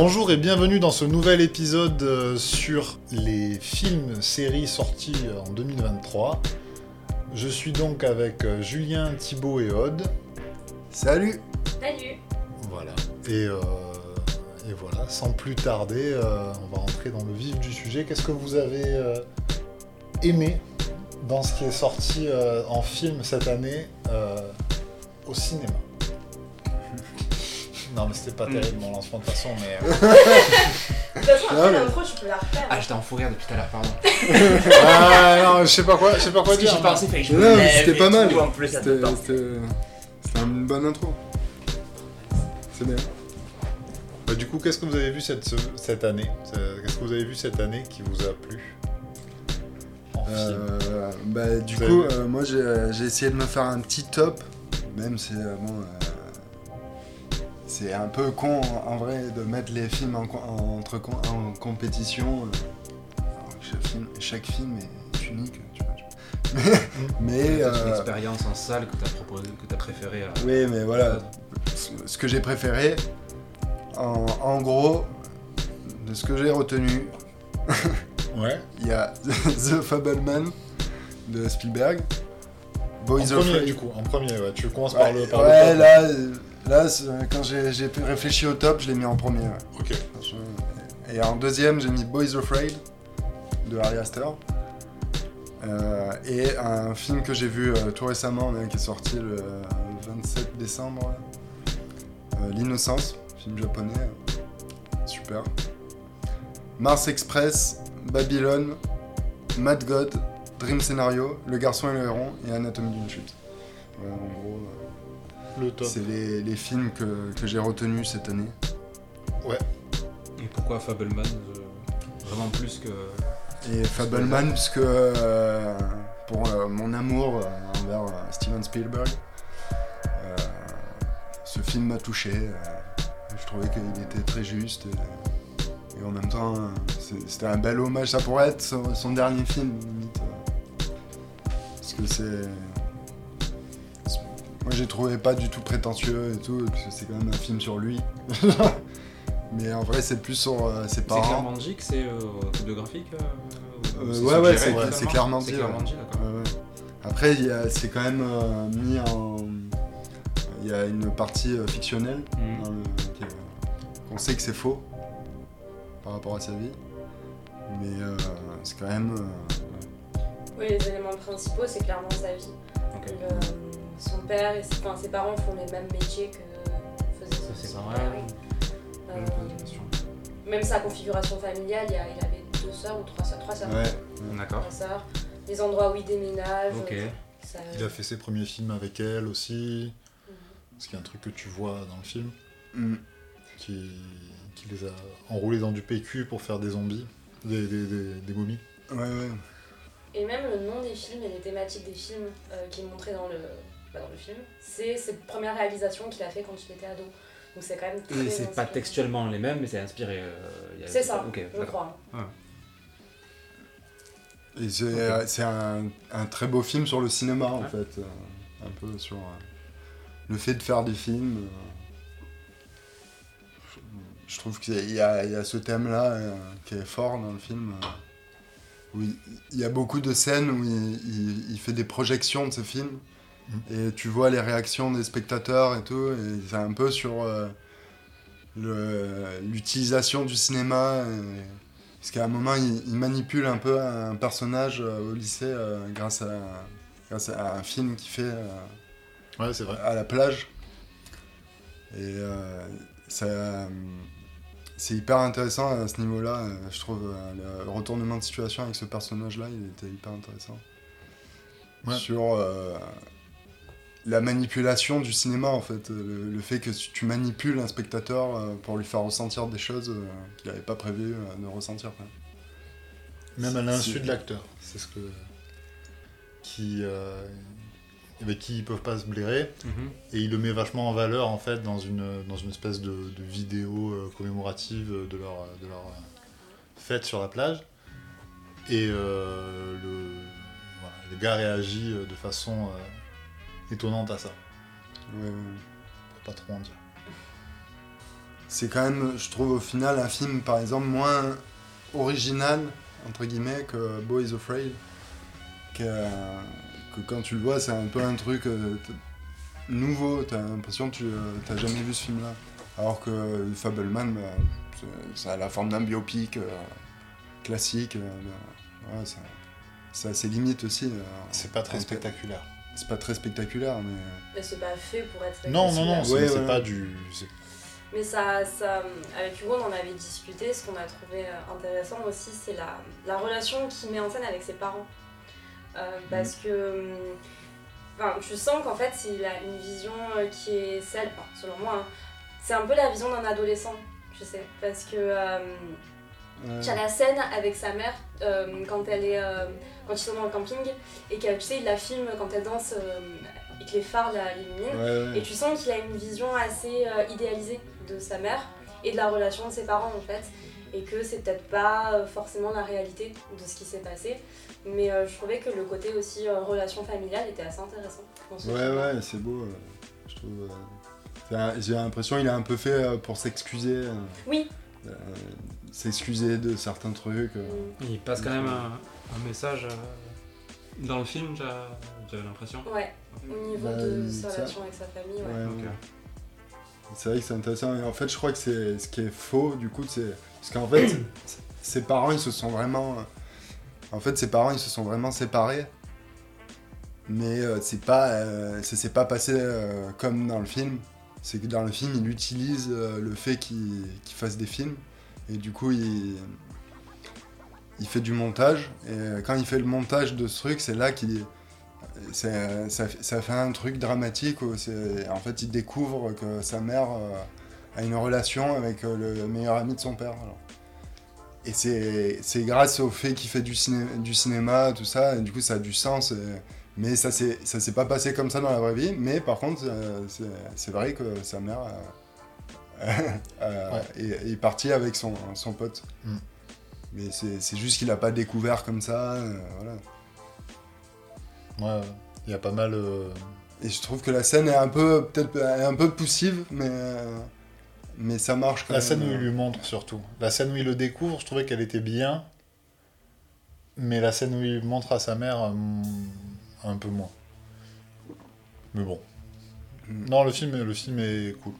Bonjour et bienvenue dans ce nouvel épisode euh, sur les films séries sortis euh, en 2023. Je suis donc avec euh, Julien, Thibaut et Aude. Salut Salut Voilà. Et, euh, et voilà, sans plus tarder, euh, on va rentrer dans le vif du sujet. Qu'est-ce que vous avez euh, aimé dans ce qui est sorti euh, en film cette année euh, au cinéma? Non, mais c'était pas terrible mon lancement de toute façon, mais. euh, De toute façon, après l'intro, tu peux la refaire. Ah, j'étais en fou rire depuis tout à l'heure, pardon. ah non, je sais pas quoi, je sais pas quoi Parce que dire. que je Non, mais lève c'était et pas mal. tout, En plus, ça C'était une bonne intro. C'est bien. Bah, du coup, qu'est-ce que vous avez vu cette, cette année? C'est- Qu'est-ce que vous avez vu cette année qui vous a plu? En film Euh, bah, du Vous coup, avez- euh, moi j'ai j'ai essayé de me faire un petit top, même si euh, bon, euh, c'est un peu con en, en vrai de mettre les films en, en- entre com- en compétition. euh, chaque, film, chaque film est unique, tu vois. Mais, mais, C'est une euh, expérience en salle que t'as proposé, que t'as préféré. à- oui, mais voilà, ce- ce que j'ai préféré, en, en gros, de ce que j'ai retenu, Ouais. il y a The Fableman de Spielberg, En Boys of premier, Afraid. du coup, en premier, ouais. Tu commences par Ouais, le, par ouais, le top. là, euh, là c'est- quand j'ai réfléchi au top, je l'ai mis en premier. ouais. Ok. Et en deuxième, j'ai mis Boys Afraid de Harry Astor. Euh, et un film que j'ai vu euh, tout récemment, là, qui est sorti le 27 décembre, euh, L'Innocence, film japonais, euh, super. Mars Express, Babylone, Mad God, Dream Scenario, Le Garçon et le Héron et Anatomie d'une chute. Voilà, en gros, euh, Le top. c'est les, les films que, que j'ai retenus cette année. Et pourquoi Fableman euh, Vraiment plus que. Et Fableman, parce que euh, pour euh, mon amour euh, envers euh, Steven Spielberg, euh, ce film m'a touché. euh, je trouvais qu'il était très juste. Et, et en même temps, euh, c'était un bel hommage. Ça pourrait être son, son dernier film, limite. euh, parce que c'est. C'est- Moi, j'ai trouvé pas du tout prétentieux et tout, parce que c'est quand même un film sur lui. Mais en vrai, c'est plus sur euh, ses C'est parents. clairement dit que c'est euh, autobiographique euh, ou Euh, c'est ouais, ouais, suggéré, c'est- c'est clairement C'est dit, clairement ouais. dit. Après, il y a- c'est quand même euh, mis en. Il y a une partie euh, fictionnelle Mm. dans le- qui est- qu'on sait que c'est faux par rapport à sa vie. Mais euh, c'est quand même. euh, Oui, les éléments principaux, c'est clairement sa vie. Le- son père et ses, enfin, ses parents font les mêmes métiers que faisait. Euh, la question. même sa configuration familiale, il, y a- il avait deux sœurs ou trois sœurs. Trois sœurs. ouais. D'accord. Trois sœurs. Les endroits où il déménage. Ok. ça- Il a fait ses premiers films avec elle aussi. Mhm. Qu'il y a un truc que tu vois dans le film Mm. qui, qui les a enroulés dans du PQ pour faire des zombies, des, des, des, des momies. Ouais, ouais. Et même le nom des films et les thématiques des films euh, qui est montré dans le, bah, dans le film, c'est ses premières réalisations qu'il a fait quand il était ado. Donc c'est quand même très Et c'est pas textuellement les mêmes, mais c'est inspiré. euh, C'est ça, je crois. Et c'est euh, c'est un, un très beau film sur le cinéma en fait. euh, un peu sur euh, le fait de faire des films. euh. Je- je trouve qu'il y, a- il y a ce thème-là euh, qui est fort dans le film. euh, où il, il y a beaucoup de scènes où il, il- il fait des projections de ce film. Et tu vois les réactions des spectateurs et tout. Et c'est un peu sur euh, l'utilisation du cinéma. et- parce qu'à un moment, il, il manipule un peu un personnage euh, au lycée euh, grâce, à, grâce à un film qu'il fait Ouais, c'est vrai. à la plage. Et ça, c'est hyper intéressant à ce niveau-là. Je trouve le retournement de situation avec ce personnage-là, il était hyper intéressant. Ouais. Sur euh, la manipulation du cinéma, en fait. Le, le fait que tu manipules un spectateur euh, pour lui faire ressentir des choses euh, qu'il n'avait pas prévu euh, de ressentir. quoi. Même à l'insu de l'acteur. C'est ce que. Qui. euh, avec qui ils peuvent pas se blairer. Mhm. Et il le met vachement en valeur en fait dans une, dans une espèce de, de vidéo euh, commémorative de leur, de leur euh, fête sur la plage. Et euh, le, voilà, le gars réagit euh, de façon euh, étonnante à ça. Ouais, ouais. Pas trop en dire. c'est quand même, je trouve au final, un film par exemple moins original, entre guillemets, que Boy is Afraid. Que, que quand tu le vois, c'est un peu un truc euh, nouveau, t'as l'impression que tu n'as jamais vu ce film-là. Alors que Fableman, bah, ça a la forme d'un biopic euh, classique. euh, ouais, ça, ça a ses limites aussi. euh, C'est pas très spectaculaire. C'est pas très spectaculaire, mais. Mais c'est pas fait pour être Non, non, non, c'est Ouais, c'est ouais. pas du. Mais ça, ça, avec Hugo, on en avait discuté. Ce qu'on a trouvé euh, intéressant aussi, c'est la, la relation qu'il met en scène avec ses parents. Euh, parce que hum, enfin, tu sens qu'en fait, il a une vision euh, qui est celle, enfin, selon moi, hein, c'est un peu la vision d'un adolescent, je sais. Parce que euh, euh, tu as la scène avec sa mère euh, quand elle est euh, quand ils sont dans le camping et que tu sais il la filme quand elle danse euh, et que les phares la l'illuminent ouais, ouais. et tu sens qu'il a une vision assez euh, idéalisée de sa mère et de la relation de ses parents en fait et que c'est peut-être pas euh, forcément la réalité de ce qui s'est passé mais euh, je trouvais que le côté aussi euh, relation familiale était assez intéressant Ouais, ouais, c'est beau. euh, je trouve. euh, J'ai l'impression qu'il est un peu fait euh, pour s'excuser. euh, oui euh, s'excuser de certains trucs. euh. Mm. Il passe quand même un, un message euh, dans le film, j'avais l'impression. ouais au niveau Bah, de sa ça- relation avec sa famille ouais. C'est vrai que c'est intéressant. Et en fait, je crois que c'est ce qui est faux, du coup, c'est. Parce qu'en fait, ses parents, ils se sont vraiment. En fait, ses parents, ils se sont vraiment séparés. Mais euh, c'est pas. euh, ça s'est pas passé euh, comme dans le film. C'est que dans le film, il utilise euh, le fait qu'il qu'il fasse des films. Et du coup, il. Il fait du montage. Et quand il fait le montage de ce truc, c'est là qu'il. Ça, ça fait un truc dramatique où en fait il découvre que sa mère euh, a une relation avec euh, le meilleur ami de son père. alors. Et c'est grâce au fait qu'il fait du, ciné- du cinéma, tout ça, et du coup ça a du sens. et- mais ça s'est pas passé comme ça dans la vraie vie. Mais par contre, euh, c'est- vrai que sa mère Ouais. est, est partie avec son, son pote. Mm. Mais c'est juste qu'il a pas découvert comme ça. euh, voilà. Ouais, il y a pas mal. euh, Et je trouve que la scène est un peu, peut-être un peu poussive, mais, euh, mais ça marche quand La même. scène où il lui montre surtout. La scène où il le découvre, je trouvais qu'elle était bien. Mais la scène où il montre à sa mère, hum, un peu moins. Mais bon. Mm. Non, le film, le film est cool.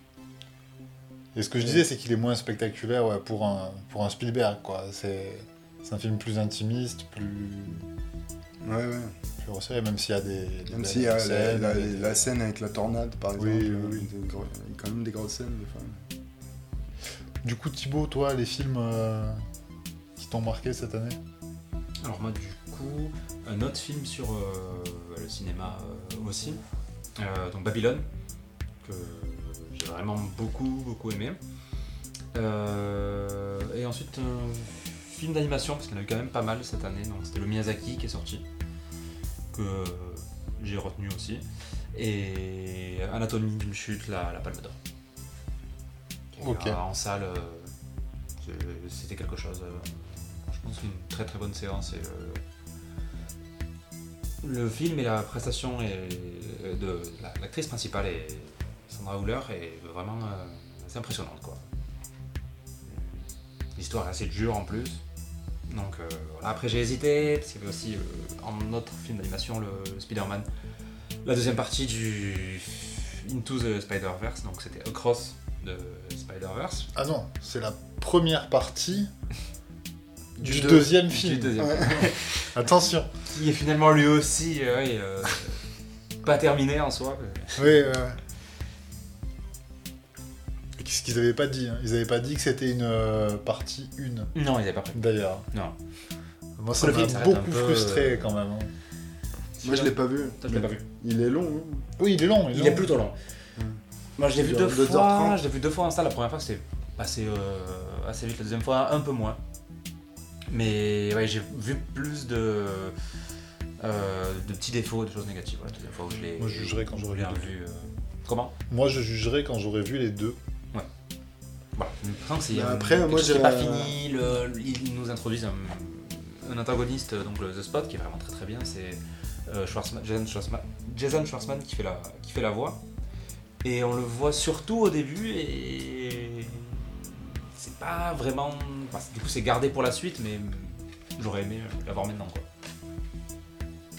Et ce que je disais, c'est qu'il est moins spectaculaire ouais, pour, un, pour un Spielberg. quoi. C'est c'est un film plus intimiste, plus, Ouais, ouais. plus resserré, même s'il y a des. des Même s'il y a la, scènes, la- des- la scène avec la tornade, par exemple. Oui, oui, des gros- y a quand même des grosses scènes, des fois. Du coup, Thibaut, toi, les films euh, qui t'ont marqué cette année? Alors moi du coup, un autre film sur euh, le cinéma euh, aussi, euh, donc Babylone, que j'ai vraiment beaucoup beaucoup aimé. Euh, et ensuite un film d'animation, parce qu'il y en a eu quand même pas mal cette année, donc c'était le Miyazaki qui est sorti, que j'ai retenu aussi. Et Anatomie d'une chute, la, la Palme d'Or. Est. En salle, euh, c'était quelque chose. euh, je pense une très très bonne séance et le, le film et la prestation et- de la- l'actrice principale et Sandra est vraiment euh, assez impressionnante quoi. L'histoire est assez dure en plus. Donc euh, voilà. après j'ai hésité parce qu'il y avait aussi euh, un autre film d'animation, le, Spider-Man, la deuxième partie du Into the Spider-Verse, donc c'était Across de Spider-Verse. Ah non, c'est la première partie du, deux- deuxième du film. deuxième Ouais. Attention. qui est finalement lui aussi euh, euh, pas terminé en soi. mais- Oui, ouais, qu'est-ce qu'ils avaient pas dit hein Ils avaient pas dit que c'était une euh, partie 1, Non, il n'avait pas pris. d'ailleurs. Non. Moi, ça m'a beaucoup peu, frustré euh, quand même. hein. Moi, je l'ai pas vu. Toi, je l'ai pas vu. Il est long. hein. Oui, il est long. Il long. est plutôt long. Moi, je l'ai vu deux fois. 2h30. Je l'ai vu deux fois en salle. La première fois, c'était passé euh, assez vite. La deuxième fois, un peu moins. Mais ouais, j'ai vu plus de, euh, de petits défauts, de choses négatives. La deuxième fois où je l'ai. Moi, je jugerai quand j'aurai bien vu. vu. euh, Comment? Moi, je jugerai quand j'aurai vu les deux. Voilà. C'est Mais un- après, moi, j'ai- pas fini. Le- ils nous introduisent un, un antagoniste, donc le The Spot, qui est vraiment très très bien. C'est euh, Jason, Schwartzman qui fait, la, qui fait la voix. Et on le voit surtout au début et pas vraiment. enfin, du coup, c'est gardé pour la suite, mais j'aurais aimé euh, l'avoir maintenant. Quoi.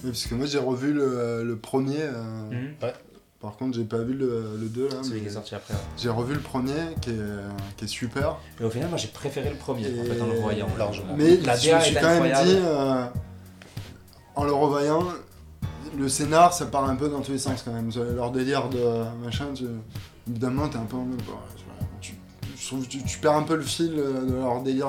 Oui, parce que moi j'ai revu le, le premier. euh, Mhm. Par contre, j'ai pas vu le, le 2 là. Celui qui est sorti après. ouais. J'ai revu le premier qui est, qui est super. Mais au final, moi j'ai préféré le premier en fait, en le voyant. Largement. Mais la je me suis quand même dit, euh, en le revoyant, le scénar ça part un peu dans tous les sens quand même. Leur délire de machin, tu, évidemment t'es un peu en mode. tu, tu, tu perds un peu le fil euh, de leur délire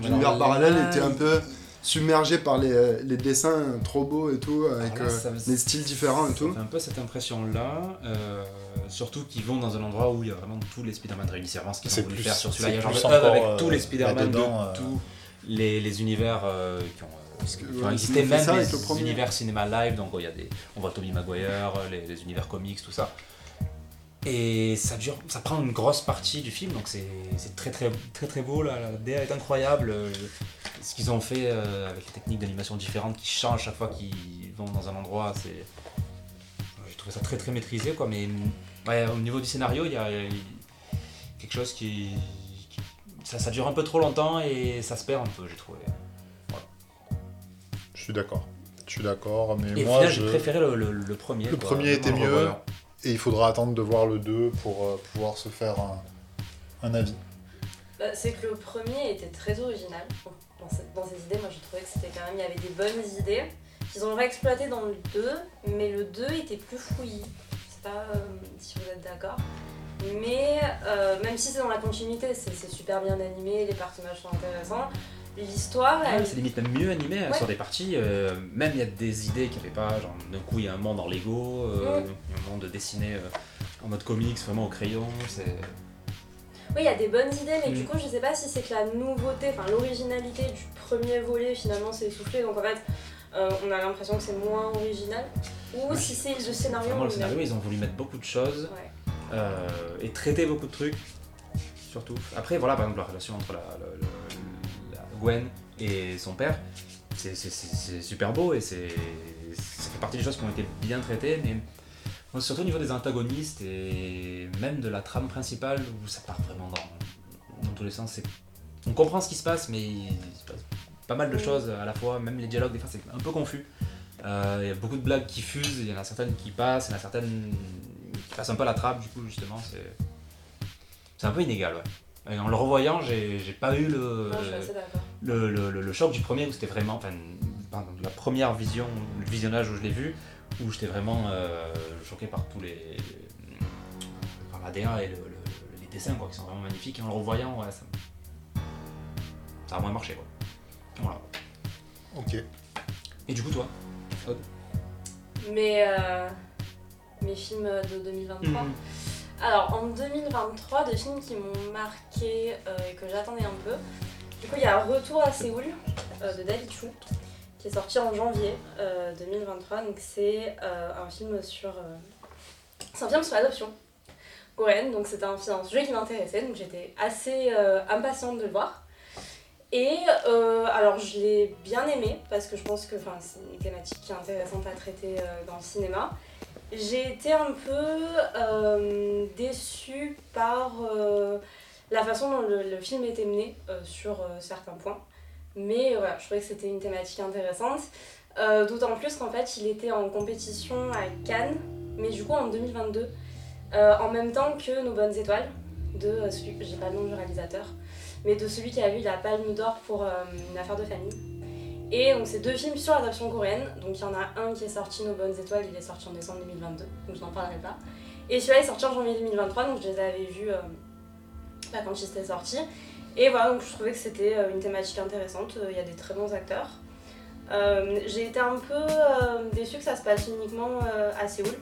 d'univers parallèle et t'es un peu submergé par les, les dessins trop beaux et tout, avec Alors là, euh, me- les styles différents et Ça tout. fait un peu cette impression-là, euh, surtout qu'ils vont dans un endroit où il y a vraiment tous les Spider-Man réunis. C'est vraiment ce qu'ils ont voulu plus- faire sur celui-là. Il y a genre le hub avec tous euh, les Spider-Man de euh, tous les, les univers euh, qui ont, euh, Parce que, ouais, même ça avec les le premier. univers cinéma live. Donc il y a des, on voit Tobey Maguire, les, les univers comics, tout ça. Et ça dure, ça prend une grosse partie du film, donc c'est très très très très beau. Là, la DA est incroyable. euh, Ce qu'ils ont fait euh, avec les techniques d'animation différentes qui changent chaque fois qu'ils vont dans un endroit, c'est j'ai trouvé ça très très maîtrisé quoi. Mais ouais, au niveau du scénario, il y a, quelque chose qui, qui- ça, ça dure un peu trop longtemps et ça se perd un peu, j'ai trouvé. Je suis d'accord. Je suis d'accord, mais Et au moi, je... j'ai préféré le, le- le premier. Le quoi, premier était mieux. Et il faudra attendre de voir le 2 pour euh, pouvoir se faire un, avis. Bah, c'est que le premier était très original dans ses, dans ses idées. Moi, j'ai trouvé que c'était quand même, il y avait des bonnes idées qu'ils ont réexploitées dans le 2, mais le 2 était plus fouillis. Je sais pas euh, si vous êtes d'accord. Mais euh, même si c'est dans la continuité, c'est c'est super bien animé, les personnages sont intéressants. L'histoire, Ah, c'est limite même mieux animé hein, Ouais. sur des parties. euh, même il y a des idées qu'il n'y avait pas. Genre, d'un coup, il y a un monde en Lego, euh, Mm. il y a un monde dessiné euh, en mode comics, vraiment au crayon. C'est Oui, il y a des bonnes idées, mais Mm. du coup, je sais pas si c'est que la nouveauté, enfin l'originalité du premier volet finalement s'est essoufflée, donc en fait, on a l'impression que c'est moins original, ou Ouais, si c'est le scénario. Vraiment, le mais- scénario, ils ont voulu mettre beaucoup de choses et traiter beaucoup de trucs, surtout. Après, voilà, par exemple, la relation entre la, la- la- la Gwen et son père, c'est super beau et c'est ça fait partie des choses qui ont été bien traitées, mais surtout au niveau des antagonistes et même de la trame principale où ça part vraiment dans, dans tous les sens. On comprend ce qui se passe, mais il se passe pas mal de choses à la fois, même les dialogues, des fois, c'est un peu confus. Euh, Il y a beaucoup de blagues qui fusent, il y en a certaines qui passent, il y en a certaines qui passent un peu à la trappe, du coup, justement, c'est un peu inégal, ouais. Et en le revoyant, j'ai j'ai pas eu le, Non, le, le- le- le choc du premier où c'était vraiment, enfin, pardon, la première vision, le visionnage où je l'ai vu, où j'étais vraiment euh, choqué par tous les, par la DA et le- le- les dessins quoi, qui sont vraiment magnifiques. Et en le revoyant, ouais, ça, ça a moins marché quoi. Voilà. Ok. Et du coup, toi Mais euh, mes films de 2023. Mhm. Alors en 2023, des films qui m'ont marqué euh, et que j'attendais un peu. Du coup, il y a Retour à Séoul euh, de David Chou qui est sorti en janvier euh, 2023. Donc c'est euh, un film sur euh, c'est un film sur l'adoption coréenne. Donc c'était un, un sujet qui m'intéressait. Donc j'étais assez euh, impatiente de le voir. Et euh, alors je l'ai bien aimé parce que je pense que c'est une thématique qui est intéressante à traiter euh, dans le cinéma. J'ai été un peu euh, déçue par euh, la façon dont le, film était mené euh, sur certains points. Mais voilà, je trouvais que c'était une thématique intéressante. D'autant plus qu'en fait, il était en compétition à Cannes, mais du coup en 2022, euh, en même temps que Nos Bonnes Étoiles, de euh, celui, j'ai pas le nom du réalisateur, mais de celui qui a eu la Palme d'Or pour Une affaire de famille. Et donc c'est deux films sur l'adoption coréenne. Donc il y en a un qui est sorti Nos Bonnes Étoiles, il est sorti en décembre 2022, donc je n'en parlerai pas. Et celui-là est sorti en janvier 2023, donc je les avais vus euh, bah, quand ils étaient sortis. Et voilà, donc je trouvais que c'était euh, une thématique intéressante, Euh, il y a des très bons acteurs. Euh, J'ai été un peu euh, déçue que ça se passe uniquement à Séoul,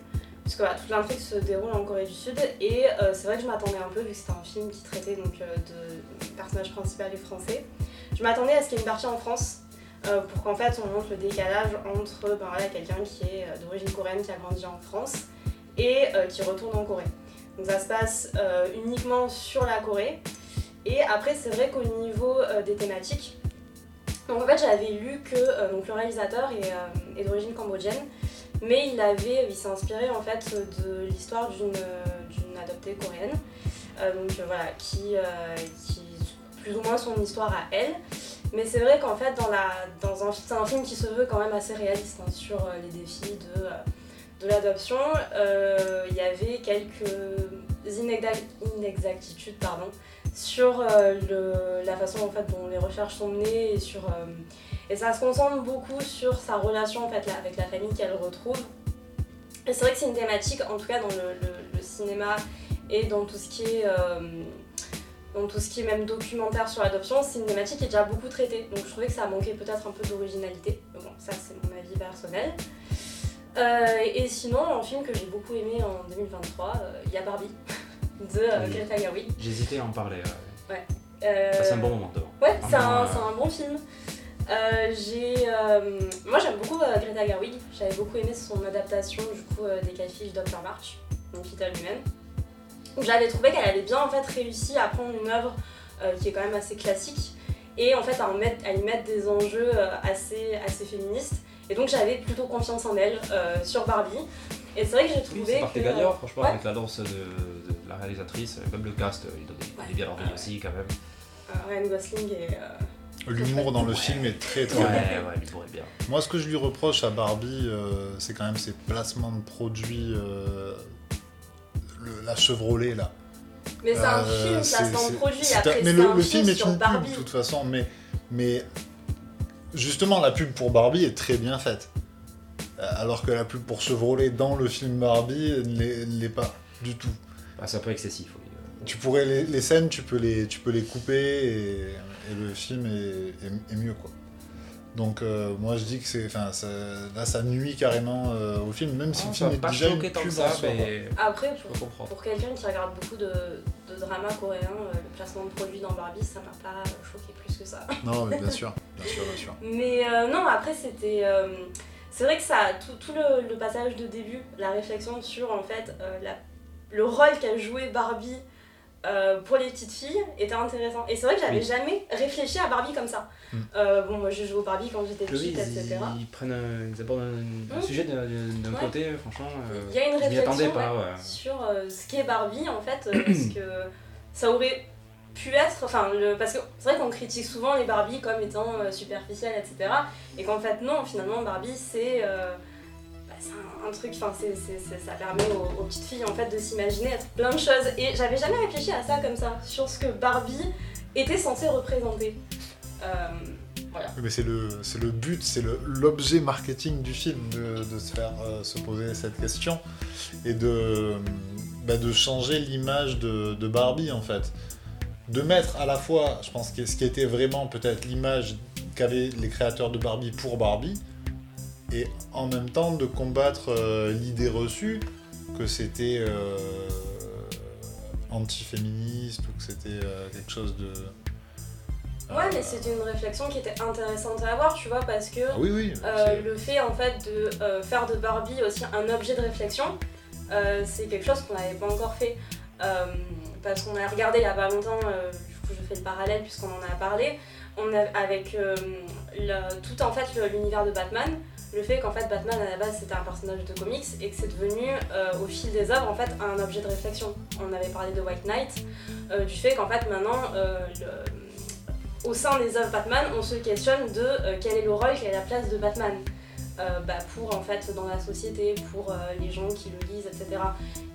parce que voilà, toute l'intrigue se déroule en Corée du Sud, et c'est vrai que je m'attendais un peu, vu que c'était un film qui traitait donc, de personnage principal et français, je m'attendais à ce qu'il y ait une partie en France, euh, pour qu'en fait on montre le décalage entre ben, voilà, quelqu'un qui est euh, d'origine coréenne, qui a grandi en France, et euh, qui retourne en Corée. Donc ça se passe uniquement sur la Corée. Et après, c'est vrai qu'au niveau des thématiques, donc en fait, j'avais lu que donc, le réalisateur est, d'origine cambodgienne, mais il avait, il s'est inspiré en fait de l'histoire d'une adoptée coréenne, donc voilà, qui, qui plus ou moins son histoire à elle. Mais c'est vrai qu'en fait, dans, la, dans un, c'est un film qui se veut quand même assez réaliste hein, sur euh, les défis de, euh, de l'adoption. Euh, Il y avait quelques inexac- inexactitudes pardon, sur le- la façon en fait, dont les recherches sont menées et, sur, et ça se concentre beaucoup sur sa relation en fait, là, avec la famille qu'elle retrouve. Et c'est vrai que c'est une thématique, en tout cas dans le, le- cinéma et dans tout ce qui est dans tout ce qui est même documentaire sur l'adoption, c'est une thématique qui est déjà beaucoup traitée. Donc je trouvais que ça manquait peut-être un peu d'originalité. Mais bon, ça c'est mon avis personnel. Euh, et sinon, un film que j'ai beaucoup aimé en 2023, euh, il y a Barbie de euh. Greta Gerwig. J'hésitais à en parler. ouais. Euh, Passé un bon moment devant. Ouais, c'est Vraiment, un, euh, c'est un bon film. Euh, j'ai, euh, moi j'aime beaucoup euh, Greta Gerwig. J'avais beaucoup aimé son adaptation du coup euh, des Catfish Dr March, donc Little Women. Où J'avais trouvé qu'elle avait bien en fait réussi à prendre une œuvre euh, qui est quand même assez classique et en fait à, en mettre, à y mettre des enjeux euh, assez, assez féministes. Et donc j'avais plutôt confiance en elle euh, sur Barbie. Et c'est vrai que j'ai Oui, trouvé c'est parti que gagnant, franchement, ouais. avec la danse de, de la réalisatrice, même le cast, euh, il donne des, Ouais. bien envie Ouais. aussi quand même. euh, Ryan Gosling est euh, L'humour dans le Ouais. film est très très Ouais, bon. ouais, bien. Moi, ce que je lui reproche à Barbie, euh, c'est quand même ses placements de produits. euh, le- la Chevrolet, là. Mais c'est un Euh, film, de c'est- produit. c'est Après, un- c'est Mais le, un le film film est sur une Barbie. pub, de toute façon. Mais, mais justement, la pub pour Barbie est très bien faite. Euh, Alors que la pub pour Chevrolet dans le film Barbie ne l'est- pas du tout. Ah, c'est un peu excessif, oui. Tu pourrais les, les scènes, tu peux les, tu peux les couper et, et le film est, est- est mieux quoi. Donc euh, moi je dis que c'est, enfin ça- là ça nuit carrément euh, au film, même si Ah, le film est pas déjà une choqué tant que pub ça, en soi, quoi. mais Après, pour, peux comprendre. pour quelqu'un qui regarde beaucoup de, de dramas coréens, euh, le placement de produits dans Barbie, ça m'a pas choqué plus que ça. Non mais bien sûr, bien sûr, bien sûr. Mais euh, non, après, c'était. euh, c'est vrai que ça, tout, tout le, le passage de début, la réflexion sur en fait euh, la- le rôle qu'a joué Barbie euh, pour les petites filles était intéressant. Et c'est vrai que j'avais Oui. jamais réfléchi à Barbie comme ça. Mm. Euh, bon, moi j'ai joué au Barbie quand j'étais Oui, petite, etc. ils, prennent un- ils abordent un, Mmh. sujet d'un Ouais. côté, franchement. euh, Il y a une je réflexion pas, ouais, sur ce qu'est Barbie en fait, parce que ça aurait pu être, enfin, le, parce que c'est vrai qu'on critique souvent les Barbies comme étant superficielles, etc. Et qu'en fait non, finalement Barbie c'est un, un truc, enfin ça permet aux, petites filles en fait de s'imaginer plein de choses. Et j'avais jamais réfléchi à ça comme ça, sur ce que Barbie était censée représenter. Euh. Mais c'est le, le but, c'est l'objet marketing du film de, se faire euh, se poser cette question et de, bah, de changer l'image de, Barbie en fait. De mettre à la fois, je pense, ce qui était vraiment peut-être l'image qu'avaient les créateurs de Barbie pour Barbie et en même temps de combattre euh, l'idée reçue que c'était euh, anti-féministe ou que c'était euh, quelque chose de. Ouais, mais c'était une réflexion qui était intéressante à avoir, tu vois, parce que Ah oui, oui. Euh, c'est- le fait en fait de euh, faire de Barbie aussi un objet de réflexion, euh, c'est quelque chose qu'on n'avait pas encore fait. Euh, parce qu'on a regardé il y a pas longtemps, euh, du coup je fais le parallèle puisqu'on en a parlé, on a, avec euh, le- tout en fait l'univers de Batman, le fait qu'en fait Batman à la base c'était un personnage de comics et que c'est devenu euh, au fil des œuvres en fait un objet de réflexion. On avait parlé de White Knight, euh, du fait qu'en fait maintenant euh, le- au sein des œuvres Batman on se questionne de quel est le rôle, quelle est la place de Batman. bah, pour en fait dans la société, pour les gens qui le lisent, etc.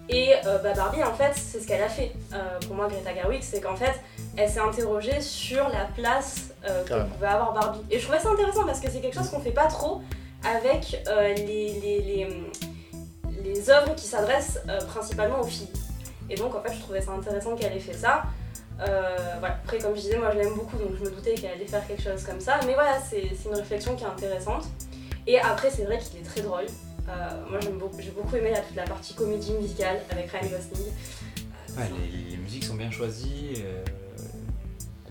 Et euh, bah, Barbie en fait c'est ce qu'elle a fait. Euh, pour moi Greta Gerwig c'est qu'en fait elle s'est interrogée sur la place euh, que pouvait avoir Barbie. Et je trouvais ça intéressant parce que c'est quelque chose qu'on fait pas trop avec euh, les, les, les, les œuvres qui s'adressent euh, principalement aux filles. Et donc en fait je trouvais ça intéressant qu'elle ait fait ça. Euh, voilà. Après comme je disais moi je l'aime beaucoup donc je me doutais qu'elle allait faire quelque chose comme ça. Mais voilà c'est une réflexion qui est intéressante. Et après c'est vrai qu'il est très drôle. Moi beaucoup- j'ai beaucoup aimé la, toute la partie comédie musicale avec Ryan Gosling. Ouais, les, musiques sont bien choisies.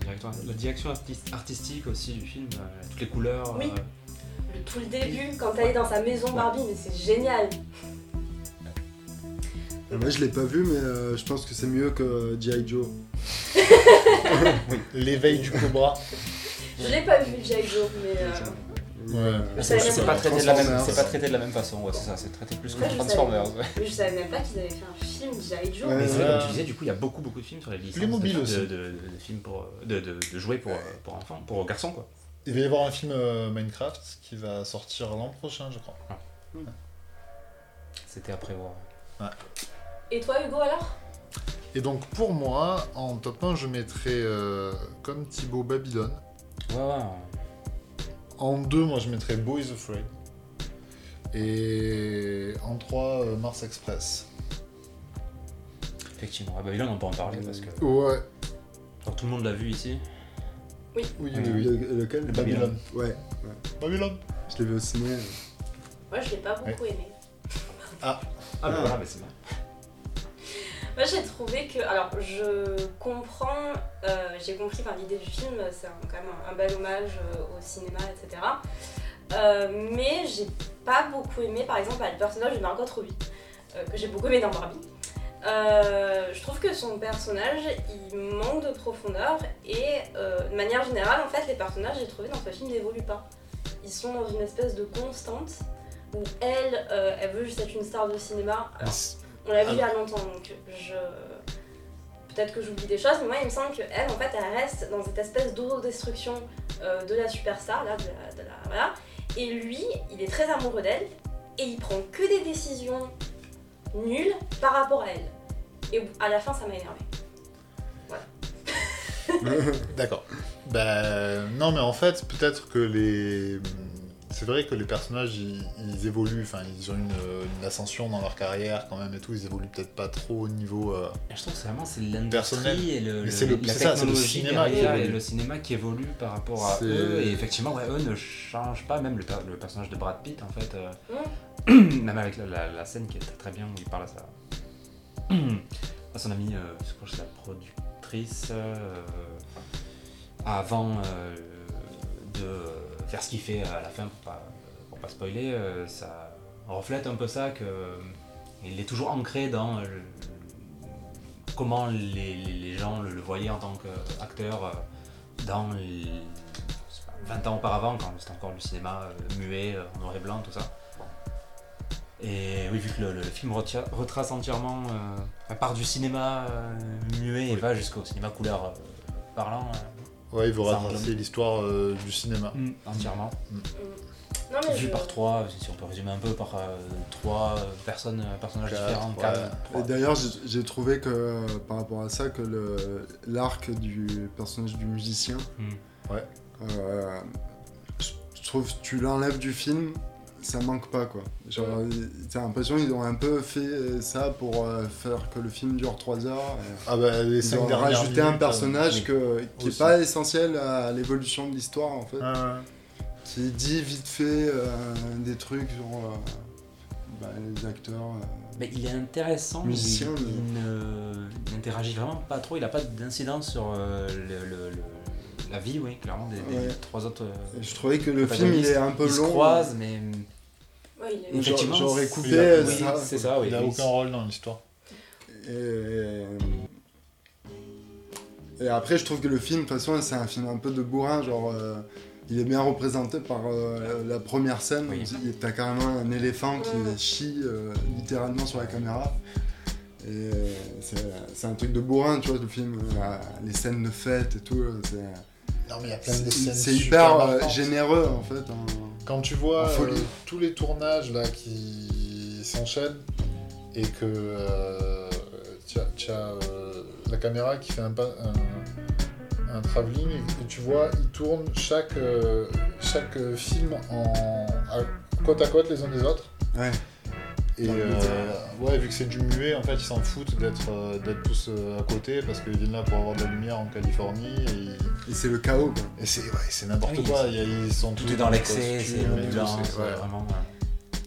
la, direction, artistique aussi du film, toutes les couleurs. Oui. Euh, tout le début quand elle est dans sa maison Barbie mais c'est génial. Euh, Moi, je l'ai pas vu, mais euh, je pense que c'est mieux que G.I. Joe. L'éveil du cobra. Je l'ai pas vu G.I. Joe mais euh, Ouais. Euh, C'est pas, traité de la même, Transformers. c'est pas traité de la même façon, ouais, c'est ça, c'est traité plus Ouais, comme je Transformers. savais. ouais. Mais je savais même pas qu'ils avaient fait un film G.I. Joe. Ouais. Mais c'est vrai, Ouais. comme tu disais, du coup, il y a beaucoup, beaucoup de films sur les licences Playmobil de, aussi. de, de- de films pour, de, de, de jouets pour, pour enfants, pour garçons, quoi. Il va y avoir un film euh, Minecraft qui va sortir l'an prochain, je crois. C'était à prévoir. Et toi, Hugo, alors? Et donc pour moi, en top 1, je mettrais euh, comme Thibaut Babylone. Ouais, ouais. En 2, moi je mettrais Boys Afraid. Et en 3, Mars Express. Effectivement, à Babylone, on peut en parler parce que Ouais, alors, tout le monde l'a vu ici. Oui, oui, Oui. oui. Le- lequel Le Babylone. Ouais, Babylone. je l'ai vu au ciné. Moi, je l'ai pas beaucoup aimé. Ah, bah voilà, mais c'est bien. Moi, j'ai trouvé que. Alors, je comprends. euh, j'ai compris enfin, l'idée du film, c'est quand même un, un bel hommage euh, au cinéma, etc. Euh, mais j'ai pas beaucoup aimé, par exemple, le personnage de Margot Robbie, euh, que j'ai beaucoup aimé dans Barbie. Euh, je trouve que son personnage, il manque de profondeur et euh, de manière générale, en fait, les personnages, j'ai trouvé dans ce film, n'évoluent pas. Ils sont dans une espèce de constante où elle, euh, elle veut juste être une star de cinéma. Alors, on l'a vu il y a longtemps, donc je. Peut-être que j'oublie des choses, mais moi il me semble qu'elle, en fait, elle reste dans cette espèce d'autodestruction de la superstar, là, de la, de la- Voilà. Et lui, il est très amoureux d'elle, et il prend que des décisions nulles par rapport à elle. Et à la fin, ça m'a énervé. D'accord. Ben non, mais en fait, peut-être que les. C'est vrai que les personnages, ils, ils évoluent, enfin, ils ont une, une ascension dans leur carrière quand même et tout, ils évoluent peut-être pas trop au niveau. euh, je trouve que c'est vraiment c'est l'industrie et le, Mais le- c'est le- la ça, le cinéma qui derrière et évolue. le cinéma qui évolue par rapport à eux. Et effectivement, ouais, eux ne changent pas, même le, per- le personnage de Brad Pitt, en fait, euh, même avec la, la- la scène qui est très, très bien où il parle à sa, à son amie, euh, je crois que c'est la productrice, euh, avant euh, de faire ce qu'il fait à la fin pour pas, pour pas spoiler, euh, ça reflète un peu ça que il est toujours ancré dans euh, le- comment les, les- gens le, le voyaient en tant qu'acteur euh, dans les- je sais pas, 20 ans auparavant, quand c'était encore du cinéma euh, muet, euh, en noir et blanc, tout ça. Et oui, vu que le, le film retrace entièrement, euh, enfin, part du cinéma euh, muet et va jusqu'au cinéma couleur euh, parlant, Ouais, il retracer englobe. l'histoire euh, du cinéma. euh, entièrement. Non, mais Vu je- par trois, si on peut résumer un peu, par euh, trois euh, personnes, euh, personnages Quatre, différents, ouais. quatre. Et d'ailleurs, j'ai trouvé que euh, par rapport à ça, que l'arc du personnage du musicien, euh, je trouve tu l'enlèves du film, ça manque pas quoi. Genre, t'as l'impression qu'ils ont un peu fait ça pour euh, faire que le film dure 3 heures. et Ah bah les Ils ont rajouté un personnage que, qui n'est pas essentiel à l'évolution de l'histoire en fait. euh, ouais, ouais. Qui dit vite fait euh, des trucs sur euh, bah, les acteurs. euh. Mais il est intéressant, Musicien, il, mais- il n'interagit vraiment pas trop, il n'a pas d'incidence sur euh, le- le- le- la vie, oui, clairement, des, des Ouais. trois autres. euh, je trouvais que le film il est un peu ils se long. croisent, mais Ouais, il est- J'aurais coupé a- oui, ça. c'est ça, oui. il a oui. aucun rôle dans l'histoire. Et, et après, je trouve que le film, de toute façon, c'est un film un peu de bourrin. Genre, euh, il est bien représenté par euh, la première scène. Oui. T'as carrément un éléphant qui chie euh, littéralement sur la caméra. Et euh, c'est c'est un truc de bourrin, tu vois, le film. Euh, les scènes de fête et tout. euh, c'est- Non mais il y a plein de C'est scènes c'est super hyper euh, marquantes. généreux en fait. hein. Quand tu vois euh, tous les tournages là qui s'enchaînent et que euh, tu as, tu as, euh, la caméra qui fait un, un, un travelling et, tu vois, il tourne chaque, chaque film en, à- côte à côte les uns des autres. Ouais. Et euh, ouais, vu que c'est du muet, en fait, ils s'en foutent d'être euh, tous euh, à côté parce qu'ils viennent là pour avoir de la lumière en Californie. Et, Et c'est le chaos quoi. et c'est ouais, c'est n'importe Oui, quoi. ils sont tout tous est dans l'excès, c'est costumes et tout, l'ambulance, c'est- ouais, vraiment. euh,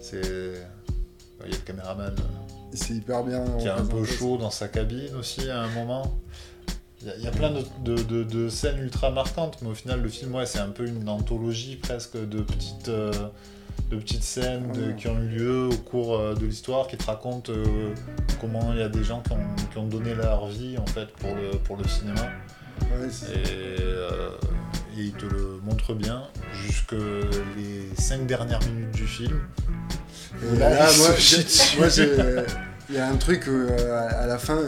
C'est. Il y a le caméraman Et c'est hyper bien. qui est un peu chaud dans sa cabine aussi à un moment. Il y a, il y a plein de, de- de- de scènes ultra marquantes, mais au final, le film, ouais, c'est un peu une anthologie presque de petites, euh, de petites scènes de- qui ont eu lieu au cours euh, de l'histoire, qui te racontent euh, comment il y a des gens qui ont, qui ont donné leur vie en fait pour le, pour le cinéma. Ouais, Et, euh, et il te le montre bien jusque les 5 dernières minutes du film. Et Là, là, il moi, se moi, il y a un truc où, euh, à la fin,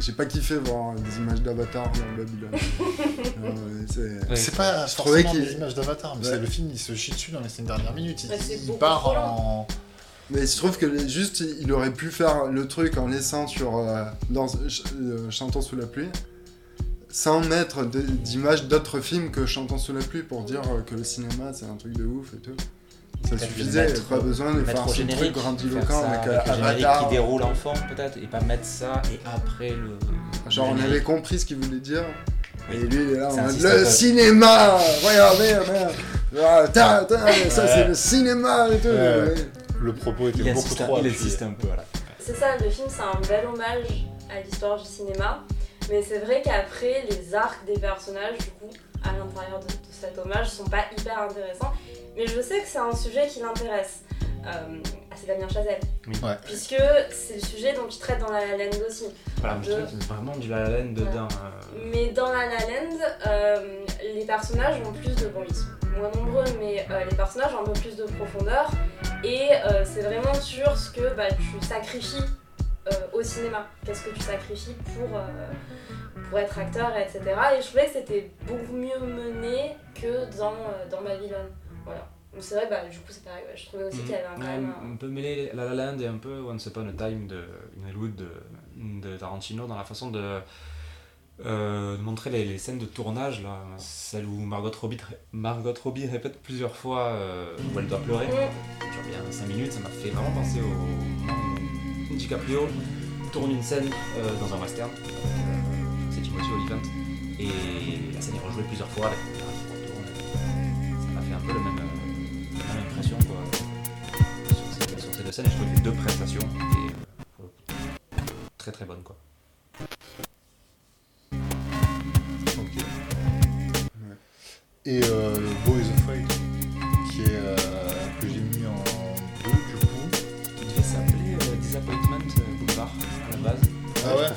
j'ai pas kiffé voir des images d'Avatar dans Babylone. Euh, c'est- pas Je forcément des images d'Avatar, mais Ouais. c'est le film, il se chie dessus dans les 5 dernières minutes. Il, il beaucoup part en. Mais je trouve que les- juste, il aurait pu faire le truc en laissant sur euh, dans, ch- euh, Chantons sous la pluie, sans mettre d'images d'autres films que Chantons sous la pluie pour dire euh, que le cinéma c'est un truc de ouf et tout. Ça suffisait, mettre- pas besoin de faire ce truc grandiloquent avec, euh, avec le générique Avatar. qui déroule enfant peut-être, et pas mettre ça et après le. Genre on avait compris ce qu'il voulait dire. Et lui il est là en un mode le cinéma Regardez, merde Ah, ta, Ça c'est le cinéma et tout. Le propos était beaucoup trop il insiste un peu, voilà. C'est ça, le film, c'est un bel hommage à l'histoire du cinéma. Mais c'est vrai qu'après, les arcs des personnages, du coup, à l'intérieur de, de cet hommage, sont pas hyper intéressants. Mais je sais que c'est un sujet qui l'intéresse. Euh, ah, c'est Damien Chazelle. Oui. Ouais. Puisque c'est le sujet dont il traite dans La La Land aussi. Voilà, mais je vraiment du La La Land dedans. euh, Mais dans La La Land, euh, les personnages ont plus de... Bon, ils sont moins nombreux, mais euh, les personnages ont un peu plus de profondeur. Et euh, c'est vraiment sur ce que bah, tu sacrifies au cinéma. Qu'est-ce que tu sacrifies pour, euh, pour être acteur, etc. Et je trouvais que c'était beaucoup mieux mené que dans, euh, dans Babylone. Voilà. Donc c'est vrai, bah, du coup, c'est pareil. ouais, Je trouvais aussi qu'il y avait un- quand même un- on peut mêler La La Land et un peu Once Upon a Time de Hollywood de, de Tarantino dans la façon de, euh, de montrer les, les scènes de tournage, là, celle où Margot Robbie, Margot Robbie répète plusieurs fois euh, où elle doit pleurer. Mm. Ça dure bien 5 minutes, ça m'a fait vraiment penser au DiCaprio tourne une scène euh, dans un western, euh, c'est Timothy Olyphant, et la scène est rejouée plusieurs fois, ça m'a fait un peu euh, la même impression quoi, sur, ces, sur ces deux scènes, et je trouve les deux prestations coup, très très bonnes quoi. Et euh, Boys Afraid, qui est,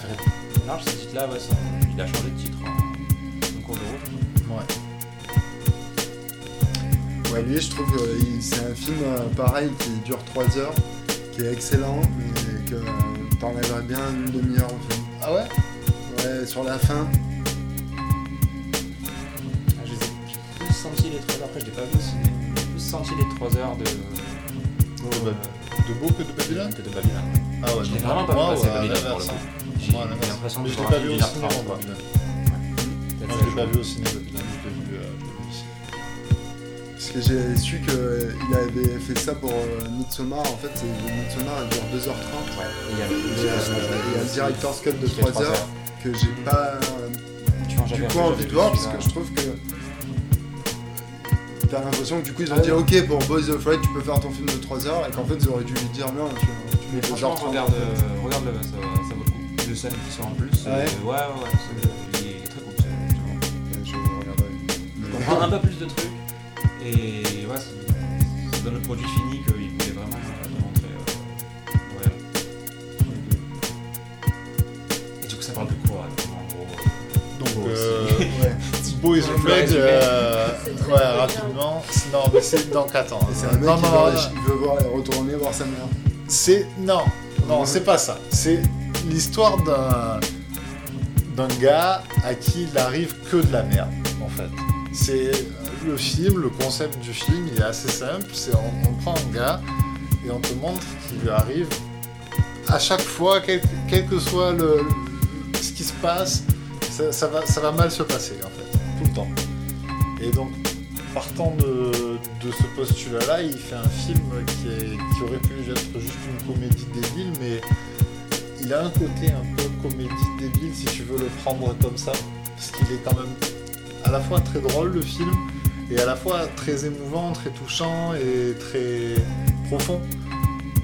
Préférais large ce titre-là, ouais, il a changé de titre en, en cours de route. Ouais. Ouais, lui, je trouve que il- c'est un film euh, pareil qui dure 3 heures, qui est excellent, mais que euh, t'enlèverais bien une demi-heure au film. Ah ouais? Ouais, sur la fin, Ah, je les ai- J'ai plus senti les 3 heures, après je l'ai pas vu au ciné, j'ai plus senti les 3 heures de. De Bab- De beau que de Babylone que de Babylone. Ah ouais, Je l'ai vraiment pas vu passer Babylone pour le coup. J'ai l'impression Mais de je l'ai voir pas un vu film au d'une heure cinéma, trente, je l'ai pas vu au ciné, Babylone, je l'ai vu, euh, parce que j'ai su qu'il avait fait ça pour euh, Midsommar, en fait, c'est- Midsommar il dure 2h30. Ouais, et il y a euh, il y a le director's cut de qui fait 3 trois heures que j'ai pas euh, du coup envie de voir parce que je trouve que t'as l'impression que du coup ils ont dit ok pour Boys of Light tu peux faire ton film de 3 heures et qu'en fait ils auraient dû lui dire non tu, mets franchement, 2h30 regarde, euh, regarde le, ça, ça vaut le coup. Les scènes qui sont en plus, Ouais. ouais, ouais, ouais, c'est- il est très cool. c'est- c'est vraiment cool. je regarderai Je comprends un peu plus de trucs, et ouais, c'est- ça donne le produit fini qu'il voulait vraiment euh, montrer. euh, ouais. Et du coup, ça parle de quoi, en gros? Donc, euh, ouais. Boys résumer. euh, ouais, rapidement. Non, mais c'est donc attends. Et c'est un mec non, qui non, veut, non, il veut voir, retourner voir sa mère C'est non, non, c'est pas ça. C'est l'histoire d'un d'un gars à qui il arrive que de la merde, en fait. C'est le film, le concept du film, il est assez simple. C'est on, prend un gars et on te montre qu'il lui arrive à chaque fois, quel, quel que soit le, ce qui se passe, ça, ça va, ça va mal se passer, en fait, tout le temps. Et donc, partant de, de ce postulat-là, il fait un film qui, est- qui aurait pu être juste une comédie débile, mais il a un côté un peu comédie débile si tu veux le prendre comme ça, parce qu'il est quand même à la fois très drôle le film, et à la fois très émouvant, très touchant et très profond.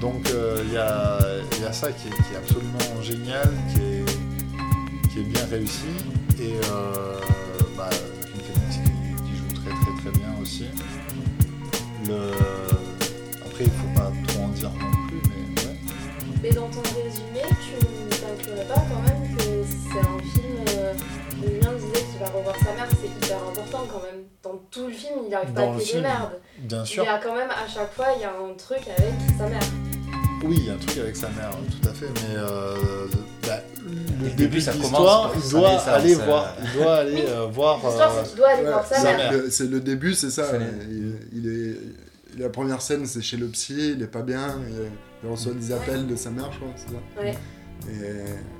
Donc euh, il y, a, y a ça qui est, absolument génial, qui est, qui est bien réussi, et euh, bah, Phoenix qui, joue très très très bien aussi. Après il faut pas trop en dire mais dans ton résumé, tu n'inclurais pas quand même que c'est un film. Euh, Julien disait qu'il va revoir sa mère, c'est hyper important quand même. Dans tout le film, il n'arrive pas à le qu'il film, merde. Bien Il sûr. y a quand même à chaque fois, il y a un truc avec sa mère. Oui, il y a un truc avec sa mère, tout à fait, mais euh, bah, le début début, ça l'histoire, commence il doit aller euh, voir, il doit aller Oui. euh, voir. L'histoire, euh, c'est qu'il doit aller Ouais, voir sa mère. Le- C'est le début, c'est ça. Il, il est, la première scène, c'est chez le psy, il est pas bien, il, il reçoit des appels de sa mère, je crois, c'est ça. Ouais.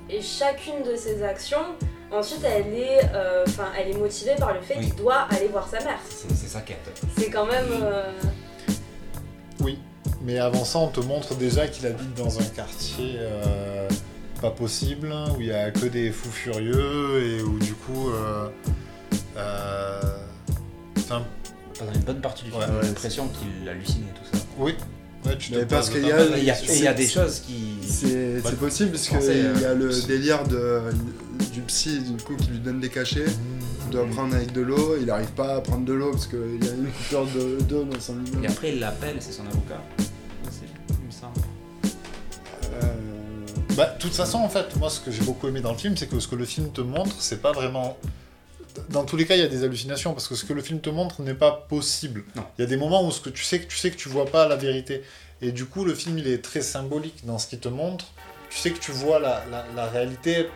Et Et chacune de ses actions, ensuite, elle est, euh, enfin, elle est motivée par le fait Oui. qu'il doit aller voir sa mère. C'est c'est sa quête. C'est quand même. euh, Oui, mais avant ça, on te montre déjà qu'il habite dans un quartier euh, pas possible, où il y a que des fous furieux et où du coup. Pendant une bonne partie du film, Ouais, j'ai l'impression qu'il hallucinait tout ça. oui, ouais, tu Mais parce qu'il y y a, et y des choses qui. c'est Ouais. c'est possible parce qu'il y a euh, le délire de, du psy du coup qui lui donne des cachets. Il doit prendre avec de l'eau, il arrive pas à prendre de l'eau parce qu'il y a une coupure de- d'eau dans son Et après, il l'appelle, c'est son avocat. il me semble. Euh, Bah, de toute façon, en fait, moi, ce que j'ai beaucoup aimé dans le film, c'est que ce que le film te montre, c'est pas vraiment. Dans tous les cas, il y a des hallucinations parce que ce que le film te montre n'est pas possible. Il y a des moments où ce que tu sais que tu sais que tu vois pas la vérité. Et du coup, le film, il est très symbolique dans ce qu'il te montre. Tu sais que tu vois la, la, la réalité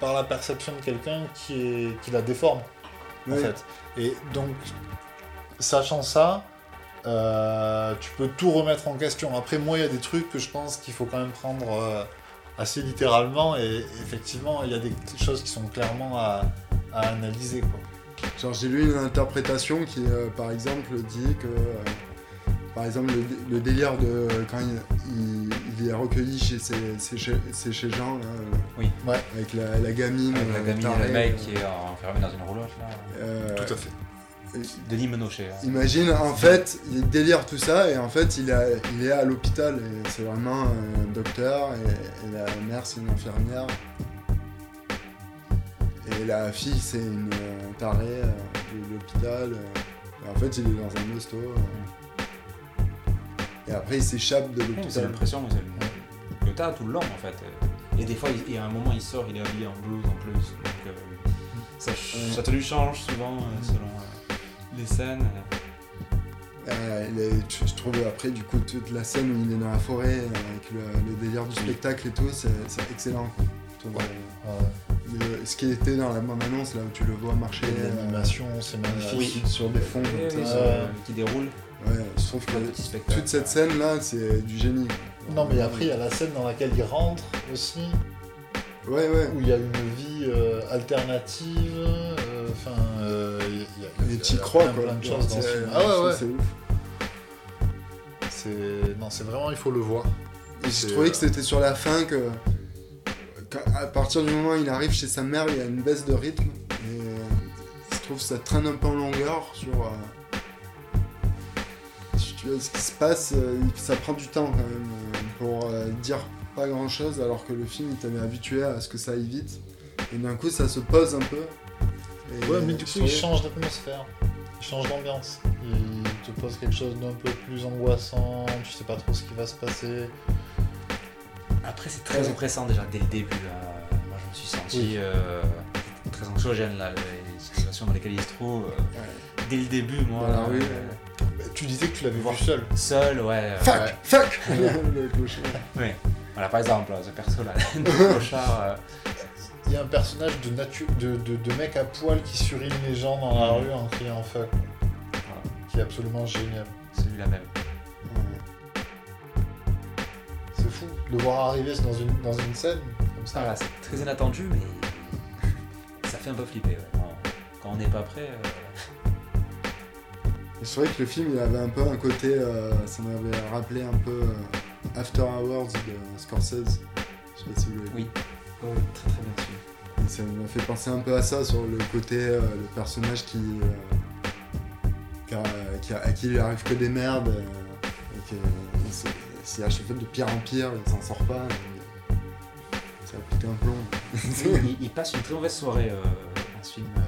par la perception de quelqu'un qui, est, qui la déforme, en fait. Et donc, sachant ça, euh, tu peux tout remettre en question. Après, moi, il y a des trucs que je pense qu'il faut quand même prendre euh, assez littéralement. Et effectivement, il y a des choses qui sont clairement à, à analyser. Quoi. Genre j'ai lu une interprétation qui, euh, par exemple, dit que, euh, par exemple, le, dé- le délire de quand il, il- il est recueilli chez ses, ses, chez- ses chez Jean, là, euh, Oui. Ouais. avec la, la gamine, Avec la euh, gamine tarée, le mec euh, qui est enfermé dans une roulotte là. euh, Tout à fait. Denis Menochet. hein. Imagine, en fait, il délire tout ça et en fait, il, a- il est à l'hôpital et c'est vraiment un docteur et, et la mère, c'est une infirmière. Et la fille, c'est une euh, tarée euh, de l'hôpital. euh, en fait, il est dans un hosto. euh. et après, il s'échappe de Oui, C'est l'hôpital. l'impression c'est le- que t'as tout le long en fait. Et des fois, il, y a un moment, il sort, il est habillé en blouse en plus. Donc euh, ça, ça te lui change souvent euh, selon euh, les scènes. Euh, est- je je trouve après, du coup, toute la scène où il est dans la forêt euh, avec le, le délire du spectacle et tout, c'est excellent. quoi. Ouais. euh, le- ce qui était dans la bande-annonce, là où tu le vois marcher. Et euh, L'animation, c'est magnifique. oui, sur des fonds Oui, comme oui, ça. ce- euh, qui déroule. Ouais, je trouve que toute cette scène là, c'est du génie. Non, mais après, il y a la scène dans laquelle il rentre aussi, Ouais, ouais. où il y a une vie euh, alternative. Enfin, euh, a t'y crois plein, quoi. plein de choses dans ce film. Ah ouais, ouais. C'est ouf. C'est non, c'est vraiment, il faut le voir. Et j'ai trouvé que c'était sur la fin que. À partir du moment où il arrive chez sa mère, il y a une baisse de rythme. Et euh, je trouve que ça traîne un peu en longueur sur. euh, si tu vois, ce qui se passe, euh, ça prend du temps quand même pour euh, dire pas grand chose, alors que le film il t'avait habitué à ce que ça aille vite. Et d'un coup, ça se pose un peu. Et Ouais, mais du coup, il change d'atmosphère. Il change d'ambiance. Il te pose quelque chose d'un peu plus angoissant. Tu sais pas trop ce qui va se passer. Après, c'est très oppressant déjà dès le début. là. Moi, je me suis senti Oui. euh, très anxiogène là, les situations dans lesquelles il se trouve. euh, Ouais. Dès le début, moi. Dans la rue, euh, Bah, Tu disais que tu l'avais Voir. vu seul. Seul, ouais. euh, Fuck Ouais. Fuck Le clochard. Voilà, par exemple, ce perso-là, le clochard. euh, Il y a un personnage de, natu- de, de, de mec à poil qui surine les gens dans la Mhm. rue en criant fuck. voilà, Qui est absolument génial. celui-là même. De voir arriver dans une, dans une scène comme ça. Voilà, c'est très inattendu, mais ça fait un peu flipper. ouais. Quand- on n'est pas prêt. euh, C'est vrai que le film il avait un peu un côté, euh, ça m'avait rappelé un peu euh, After Hours de Scorsese. Je sais pas si vous l'avez vu. Oui. Oui, très très bien. Et ça m'a fait penser un peu à ça sur le côté, euh, le personnage qui, euh, qui, a- qui a- à qui il arrive que des merdes, euh, et qui il s'est- c'est à chaque fois de pire en pire, il s'en sort pas. ça a pété un plomb. il, il passe une très mauvaise soirée euh, dans ce film. euh,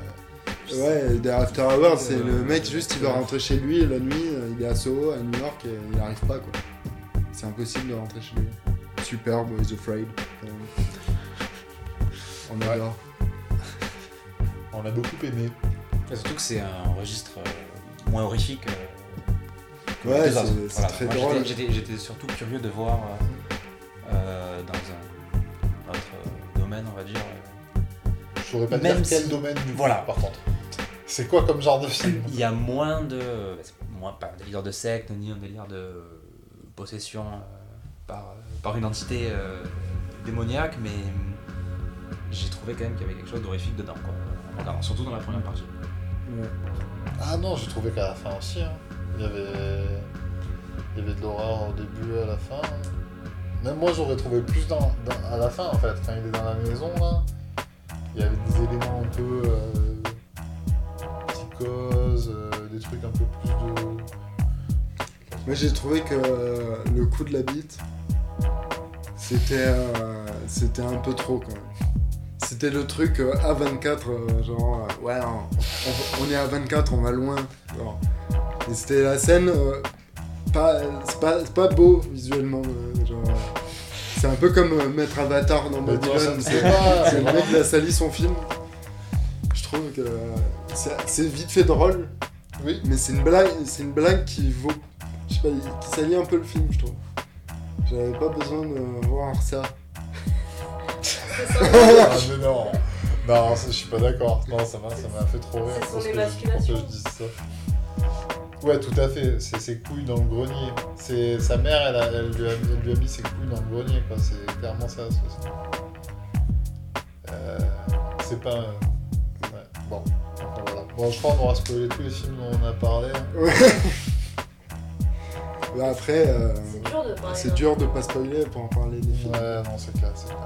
Ouais, des After Hours, c'est Euh, le mec juste il va rentrer chez lui la nuit, euh, il est à Soho, à New York, et il arrive pas quoi. C'est impossible de rentrer chez lui. super, Boys Afraid. Euh, On Ouais. adore. On a beaucoup aimé. Surtout que c'est un registre euh, moins horrifique. Que Ouais, autres. c'est très Moi, drôle. j'étais- surtout curieux de voir euh, euh, dans un autre euh, domaine, on va dire. Je saurais pas Même dire quel si- domaine du Voilà. par contre. C'est quoi comme genre de film Il y a moins de. c'est Moins, pas un délire de secte, ni un délire de possession euh, par, par une entité euh, démoniaque, mais j'ai trouvé quand même qu'il y avait quelque chose d'horrifique dedans, quoi, en regardant, surtout dans la première partie. Ouais. Ah non, j'ai trouvé qu'à la fin aussi. hein. Il, y avait... il y avait de l'horreur au début et à la fin. Même moi, j'aurais trouvé plus dans, à la fin en fait. Quand il est dans la maison, là, il y avait des éléments un peu euh, psychose, euh, des trucs un peu plus de. Moi j'ai trouvé que le coup de la bite, c'était euh, c'était un peu trop quand même. C'était le truc A24, euh, genre, euh, ouais, on, est à 24, on va loin. genre. Et c'était la scène, euh, pas, c'est pas, pas beau visuellement. euh, genre, c'est un peu comme euh, mettre Avatar dans Mais toi, ça Babylon. ne C'est le mec qui a sali son film. Je trouve que euh, c'est vite fait drôle, Oui. mais c'est une blague, c'est une blague qui vaut, je sais pas, qui salit un peu le film, je trouve. J'avais pas besoin de voir ça. Ah, mais non. Non, je suis pas d'accord. Non, ça m'a, ça m'a fait trop rire. C'est son parce que- émasculation. pour que je dise ça. Ouais, tout à fait. C'est ses couilles dans le grenier. C'est sa mère, elle, a- elle lui a, elle lui a mis ses couilles dans le grenier, quoi. C'est clairement ça. Euh, c'est pas. un- Ouais. Bon. Enfin, voilà. Bon, je crois qu'on aura spoilé tous les films dont on a parlé. hein. Ouais. Mais après, euh, C'est dur de parler. c'est d'un- dur de pas spoiler pour en parler des films. Ouais, non, c'est clair, c'est clair.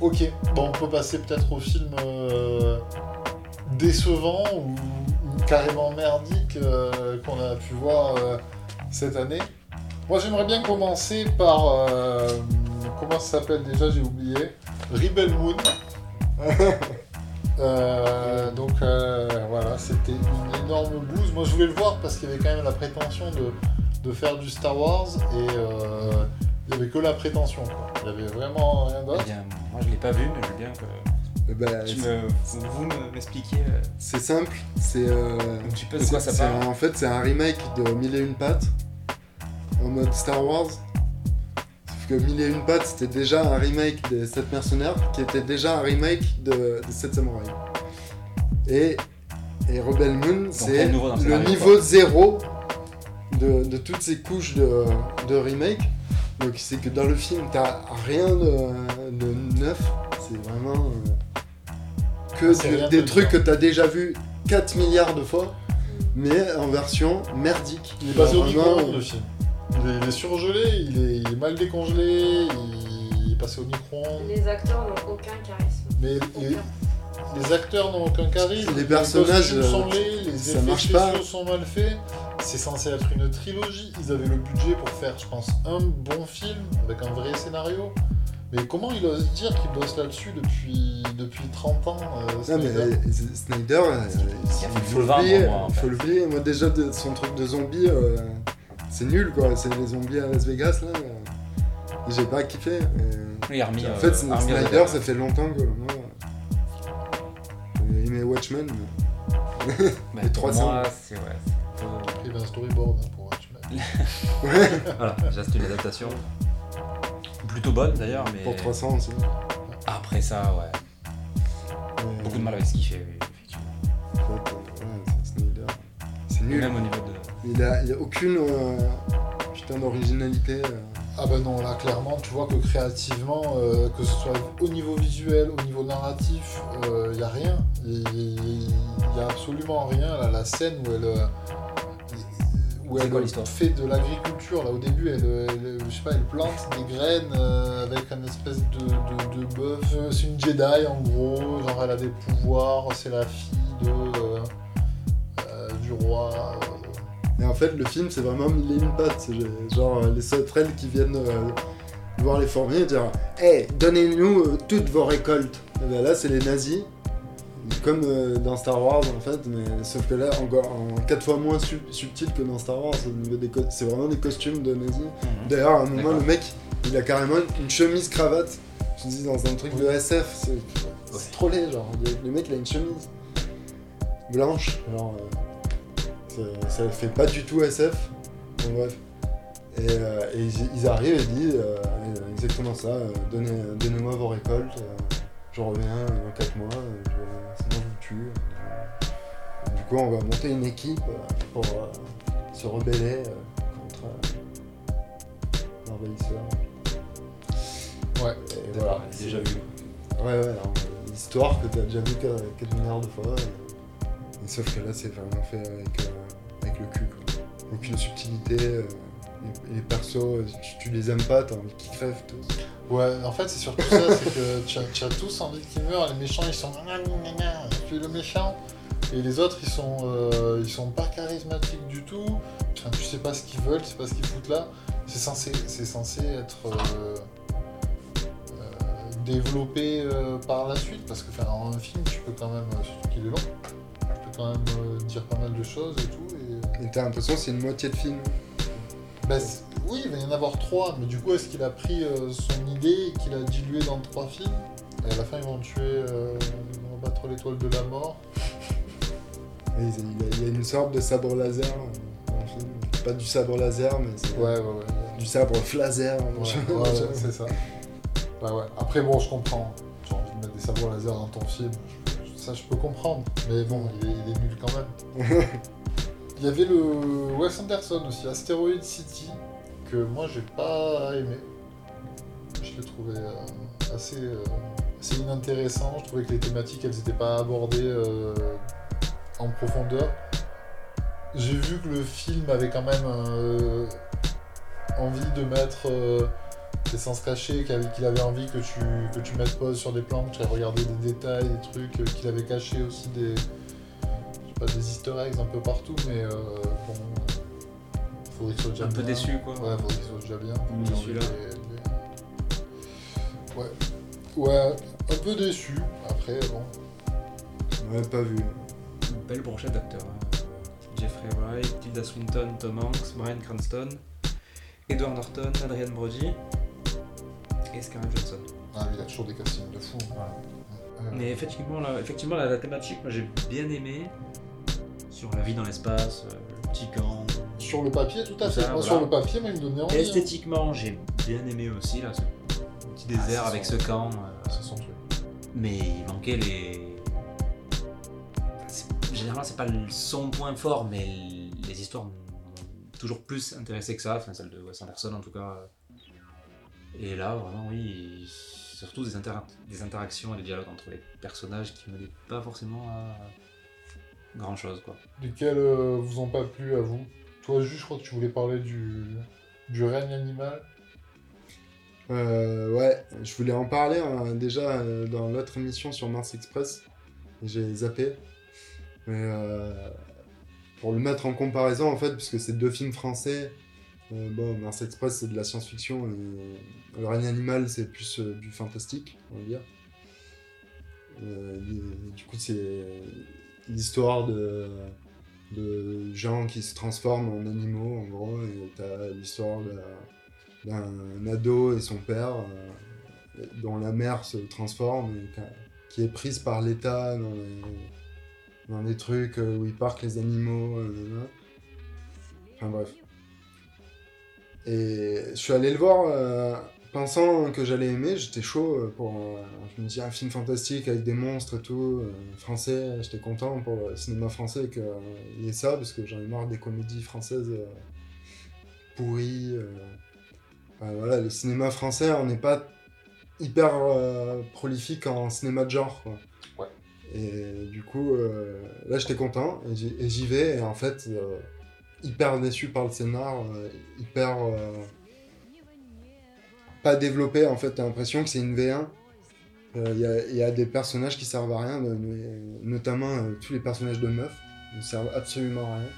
Ok, bon, on peut passer peut-être au film euh, décevant ou carrément merdique euh, qu'on a pu voir euh, cette année. Moi, j'aimerais bien commencer par. euh, comment ça s'appelle déjà J'ai oublié. Rebel Moon. Euh, donc euh, voilà, c'était une énorme bouse. Moi je voulais le voir parce qu'il y avait quand même la prétention de, de faire du Star Wars et euh, il n'y avait que la prétention. Quoi. Il n'y avait vraiment rien Eh d'autre. moi je l'ai pas vu, mais je veux bien que Eh ben, tu me, vous me- m'expliquiez euh, C'est simple, c'est. euh, En fait, c'est un remake de Mille et une pattes en mode Star Wars. Sauf que Mille et une pattes, c'était déjà un remake des 7 mercenaires qui était déjà un remake de, des 7 samouraïs. Et, et Rebel Moon, c'est le niveau zéro de, de toutes ces couches de, de remake. Donc c'est que dans le film, t'as rien de, de neuf. C'est vraiment euh, que Ah, des de trucs que bien. t'as déjà vu 4 milliards de fois, mais en version merdique. Il est au micro-ondes le film. Il est, il est surgelé, il est, il est mal décongelé, il est passé au micro-ondes. Les acteurs n'ont aucun charisme. Mais les, Aucun. les acteurs n'ont aucun charisme, Les personnages, costumes sont euh, laids, les ça effets marche spéciaux pas. sont mal faits. C'est censé être une trilogie. Ils avaient le budget pour faire, je pense, un bon film avec un vrai scénario. Mais comment ils osent dire qu'ils bossent là-dessus depuis, depuis 30 ans euh, Non Snyder mais euh, Snyder, euh, Il faut le l'oublier, vendre, moi, en il faut fait. l'oublier. Moi déjà de, son truc de zombie, euh, c'est nul quoi. C'est les zombies à Las Vegas là. euh, J'ai pas kiffé. mais- Il en euh, fait, Army Snyder, ça fait longtemps que moi, j'ai aimé Watchmen. mais- Bah, les 300. moi, c'est ouais, Il un storyboard hein, pour Watchmen. Ouais, Voilà, déjà c'est une adaptation plutôt bonne d'ailleurs, mais pour 300 aussi. après ça, ouais, Mais, beaucoup de mal avec ce qu'il fait, oui, effectivement. en fait, euh, ouais, c'est Snyder. C'est Et nul. Même au niveau de. Il a, il a aucune euh, putain d'originalité. euh. Ah bah non, là clairement, tu vois que créativement, euh, que ce soit au niveau visuel, au niveau narratif, il n'y a rien. Il n'y a absolument rien. Là, la scène où elle, euh, où elle quoi fait de l'agriculture, là au début, elle, elle- je sais pas, elle plante des graines euh, avec un espèce de, de, de bœuf. Euh, C'est une Jedi en gros, genre elle a des pouvoirs, c'est la fille de, euh, du roi. Et en fait, le film, c'est vraiment mille et une pattes. Genre les sauterelles qui viennent voir les fourmis et dire Hey, donnez-nous toutes vos récoltes. Et ben là, c'est les nazis. Comme euh, dans Star Wars en fait, mais sauf que là encore en 4 fois moins sub- subtil que dans Star Wars au niveau des co- c'est vraiment des costumes de nazis. D'ailleurs à un moment le mec il a carrément une chemise cravate. Je dis dans un truc de SF, c'est c'est trop laid genre. Le- mec il a une chemise blanche, genre euh, ça, fait pas du tout SF. Bon, bref. Et, euh, et ils, ils arrivent et disent exactement ça, donnez, donnez-moi vos récoltes, je reviens dans 4 mois, du coup on va monter une équipe euh, pour euh, se rebeller euh, contre l'envahisseur. Ouais. Et Voilà, déjà vu. Ouais, ouais, une histoire que t'as déjà vu 4 milliards de fois. Et, et sauf que là, c'est vraiment fait avec, euh, avec le cul, quoi. Aucune subtilité. euh, les, les persos, tu, tu les aimes pas, t'as envie qu'ils crèvent tous. Ouais, en fait, c'est surtout ça, c'est que tu as, tous envie qu'ils meurent, les méchants ils sont tu es le méchant, et les autres ils sont, euh, ils sont pas charismatiques du tout, enfin, tu sais pas ce qu'ils veulent, tu sais pas ce qu'ils foutent là, c'est censé, censé être euh, euh, développé euh, par la suite, parce que enfin, en un film tu peux quand même, surtout qu'il est long, tu peux quand même dire pas mal de choses et tout, et... Et t'as l'impression que c'est une moitié de film. Bah, oui, il va y en avoir trois, mais du coup, est-ce qu'il a pris euh, son idée et qu'il a dilué dans trois films? Et à la fin, ils vont tuer, euh, ils vont battre l'étoile de la mort. Il y, a, il y a une sorte de sabre laser euh, dans le film. Pas du sabre laser, mais c'est Ouais, ouais, ouais. du sabre flaser. Ouais, ouais, c'est ça. Ouais, ouais. Après, bon, je comprends. Tu as envie de mettre des sabres laser dans ton film. Ça, je peux comprendre. Mais bon, il est, il est nul quand même. Il y avait le Wes Anderson aussi, Asteroid City, que moi, j'ai pas aimé. Je l'ai trouvé euh, assez, euh, assez inintéressant. Je trouvais que les thématiques, elles n'étaient pas abordées euh, en profondeur. J'ai vu que le film avait quand même euh, envie de mettre des sens cachés, qu'il avait, envie que tu, que tu mettes pause sur des plans, que tu aies regardé des détails, des trucs, qu'il avait caché aussi des, je sais pas, des easter eggs un peu partout, mais bon, soit déjà Un peu bien. déçu quoi. Ouais, qu'il soit déjà bien. Les- les- Ouais. Ouais, un peu déçu. Après, bon. Ouais, pas vu. Une belle brochette d'acteurs. hein. Jeffrey Wright, Tilda Swinton, Tom Hanks, Bryan Cranston, Edward Norton, Adrian Brody et Scarlett Johansson. Ah, il a toujours des castings de fou. Euh, Mais effectivement, la, effectivement la, la thématique, moi j'ai bien aimé sur la vie dans l'espace, euh, le petit camp. Sur le papier, tout à fait. ça, Moi, voilà. sur le papier, moi, il me donnait envie. Et hein. esthétiquement, j'ai bien aimé aussi là, ce petit Ah, désert avec son- ce camp. euh, C'est son truc. mais il manquait les. Généralement, c'est pas son point fort, mais les histoires m'ont toujours plus intéressé que ça, enfin celle de Wes Anderson en tout cas. Et là, vraiment, oui, surtout des, intera- des interactions et des dialogues entre les personnages qui menaient pas forcément à grand chose, quoi. Lesquels euh, vous ont pas plu à vous? Toi, juste, je crois que tu voulais parler du, du règne animal. Euh, ouais, je voulais en parler hein, déjà euh, dans l'autre émission sur Mars Express. J'ai zappé. Mais euh, pour le mettre en comparaison, en fait, puisque c'est deux films français, euh, bon, Mars Express c'est de la science-fiction Le règne animal c'est plus euh, du fantastique, on va dire. Du coup, c'est l'histoire de, de gens qui se transforment en animaux, en gros, et t'as l'histoire d'un ado et son père, euh, dont la mère se transforme, et qui est prise par l'État dans les, trucs euh, où ils parquent les animaux. euh. Enfin bref. Et je suis allé le voir pensant que j'allais aimer, j'étais chaud euh, pour. euh, je me dis un film fantastique avec des monstres et tout, euh, français, j'étais content pour le cinéma français qu'il y ait ça, parce que j'en ai marre des comédies françaises pourries. voilà, le cinéma français, on n'est pas hyper prolifique en cinéma de genre. Quoi. Ouais. Et du coup, là, j'étais content et j'y vais. Et en fait, hyper déçu par le scénar, hyper pas développé. En fait, t'as l'impression que c'est une V1. Il y, a- y a des personnages qui servent à rien, no- no- notamment euh, tous les personnages de meufs. Ne servent absolument à rien.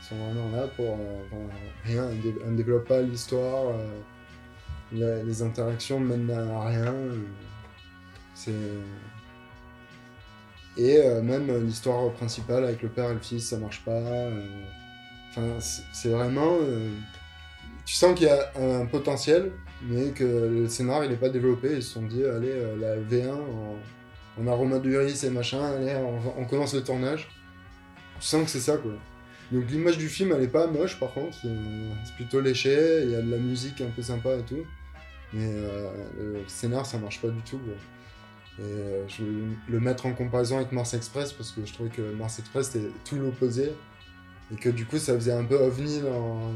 Ils sont vraiment là pour euh, rien. On ne développe pas l'histoire. euh, les interactions mènent à rien. euh, C'est. Et euh, même euh, l'histoire principale avec le père et le fils, ça marche pas. euh. Enfin, c'est- vraiment. euh, tu sens qu'il y a un potentiel, mais que le scénar il est pas développé. Ils se sont dit, allez, euh, la V1, on, on a Romain Duris et machin, allez, on, commence le tournage. Tu sens que c'est ça, quoi. Donc l'image du film, elle est pas moche, par contre. C'est plutôt léché, il y a de la musique un peu sympa et tout. Mais euh, le scénar, ça marche pas du tout. Et euh, je vais le mettre en comparaison avec Mars Express parce que je trouvais que Mars Express c'était tout l'opposé et que du coup ça faisait un peu ovni dans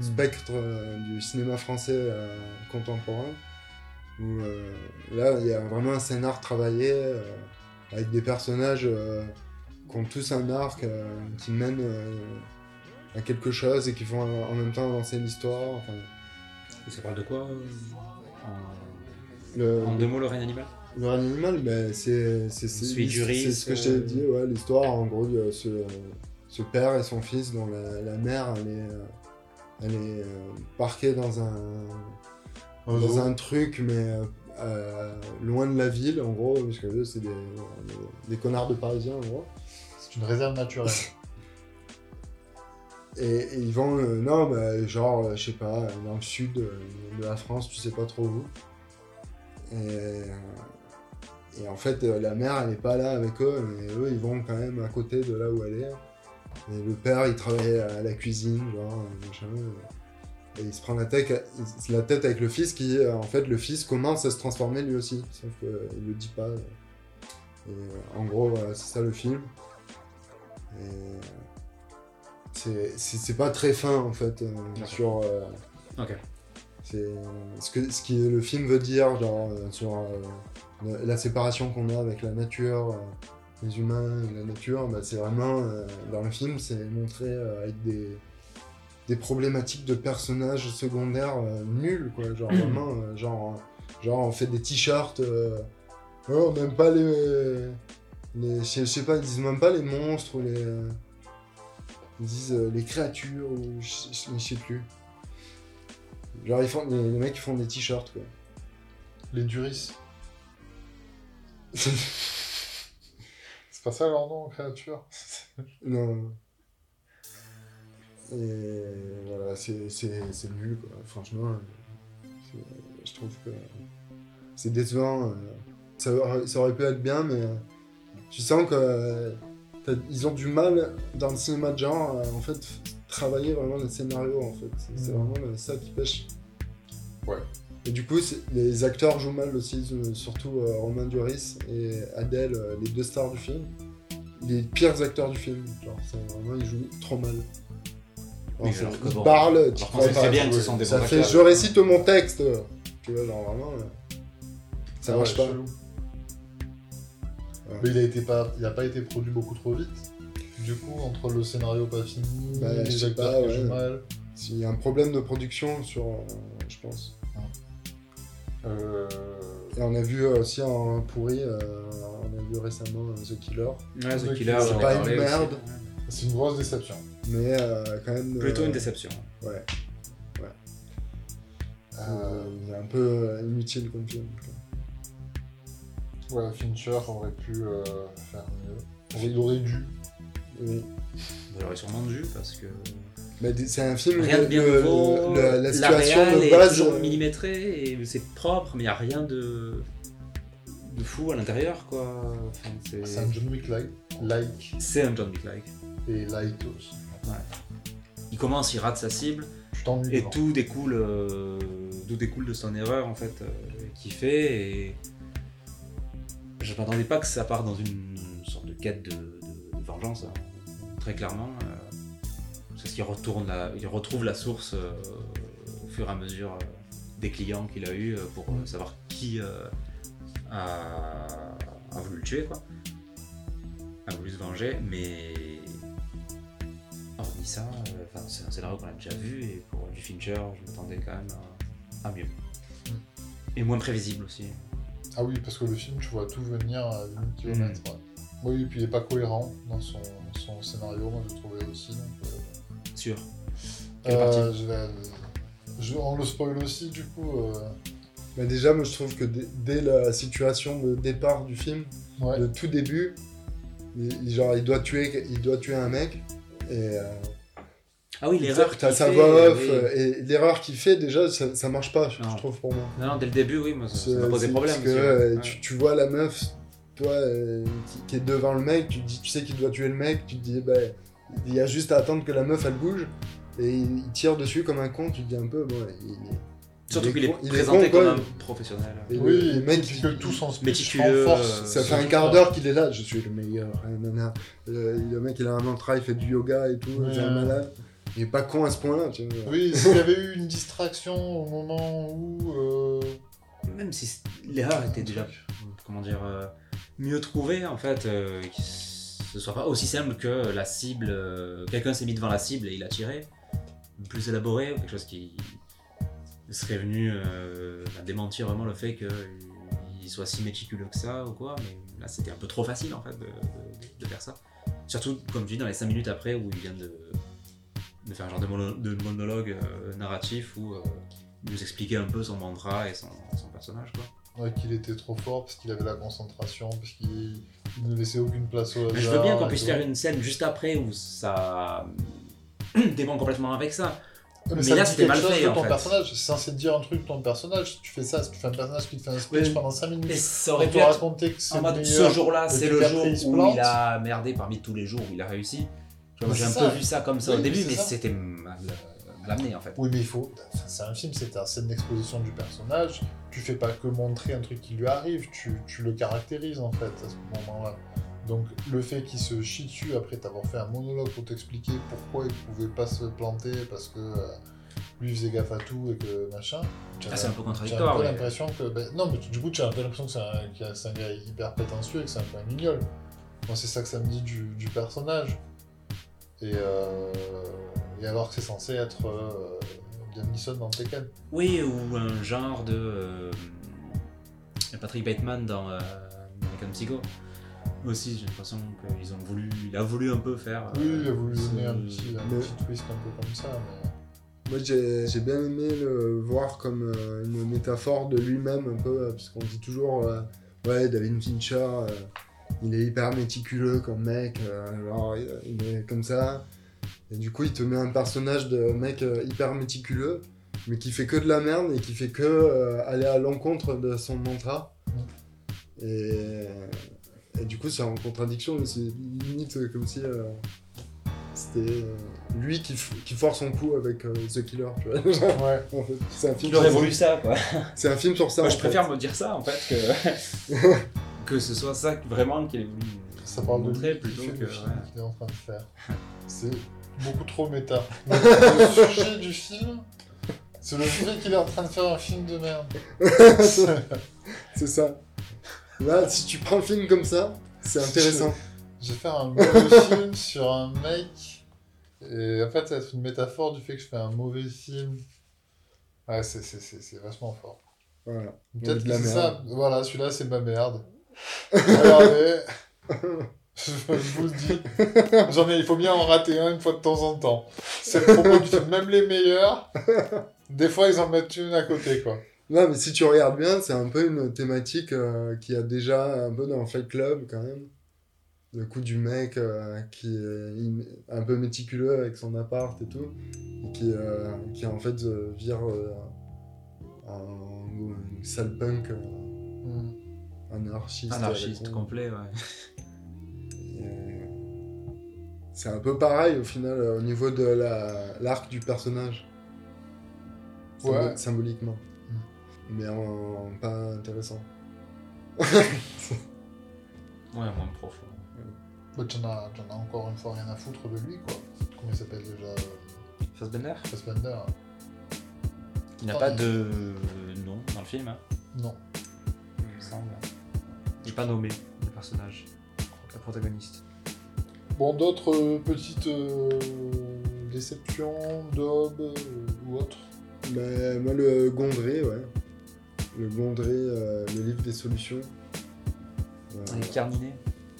spectre euh, du cinéma français euh, contemporain où euh, là il y a vraiment un scénar travaillé avec des personnages qui ont tous un arc qui mène à quelque chose et qui font en même temps avancer l'histoire enfin, Et ça parle de quoi le, en, deux mots, le règne animal? Le règne animal, ben, c'est ce que je t'ai dit, ouais, l'histoire en gros de ce, ce père et son fils dont la, la mère elle est, elle est euh, parquée dans un, Un dans zoo. un truc mais euh, euh, loin de la ville en gros, parce que eux c'est des, des connards de parisiens en gros. C'est une réserve naturelle. Et, et ils vont, euh, non, bah, genre, euh, je sais pas, dans le sud de la France, tu sais pas trop où. Et, et en fait, la mère, elle est pas là avec eux, mais eux, ils vont quand même à côté de là où elle est. Et le père, il travaille à la cuisine, genre, euh, machin. euh, Et il se prend la tête, il- la tête avec le fils, qui, euh, en fait, le fils commence à se transformer lui aussi, sauf qu'il le dit pas. Et en gros, voilà, c'est ça le film. C'est- pas très fin en fait euh, sur euh, Ok. c'est ce que ce qui le film veut dire genre sur la, séparation qu'on a avec la nature les humains et la nature bah, c'est vraiment euh, dans le film c'est montré euh, avec des des problématiques de personnages secondaires euh, nuls quoi genre vraiment euh, genre genre on fait des t-shirts ouais, on n'aime pas les les je sais- pas ils disent même pas les monstres ou les ils disent les créatures ou je, sais plus. Genre ils font, les, les mecs ils font des t-shirts quoi. Les Duris. C'est pas ça leur nom, créature non. Et voilà, c'est nul quoi. Franchement, je trouve que c'est décevant. euh. Ça, aurait- ça aurait pu être bien, mais euh, tu sens que euh, ils ont du mal dans le cinéma de genre à en fait travailler vraiment le scénario en fait. C'est Mhm. vraiment ça qui pêche. Ouais. Et du coup, les acteurs jouent mal aussi, euh, surtout euh, Romain Duris et Adèle, euh, les deux stars du film. Les pires acteurs du film, genre, vraiment, ils jouent trop mal. Alors que ils bon, parlent, tu crois pas, très bien que ce sont des Ça fait, acteurs. je récite mon texte Tu vois, genre vraiment, ça Ah marche ouais, pas. Ouais. Mais il a été pas, il a pas été produit beaucoup trop vite. Du coup, entre le scénario pas fini, Bah, les acteurs pas, qui ouais. jouent mal. Il y a un problème de production sur, euh, je pense. Euh... Et on a vu aussi en pourri, euh, on a vu récemment euh, The Killer, Ouais, The C'est Killer, pas j'en ai une aussi. merde. C'est une grosse déception. mais euh, quand même. Plutôt euh, une déception. Ouais. Euh, un peu inutile comme film. Ouais, Fincher aurait pu euh, faire mieux. Il aurait dû. Oui. Vous l'aurez sûrement dû parce que Mais d- c'est un film rien de bien le- nouveau. le- la situation de est toujours euh, millimétrée et c'est propre, mais il n'y a rien de de fou à l'intérieur quoi. Enfin, c'est- C'est un John Wick like, like c'est un John Wick-like. et light aussi. Il commence, il rate sa cible et tout découle, euh, tout découle de son erreur en fait euh, qu'il fait et je m'attendais pas que ça parte dans une sorte de quête de, de- de vengeance hein, très clairement. euh, parce qu'il retourne, la- il retrouve la source euh, au fur et à mesure euh, des clients qu'il a eu euh, pour euh, savoir qui euh, a, a voulu le tuer quoi, a voulu se venger, mais hormis ça, euh, enfin, c'est un scénario qu'on a déjà vu et pour du Fincher, je m'attendais quand même à, à mieux. Et moins prévisible aussi. Ah oui, parce que le film, tu vois tout venir à 10 km. Oui, et puis il est pas cohérent dans son, son scénario, moi j'ai trouvé aussi. Donc, euh, Quelle euh, partie je vais- je- on le spoil aussi, du coup. euh, Mais déjà, moi je trouve que dès, la situation de départ du film, Ouais. le tout début, Il- genre, il doit tuer, il doit tuer un mec. Et euh, Ah oui, l'erreur. qu'il sa fait, voix off. oui. euh, Et l'erreur qu'il fait, déjà, ça, ça marche pas, je, je trouve pour moi. Non, non, dès le début, oui, moi, ça, m'a posé problème. Parce que euh, ouais. tu, tu vois la meuf, toi, euh, qui, qui est devant le mec, tu, dis, tu sais qu'il doit tuer le mec, tu te dis, bah, il y a juste à attendre que la meuf elle bouge, et il, il tire dessus comme un con, tu te dis un peu, bon, il, Surtout il qu'il est con- il présenté con, comme un professionnel. Et Oui, le, mec, il- que tout son speech renforce. euh, ça fait un quart d'heure qu'il est là, je suis le meilleur, hein, nanana. Le, le mec, il a un mantra, il fait du yoga et tout, Ouais. c'est un malade. Il est pas con à ce point-là, tu vois. Oui, s'il y avait eu une distraction au moment où. euh, Même si l'erreur était déjà, comment dire, euh, mieux trouvée, en fait, euh, ce soit pas aussi simple que la cible, euh, quelqu'un s'est mis devant la cible et il a tiré, plus élaboré, quelque chose qui serait venu euh, démentir vraiment le fait qu'il soit si méticuleux que ça ou quoi, mais là c'était un peu trop facile en fait de, faire ça. Surtout, comme tu dis, dans les 5 minutes après où il vient de, faire un genre de, mono- de monologue euh, narratif où il nous expliquait un peu son mantra et son, son personnage quoi. Ouais, qu'il était trop fort parce qu'il avait la concentration, parce qu'il il ne laissait aucune place au hasard. Mais je veux bien qu'on puisse faire une scène juste après où ça dément complètement avec ça. Mais ça là, c'était mal fait, de en fait. personnage. C'est censé te dire un truc de ton personnage. Si tu fais ça, si tu fais un personnage qui te fait un speech Oui. pendant 5 minutes, Et ça aurait pu être que c'est le ce jour-là, c'est le jour où plante. il a merdé parmi tous les jours où il a réussi. J'ai un peu vu ça comme ça Oui, au début, mais c'était mal amené en fait. Oui, mais il faut. c'est un film, c'est un scène d'exposition du personnage. Tu fais pas que montrer un truc qui lui arrive, tu, tu le caractérises en fait à ce moment-là. Donc le fait qu'il se chie dessus après t'avoir fait un monologue pour t'expliquer pourquoi il pouvait pas se planter parce que euh, lui faisait gaffe à tout et que machin. Ah, c'est un peu J'ai un contradictoire. peu ouais. l'impression que. ben, non, mais du coup, tu as un peu l'impression que c'est un, un gars hyper prétentieux et que c'est un peu un guignol. Moi, c'est ça que ça me dit du, du personnage. Et, euh, et alors que c'est censé être euh, Liam Neeson dans Tekken. Oui, ou un genre de. euh, Patrick Bateman dans euh, American Psycho. Aussi, j'ai l'impression qu'ils ont voulu. Il a voulu un peu faire. Oui, euh, il a voulu ce- donner un petit, un Mais- petit twist un peu comme ça. Mais... Moi j'ai j'ai bien aimé le voir comme euh, une métaphore de lui-même un peu, euh, parce qu'on dit toujours, euh, ouais, David Fincher, euh, il est hyper méticuleux comme mec, euh, alors il, il est comme ça, et du coup il te met un personnage de mec euh, hyper méticuleux, mais qui fait que de la merde et qui fait que euh, aller à l'encontre de son mantra. Et, et du coup c'est en contradiction, mais c'est limite comme si... euh, c'était euh, lui qui, qui force son coup avec euh, The Killer, tu vois. Genre, Ouais. en fait, c'est un film. Il aurait sur- voulu ça, quoi. C'est un film sur ça. Moi, je fait. préfère me dire ça, en fait, que, que ce soit ça vraiment qu'il ait voulu Ça parle de montrer plutôt que. ouais. qu'il est en train de faire. C'est beaucoup trop méta. le sujet du film, c'est le fait qu'il est en train de faire un film de merde. C'est ça. Là, si tu prends le film comme ça, c'est intéressant. Je vais faire un mauvais film sur un mec. Et en fait, ça va être une métaphore du fait que je fais un mauvais film. Ouais, c'est, vachement fort. Voilà. Peut-être que c'est ça. Voilà, celui-là, c'est ma merde. Regardez. Je, vous le dis. J'en ai, il faut bien en rater un une fois de temps en temps. C'est le propos du film. Même les meilleurs, des fois, ils en mettent une à côté, quoi. Non, mais si tu regardes bien, c'est un peu une thématique euh, qui a déjà un peu dans Fight Club quand même. Le coup du mec euh, qui est un peu méticuleux avec son appart et tout, et qui, euh, qui en fait euh, vire euh, une sale punk, euh, Hmm. anarchiste. Anarchiste complet, ouais. C'est un peu pareil au final euh, au niveau de la- l'arc du personnage. Ouais. Symboliquement. Mais en, pas intéressant. Ouais, moins profond. Bah, t'en as, t'en as encore une fois rien à foutre de lui, quoi. Comment il s'appelle déjà euh, Fassbender Fassbender hein. Il n'a pas il- de nom dans le film, hein, Non. il me semble. Il n'est pas nommé, le personnage, le protagoniste. Bon, d'autres euh, petites euh, déceptions, daubes euh, ou autres Mais moi, le Gondré, ouais. Le Gondré, euh, le livre des solutions. Euh, Avec c'est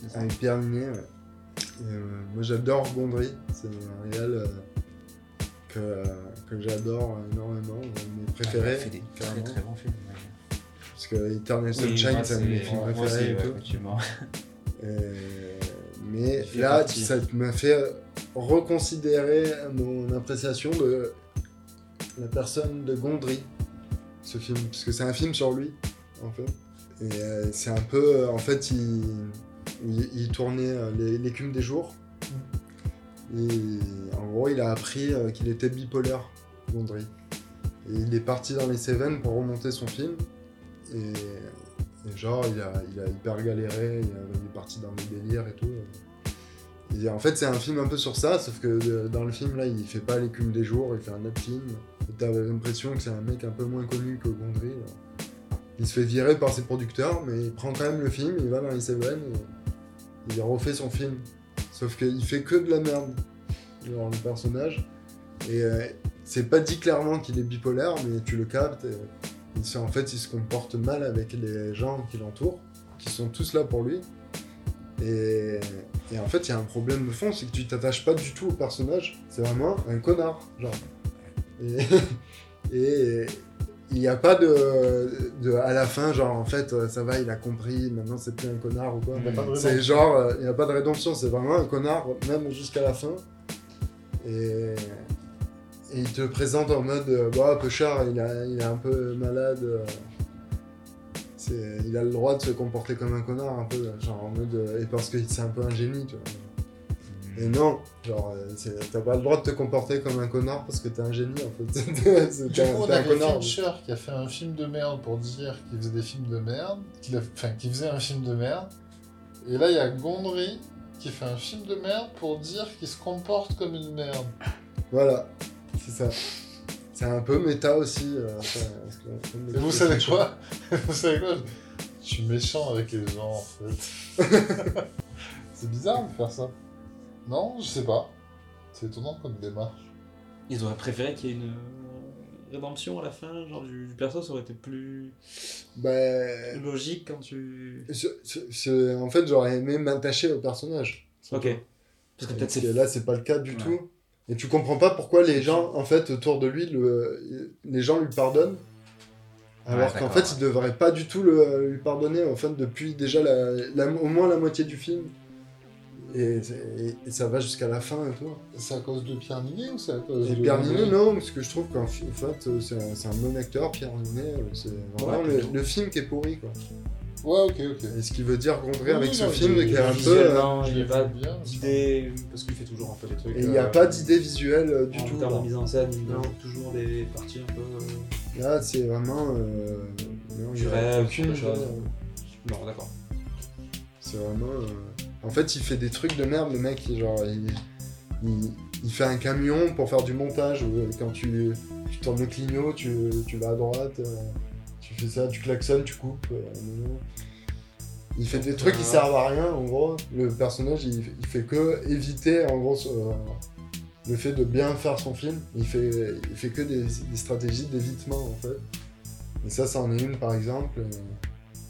ça? Avec Pierre Ninet, ouais. Et, euh, moi, j'adore Gondry. C'est un réal euh, que, euh, que j'adore énormément. Un de mes préférés. Il a fait des très carrément. très bons films. ouais. Parce que Eternal Sunshine, c'est un de mes films préférés aussi, et ouais, tout. Et mais là, partie. ça m'a fait reconsidérer mon appréciation de la personne de Gondry, ce film, parce que c'est un film sur lui, en fait. Et euh, c'est un peu, euh, en fait, il, il, il tournait euh, l'écume des jours. Et en gros, il a appris euh, qu'il était bipolaire, Gondry. Et il est parti dans les Cévennes pour remonter son film. Et, genre, il a, hyper galéré, il, est parti dans des délires et tout. En fait, c'est un film un peu sur ça, sauf que euh, dans le film, là, il fait pas l'écume des jours, il fait un autre film. T'as l'impression que c'est un mec un peu moins connu que Gondry. Il se fait virer par ses producteurs, mais il prend quand même le film, il va dans les et il refait son film. Sauf qu'il fait que de la merde, genre le personnage. Et euh, c'est pas dit clairement qu'il est bipolaire, mais tu le captes. et il en fait, il se comporte mal avec les gens qui l'entourent, qui sont tous là pour lui. Et, et en fait, il y a un problème de fond, c'est que tu t'attaches pas du tout au personnage. C'est vraiment un connard, genre. Et il n'y a pas de, de. À la fin, genre, en fait, euh, ça va, il a compris, maintenant c'est plus un connard ou quoi. C'est genre, euh, il n'y a pas de rédemption, c'est vraiment un connard, même jusqu'à la fin. Et, et il te présente en mode, euh, bah, Peuchard, il, a- il est un peu malade. euh, c'est- il a le droit de se comporter comme un connard, un peu, genre en mode. euh, et parce que c'est un peu un génie, tu vois. Et non, genre, euh, c'est- t'as pas le droit de te comporter comme un connard parce que t'es un génie, en fait. C'est- Du t'es coup, un- on t'es un avait connard. Fincher qui a fait un film de merde pour dire qu'il faisait des films de merde, qu'il a... enfin, qu'il faisait un film de merde. Et là, il y a Gondry qui fait un film de merde pour dire qu'il se comporte comme une merde. Voilà, c'est ça. C'est un peu méta aussi. euh, ça, que- vous savez quoi Vous savez quoi Je suis méchant avec les gens, en fait. C'est bizarre de faire ça. Non, je sais pas. C'est étonnant comme démarche. Ils auraient préféré qu'il y ait une euh, rédemption à la fin, genre du, du perso, ça aurait été plus Ben, logique quand tu. en fait, j'aurais aimé m'attacher au personnage. Ok. Parce que peut-être c'est. là, c'est pas le cas du Ouais. tout. Et tu comprends pas pourquoi les gens, en fait, autour de lui, le... les gens lui pardonnent. Alors Ouais, qu'en fait, ils devraient pas du tout le... lui pardonner, en fait, depuis déjà la... la- au moins la moitié du film. Et, et- et ça va jusqu'à la fin et tout. C'est à cause de Pierre Ninet ou c'est à cause Et de... Pierre Ninet, non, parce que je trouve qu'en fait, c'est un, c'est un bon acteur, Pierre Ninet. euh, C'est vraiment Ouais, le, le film qui est pourri, quoi. Ouais, ok, ok. Et ce qui veut dire Gondry Oui, avec ce non, film, il- qui est un peu... Visuellement, je il n'y a pas d'idée. Parce qu'il fait toujours un peu des trucs. Et il n'y a euh, pas d'idée visuelle euh, du en tout. termes là. de mise en scène, il Non. a toujours des parties un peu. euh, Là, c'est vraiment. euh, non, y a rêve, aucune chose. hein. Non, d'accord. C'est vraiment. euh, En fait, il fait des trucs de merde, le mec. il- Genre, il, il, il fait un camion pour faire du montage. euh, Quand tu, tu tournes le clignot, tu, tu vas à droite. euh, tu fais ça, tu klaxonnes, tu coupes. euh. Il fait des trucs qui Ah. servent à rien, en gros. Le personnage, il, il fait que éviter, en gros, ce- le fait de bien faire son film. Il fait, il fait que des, des stratégies d'évitement, en fait. Et ça, ça en est une, par exemple. euh,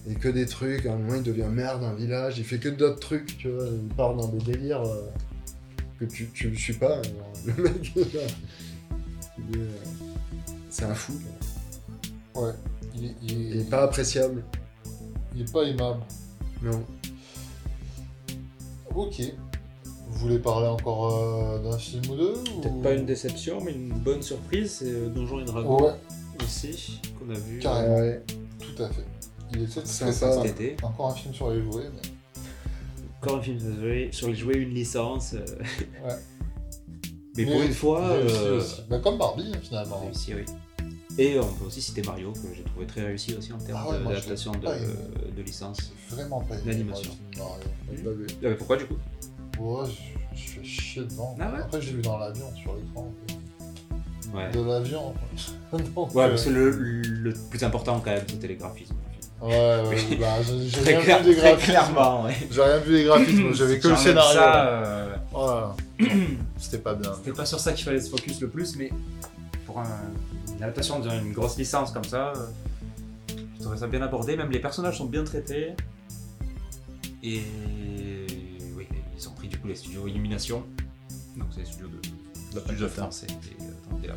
Et que des trucs, à un moment, il devient maire d'un village. Il fait que d'autres trucs, tu vois. Il part dans des délires euh, que tu, tu le suis pas. alors, le mec, il est, euh, c'est un fou. quoi. Ouais. Il est, il est- Il est pas appréciable. il est pas aimable. Non. Ok. Vous voulez parler encore euh, d'un film ou deux Peut-être ou- pas une déception, mais une bonne surprise, c'est euh, Donjons et Dragons Ouais, aussi, qu'on a vu Carrément. Ouais. tout à fait. Il était très Sympa. cet été. Encore un film sur les jouets, mais... Encore un film sur les jouets- sur les jouets, une licence. euh, Ouais. Mais pour une fois, euh, aussi. Bah, comme Barbie, hein, finalement. réussi, oui. Et on peut aussi citer Mario, que j'ai trouvé très réussi aussi en termes Ah ouais, d'adaptation de, licence. Vraiment pas. Ah, mais pourquoi du coup? Ouais, je, je fais chier devant. Ah ouais? Après, j'ai vu dans l'avion, sur l'écran. Ouais. De l'avion. Ouais, euh, parce que le, le plus important quand même, c'était les graphismes. Ouais, ouais, bah, j'ai rien clair- vu des graphismes. clairement, ouais. J'ai rien vu des graphismes, j'avais que le scénario. Euh, Voilà. C'était pas bien. C'était pas sur ça qu'il fallait se focus le plus, mais pour un- une adaptation d'une grosse licence comme ça, euh, je trouvais ça bien abordé. Même les personnages sont bien traités. Et oui, ils ont pris du coup les studios Illumination. Donc c'est les studios de, de de français. Des, attends, des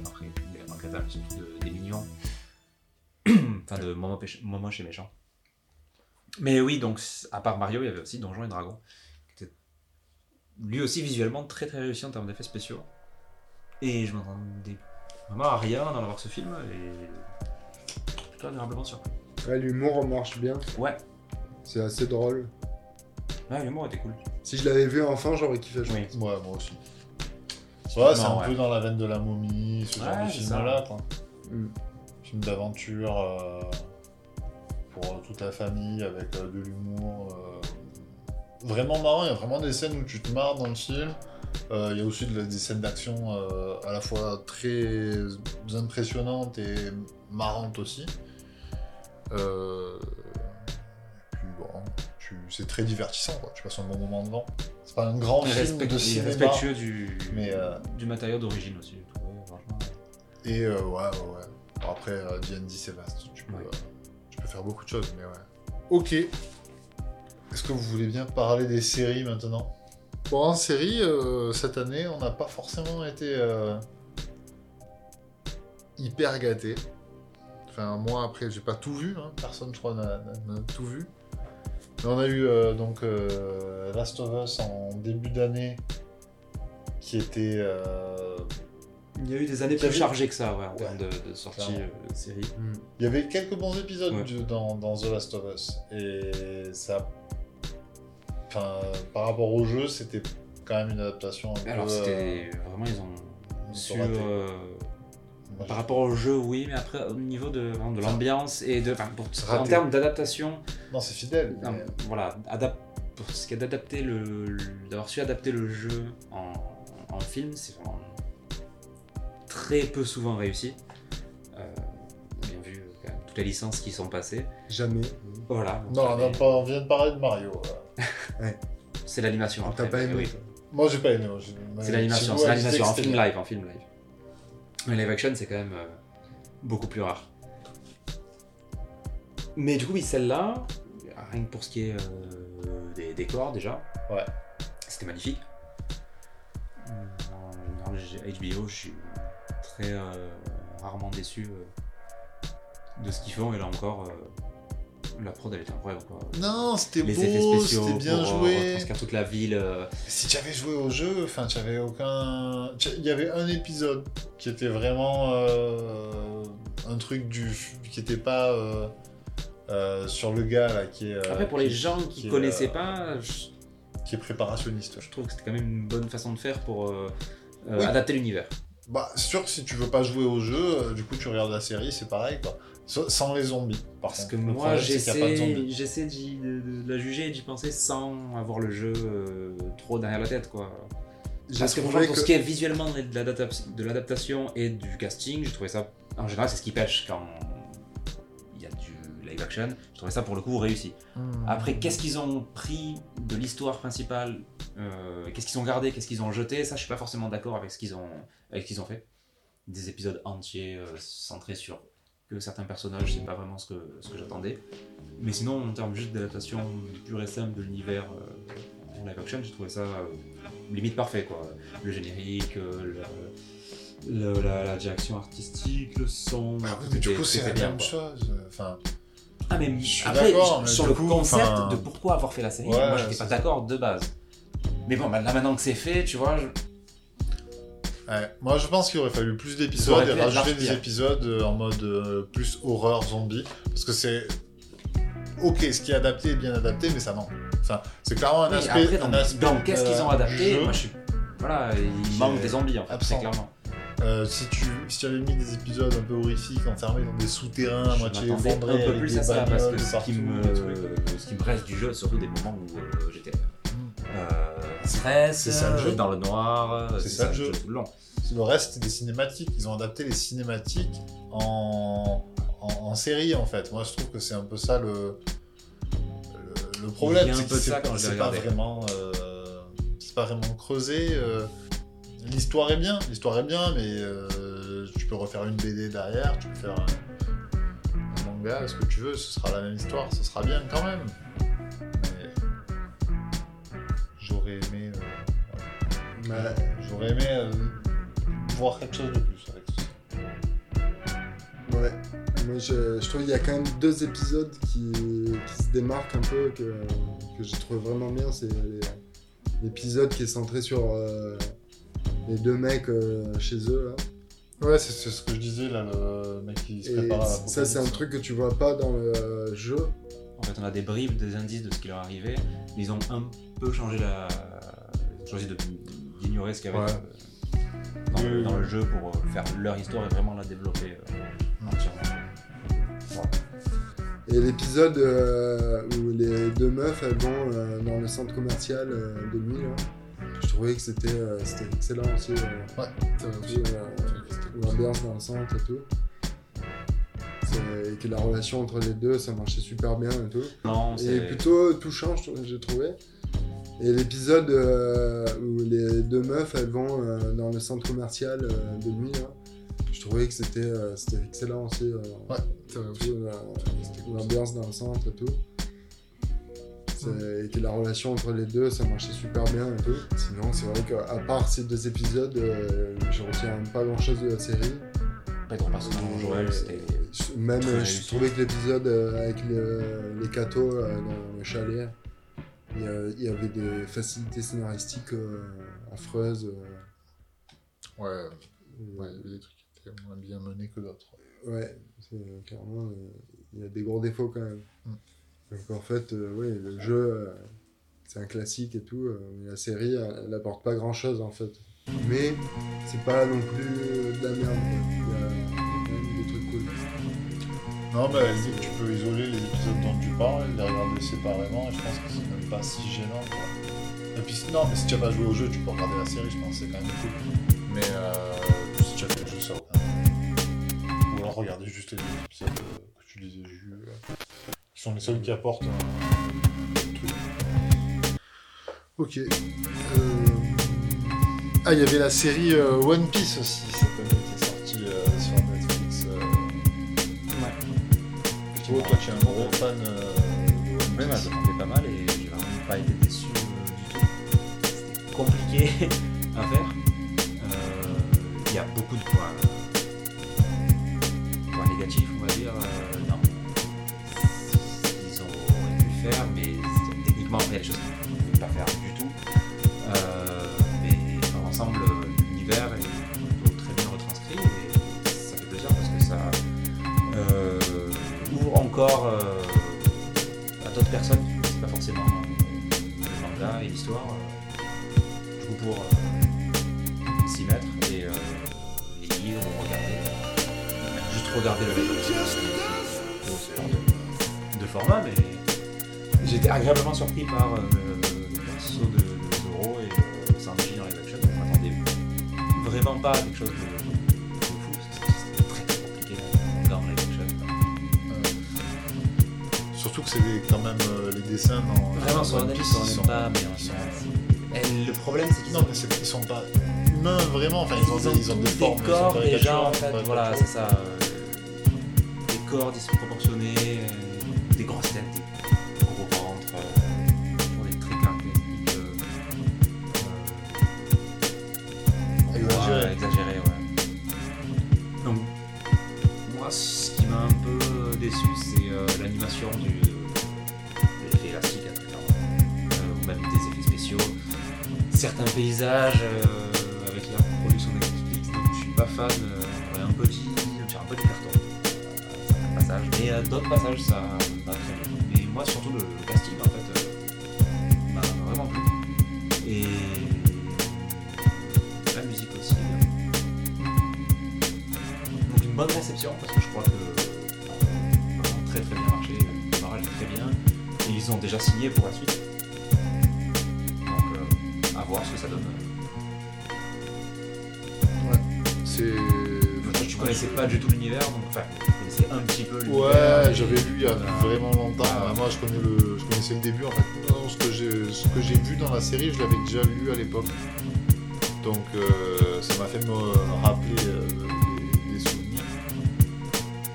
crétins, mais surtout de- des mignons. enfin de Péch- Momo chez Méchant. Mais oui, donc à part Mario, il y avait aussi Donjons et Dragons. qui était lui aussi visuellement très très réussi en termes d'effets spéciaux. Et je m'attendais vraiment à rien dans voir ce film et plutôt agréablement surpris. Ouais, l'humour marche bien. Ouais, C'est assez drôle. ouais l'humour était cool. Si je l'avais vu enfant, j'aurais kiffé. je Oui. pense. Ouais, moi aussi. Ouais, c'est un ouais. peu dans la veine de la momie, ce genre Ouais, de c'est film-là, quoi. Mm. Film d'aventure euh, pour euh, toute la famille avec euh, de l'humour. euh, Vraiment marrant, il y a vraiment des scènes où tu te marres dans le film. Euh, Il y a aussi des scènes d'action euh, à la fois très impressionnantes et marrantes aussi. Euh, c'est très divertissant, quoi. tu passes un bon moment devant. C'est pas un grand film respect- de cinéma. respectueux du, mais, euh, du matériau d'origine aussi. Et euh, ouais, ouais, ouais. Bon, après, euh, D&D, c'est vaste. Tu peux, Ouais. euh, tu peux faire beaucoup de choses, mais ouais. Ok. Est-ce que vous voulez bien parler des séries maintenant? Bon, en série, euh, cette année, on n'a pas forcément été euh, hyper gâtés. Enfin, moi, après, j'ai pas tout vu. hein. Personne, je crois, n'a tout vu. Mais on a eu euh, donc Last of Us en début d'année, qui était... Il y a eu des années plus chargées que ça, ouais, en Ouais, termes de, de sortie de série. Mm. Il y avait quelques bons épisodes Ouais. dans, dans The Last of Us. Et ça. Enfin, par rapport au jeu, c'était quand même une adaptation un peu. Alors, euh, c'était vraiment, ils ont su. euh, par rapport au jeu, oui, mais après, au niveau de, l'ambiance et de. Pour- en termes d'adaptation, Non, c'est fidèle. Non, voilà, adap- pour ce qui est d'adapter le, le- d'avoir su adapter le jeu en, en film, c'est vraiment très peu souvent réussi. Euh, on a bien vu euh, quand même toutes les licences qui sont passées. Jamais. Voilà. Non, on vient de parler de Mario. Euh. c'est l'animation. T'as pas aimé oui. Moi, j'ai pas aimé. C'est l'animation, c'est l'animation en film live, en film live. Mais live action, c'est quand même euh, beaucoup plus rare. Mais du coup, oui, celle-là, rien que pour ce qui est euh, des décors déjà, Ouais. c'était magnifique. En général, j'ai- HBO, je suis très euh, rarement déçu euh, de ce qu'ils font, et là encore, euh, la prod elle était incroyable. Quoi. Non, c'était beau, c'était bien pour, euh, joué. retranscrire toute la ville. euh, Si tu avais joué au jeu, enfin, tu avais aucun. Il y avait un épisode qui était vraiment euh, un truc du qui était pas euh, euh, sur le gars là qui est. euh, Après, pour les gens qui qui est, connaissaient euh, pas, je- qui est préparationniste. je trouve que c'était quand même une bonne façon de faire pour euh, euh, Oui. adapter l'univers. Bah, c'est sûr que si tu veux pas jouer au jeu, euh, du coup tu regardes la série, c'est pareil quoi. Sa- Sans les zombies. Par Parce que Le moi, j'essaie de, de la juger et d'y penser sans avoir le jeu euh, trop derrière la tête. quoi. Parce que pour que- ce qui est visuellement de l'adaptation- de l'adaptation et du casting, j'ai trouvé ça, en général, c'est ce qui pêche quand il y a du live action. Je trouvais ça pour le coup réussi. Hmm. Après, qu'est-ce qu'ils ont pris de l'histoire principale euh, Qu'est-ce qu'ils ont gardé Qu'est-ce qu'ils ont jeté? Ça, je suis pas forcément d'accord avec ce qu'ils ont, avec ce qu'ils ont fait. Des épisodes entiers euh, centrés sur que certains personnages, c'est pas vraiment ce que, ce que j'attendais. Mais sinon, en termes juste d'adaptation pure et simple de l'univers euh, en live action, j'ai trouvé ça euh, limite parfait. Quoi. Le générique, euh, la, la direction artistique, le son. Ah oui, mais du coup, c'est la bien, même quoi. chose. Enfin, Ah mais Je suis après, d'accord, mais sur le coup, concept de pourquoi avoir fait la série, Ouais, moi j'étais pas d'accord de base. Mais bon, là maintenant que c'est fait, tu vois, je- ouais. Moi, je pense qu'il aurait fallu plus d'épisodes et rajouter des épisodes euh, en mode euh, plus horreur zombie. Parce que c'est. Ok, ce qui est adapté est bien adapté, mais ça manque. Enfin, c'est clairement un Oui, aspect. après, aspect dans qu'est-ce qu'ils ont euh, adapté, jeu. moi je suis. Voilà, il manque des zombies en fait, absent. c'est clairement. Euh, si, tu, si tu avais mis des épisodes un peu horrifiques enfermés dans des souterrains à Je moitié effondrés, un peu plus à ça, parce que ce qui, me, ce qui me reste du jeu, surtout des moments où euh, j'étais stress, C'est ça, le jeu. dans le noir, C'est ça, le jeu. tout le long. Le reste, c'est des cinématiques. Ils ont adapté les cinématiques en, en, en série, en fait. Moi, je trouve que c'est un peu ça le, le, le problème. C'est peu que c'est ça pas- vraiment, euh, c'est pas vraiment creusé. euh. L'histoire est bien, l'histoire est bien, mais euh, tu peux refaire une BD derrière, tu peux faire un, un manga, ce que tu veux, ce sera la même histoire, ce sera bien quand même. J'aurais aimé, euh, j'aurais aimé euh, voir quelque chose de plus avec ça. Ouais. Moi, je, je trouve qu'il y a quand même deux épisodes qui, qui se démarquent un peu, que, que j'ai trouvé vraiment bien. C'est l'épisode qui est centré sur euh, les deux mecs euh, chez eux. Là. Ouais, c'est ce que je disais là, le mec qui se prépare à la ça, c'est un truc que tu vois pas dans le jeu. En fait, on a des bribes, des indices de ce qui leur arrivait. Ils ont un peu changé la. ils ont choisi d'ignorer ce qu'il y avait Ouais. dans, le, dans jeu pour faire leur histoire et vraiment la développer euh, entièrement. Et l'épisode euh, où les deux meufs elles vont euh, dans le centre commercial euh, de nuit, là, je trouvais que c'était euh, c'était excellent aussi. euh, Ouais, euh, l'ambiance dans le centre et tout. Et que la relation entre les deux, ça marchait super bien et tout. Non, Et c'est. plutôt touchant, j'ai trouvé. Et l'épisode euh, où les deux meufs elles vont euh, dans le centre commercial euh, de nuit, là, je trouvais que c'était euh, c'était excellent aussi. euh, Ouais, c'est vrai aussi. tout, l'ambiance dans le centre et tout. C'est- Et que la relation entre les deux, ça marchait super bien et tout. Sinon, c'est vrai qu'à part ces deux épisodes, euh, je retiens pas grand chose de la série. Pedro Pascal, Joël, c'était. Même, très euh, je trouvais que l'épisode euh, avec le- les cathos euh, dans le chalet, il y, avait des facilités scénaristiques affreuses. Ouais, ouais, il y avait des trucs qui étaient moins bien menés que d'autres. Ouais, c'est- clairement, il y a des gros défauts quand même. Mm. Donc en fait, ouais, le jeu, c'est un classique et tout, mais la série, elle, elle apporte pas grand chose en fait. Mais c'est pas non plus de la merde. Non, mais à la limite, tu peux isoler les épisodes dont tu parles, les regarder séparément, et je pense que c'est même pas si gênant. Quoi. Et puis, non, mais si tu n'as pas joué au jeu, tu peux regarder la série, je pense que c'est quand même cool. Mais euh, si tu as fait jeu, ça. Ou alors regarder juste les épisodes euh, que tu disais, euh, qui sont les seuls qui apportent un truc. Ok. Euh, Ah, il y avait la série One Piece aussi, cette année, Toi, tu es un gros fan euh, de One Ouais, bah, Piece. j'attendais pas mal et j'ai vraiment pas été déçu euh. C'était compliqué à faire. Euh, Il y a beaucoup de points, points négatifs, on va dire. euh, non. Ils auraient pu faire, mais techniquement, des choses qu'ils ne pas faire du tout. Euh, mais dans l'ensemble, euh, à d'autres personnes pas forcément euh, le manga et l'histoire, euh, du coup pour euh, s'y mettre et euh, les lire ou regarder, euh, juste regarder le genre de, format, mais été agréablement surpris par euh, le perso de, de Zoro et euh, Sanji dans les action. Je m'attendais vraiment pas à quelque chose de Surtout que c'est des- quand même euh, les dessins dans. Vraiment, sur One un Piece, on n'aime sont- pas, mais ils sont- Et le problème, c'est qu'ils Non, mais c'est- ils sont pas humains vraiment. Enfin, ils ont, ils ont, des- ils ont tous des formes. ils sont corps caricaturaux, déjà, en fait, voilà, c'est ça. euh, Des corps disproportionnés, euh, des grosses têtes, des gros ventres, euh, toujours des traits caractéristiques. euh, euh, Exagérés. ouais, exagérés, ouais. Donc, moi, ce qui m'a un peu déçu, c'est euh, l'animation du, de l'effet élastique, hein. Euh, ou même des effets spéciaux certains paysages euh, avec la production donc je suis pas fan. on aurait un peu un peu du carton. Mais d'autres passages ça va très bien. Mais moi surtout le, casting en fait m'a vraiment plu. Et la musique aussi. bien. Donc une bonne réception parce que je crois que Ont déjà signé pour la suite. Donc euh, à voir ce que ça donne. C'est. Toi, tu connaissais pas du tout l'univers, donc enfin, tu connaissais un petit peu l'univers. Ouais, j'avais lu il y a vraiment longtemps. ah. Moi, je, connais le, je connaissais le début en fait. Non, ce que j'ai, ce que j'ai vu dans la série, je l'avais déjà lu à l'époque. Donc, euh, ça m'a fait me rappeler euh, des, des souvenirs.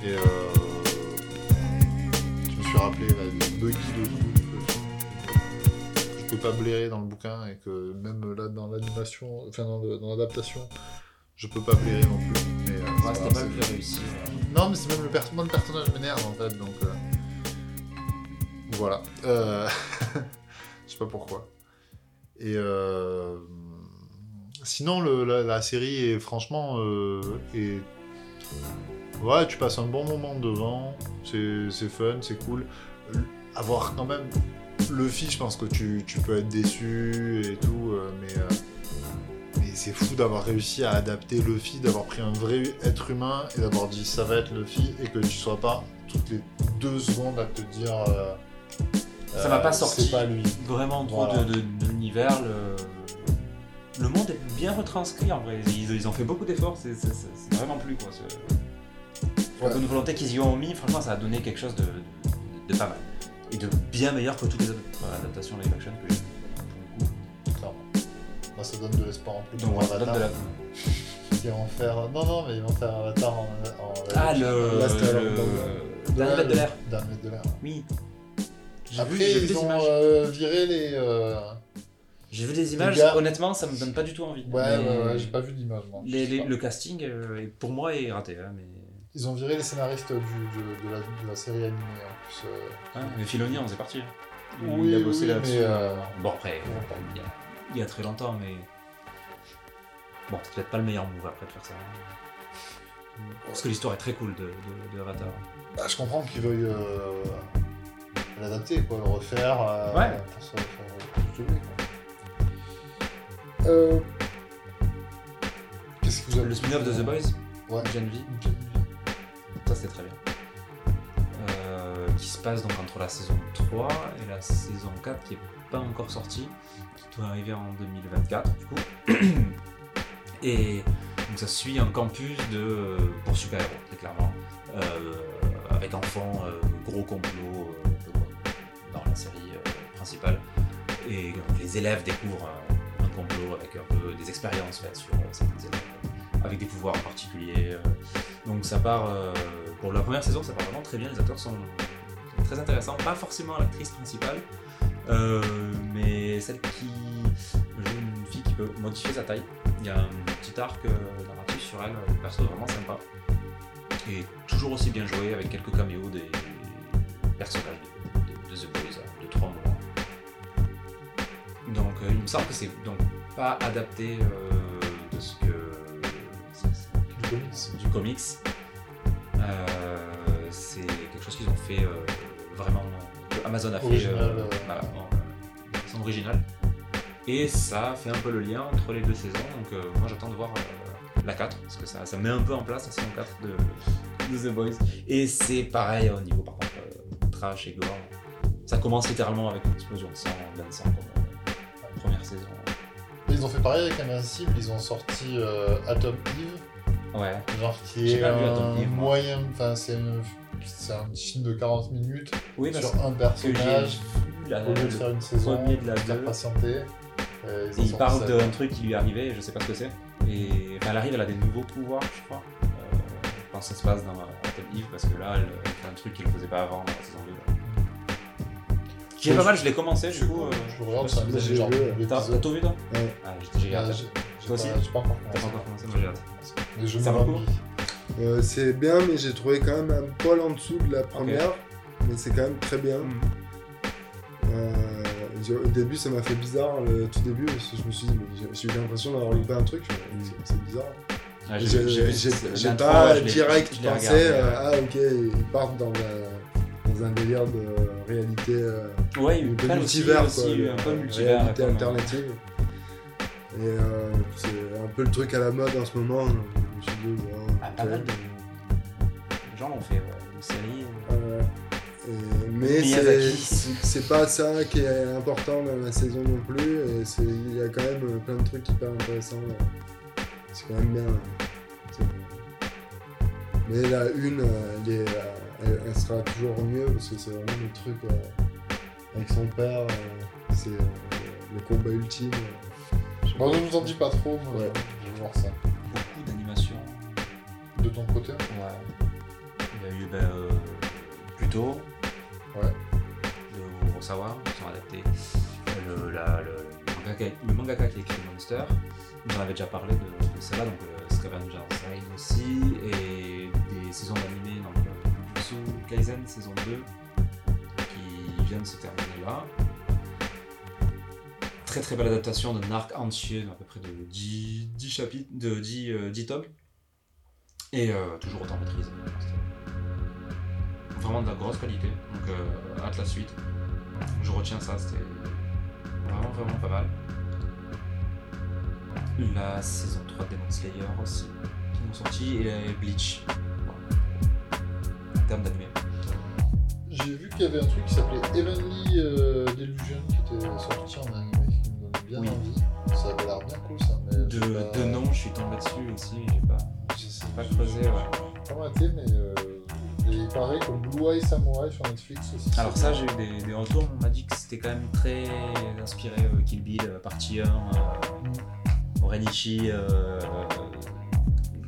Et euh, je me suis rappelé là, Buggy que je, peux pas blairer dans le bouquin et que même là dans l'animation, enfin dans, l'adaptation, je peux pas blairer non plus. Mais, euh, Ouais, c'est c'était pas réussi. non, mais c'est même le, per- moi, le personnage m'énerve en fait, donc. euh, Voilà. Euh, Je sais pas pourquoi. Et euh, sinon, le- la, la série est franchement. est- Ouais, tu passes un bon moment devant, c'est fun, c'est cool. Avoir quand même. Luffy, je pense que tu, tu peux être déçu et tout, euh, mais. euh, mais c'est fou d'avoir réussi à adapter Luffy, d'avoir pris un vrai être humain et d'avoir dit ça va être Luffy et que tu sois pas toutes les deux secondes à te dire. euh, Ça m'a euh, pas sorti. C'est pas lui. Vraiment trop Voilà. de, de- de l'univers. Le... le monde est bien retranscrit en vrai. Ils, ils ont fait beaucoup d'efforts, c'est vraiment plus quoi. La bonne volonté qu'ils y ont mis, franchement, ça a donné quelque chose de- de pas mal. Et de bien meilleur que toutes les autres adaptations live action que j'ai vues. Clairement. Ça donne de l'espoir en plus Donc, ça donne de la... Ils vont faire. Non, non, mais ils vont faire Avatar en. en Ah, le. C'était le... Ouais, mètre de l'air. D'un mètre de l'air. Oui. Après, vu, j'ai vu ils ont euh, viré les. euh, J'ai vu des images, honnêtement, ça me donne pas du tout envie. Ouais, Mais ouais, ouais, j'ai pas vu d'image, le casting, euh, pour moi, est raté. hein, mais... Ils ont viré les scénaristes du, de, de la, de la série animée en plus. euh, mais Filoni, on faisait parti. hein. Il Oui, a bossé oui, là-dessus. mais, euh, Bon, après, il y, a, il y a très longtemps, mais. Bon, c'est peut-être pas le meilleur move après de faire ça. Parce que l'histoire est très cool de, de, de Avatar. Bah, je comprends qu'ils veuillent euh, l'adapter, quoi, le refaire. euh, Ouais. Pour se faire. Euh... Qu'est-ce que vous avez Le spin-off de The Boys, Ouais. Gen V, ça c'était très bien. Qui se passe donc entre la saison 3 et la saison 4 qui est pas encore sortie, qui doit arriver en 2024 du coup. Et donc ça suit un campus de euh, pour super-héros, très clairement. Euh, avec enfants, euh, gros complot dans la série principale. Et donc, les élèves découvrent un, complot avec un peu des expériences sur certains élèves, avec des pouvoirs particuliers. euh. Donc ça part, pour la première saison, ça part vraiment très bien, les acteurs sont très intéressants. Pas forcément l'actrice principale, euh, mais celle qui joue une fille qui peut modifier sa taille. Il y a un petit arc euh, narratif sur elle, le perso vraiment sympa. Et toujours aussi bien joué avec quelques caméos des personnages de, de- de The Boys, hein, de trois moments. Donc euh, il me semble que c'est donc pas adapté de ce que Du comics. du comics. Euh, c'est quelque chose qu'ils ont fait euh, Amazon a fait Original, euh, voilà, en version originale. Et ça fait un peu le lien entre les deux saisons. Donc euh, moi j'attends de voir euh, la 4, parce que ça, ça met un peu en place la saison 4 de, de The Boys. Et c'est pareil au niveau par contre trash et gore. Ça commence littéralement avec une explosion de sang, de sang comme la première saison. Ils ont fait pareil avec Invincible, ils ont sorti euh, Atom Eve, Ouais. genre qui J'ai est pas vu Atom un moyen, enfin c'est c'est un petit film de 40 minutes Oui, sur un personnage, j'ai vu la, au lieu de faire une saison, premier de la faire patienter. euh, Et il parle d'un truc qui lui est arrivé, je sais pas ce que c'est. Et enfin, elle arrive, elle a des nouveaux pouvoirs, je crois. Euh, quand ça se passe dans Atom Eve, parce que là, elle, elle fait un truc qu'elle faisait pas avant dans la saison 2. Qui est Je- pas mal, je l'ai commencé, du coup. euh, je regarde, je sais ça j'ai genre deux T'as t'as tout vu, toi Ouais. Ah, j'ai Euh, j'ai- j'ai Toi aussi J'ai pas encore T'as commencé. pas encore commencé, moi j'ai hâte. Ça me vaut le coup l'envie. Euh, c'est bien, mais j'ai trouvé quand même un poil en dessous de la première. Mais c'est quand même très bien. Hmm. Euh, au début, ça m'a fait bizarre, le tout début, parce que je me suis dit, j'ai- eu l'impression d'avoir loupé un truc. C'est bizarre. Ah, J'ai pas direct pensé, euh, ah ok, ils partent dans, la- dans un délire de réalité, euh, Ouais, il y a eu de plein aussi, multivers, aussi, un peu de multivers. réalité alternative. Et c'est un peu le truc à la mode en ce moment. Je me suis dit, Ah, pas mal de gens l'ont fait, ouais. Une série. Euh, et- mais c'est- pas ça qui est important dans la saison non plus. C'est- il y a quand même euh, plein de trucs hyper intéressants. euh. C'est quand même bien. euh, c'est- Mais la une, euh, elle, est, euh, elle- elle sera toujours mieux parce que c'est vraiment le truc euh, avec son père. euh, c'est euh, le combat ultime. euh. Je sais Bon, pas. ne nous en dis pas trop, Ouais. je vais voir ça. De ton côté? Ouais. Il y a eu ben, euh, Pluto, Ouais. de Kurosawa, qui sont adaptés. Le, la- le, le mangaka, le mangaka qui a écrit Monster, j'en avais déjà parlé de, de celle-là, donc euh, Scavenger's Reign aussi, et des saisons d'animé, donc euh, Jujutsu Kaisen saison 2, qui vient de se terminer là. très très belle adaptation d'un arc entier, à peu près de 10, 10 chapitres, de 10, euh, 10 tomes. Et euh, toujours autant maîtrisé. Vraiment de la grosse qualité. Donc euh, hâte la suite. Je retiens ça, c'était vraiment vraiment pas mal. La saison 3 de Demon Slayer aussi, qui nous sorti, et Bleach. Voilà. En termes d'animé. J'ai vu qu'il y avait un truc qui s'appelait Heavenly euh, Delusion qui était sorti en animé ouais. mais euh, et il paraît que Blue Eye Samurai sur Netflix aussi. Alors ça, j'ai eu des, des retours, on m'a dit que c'était quand même très inspiré euh, Kill Bill, euh, partie 1, euh, Orenichi, le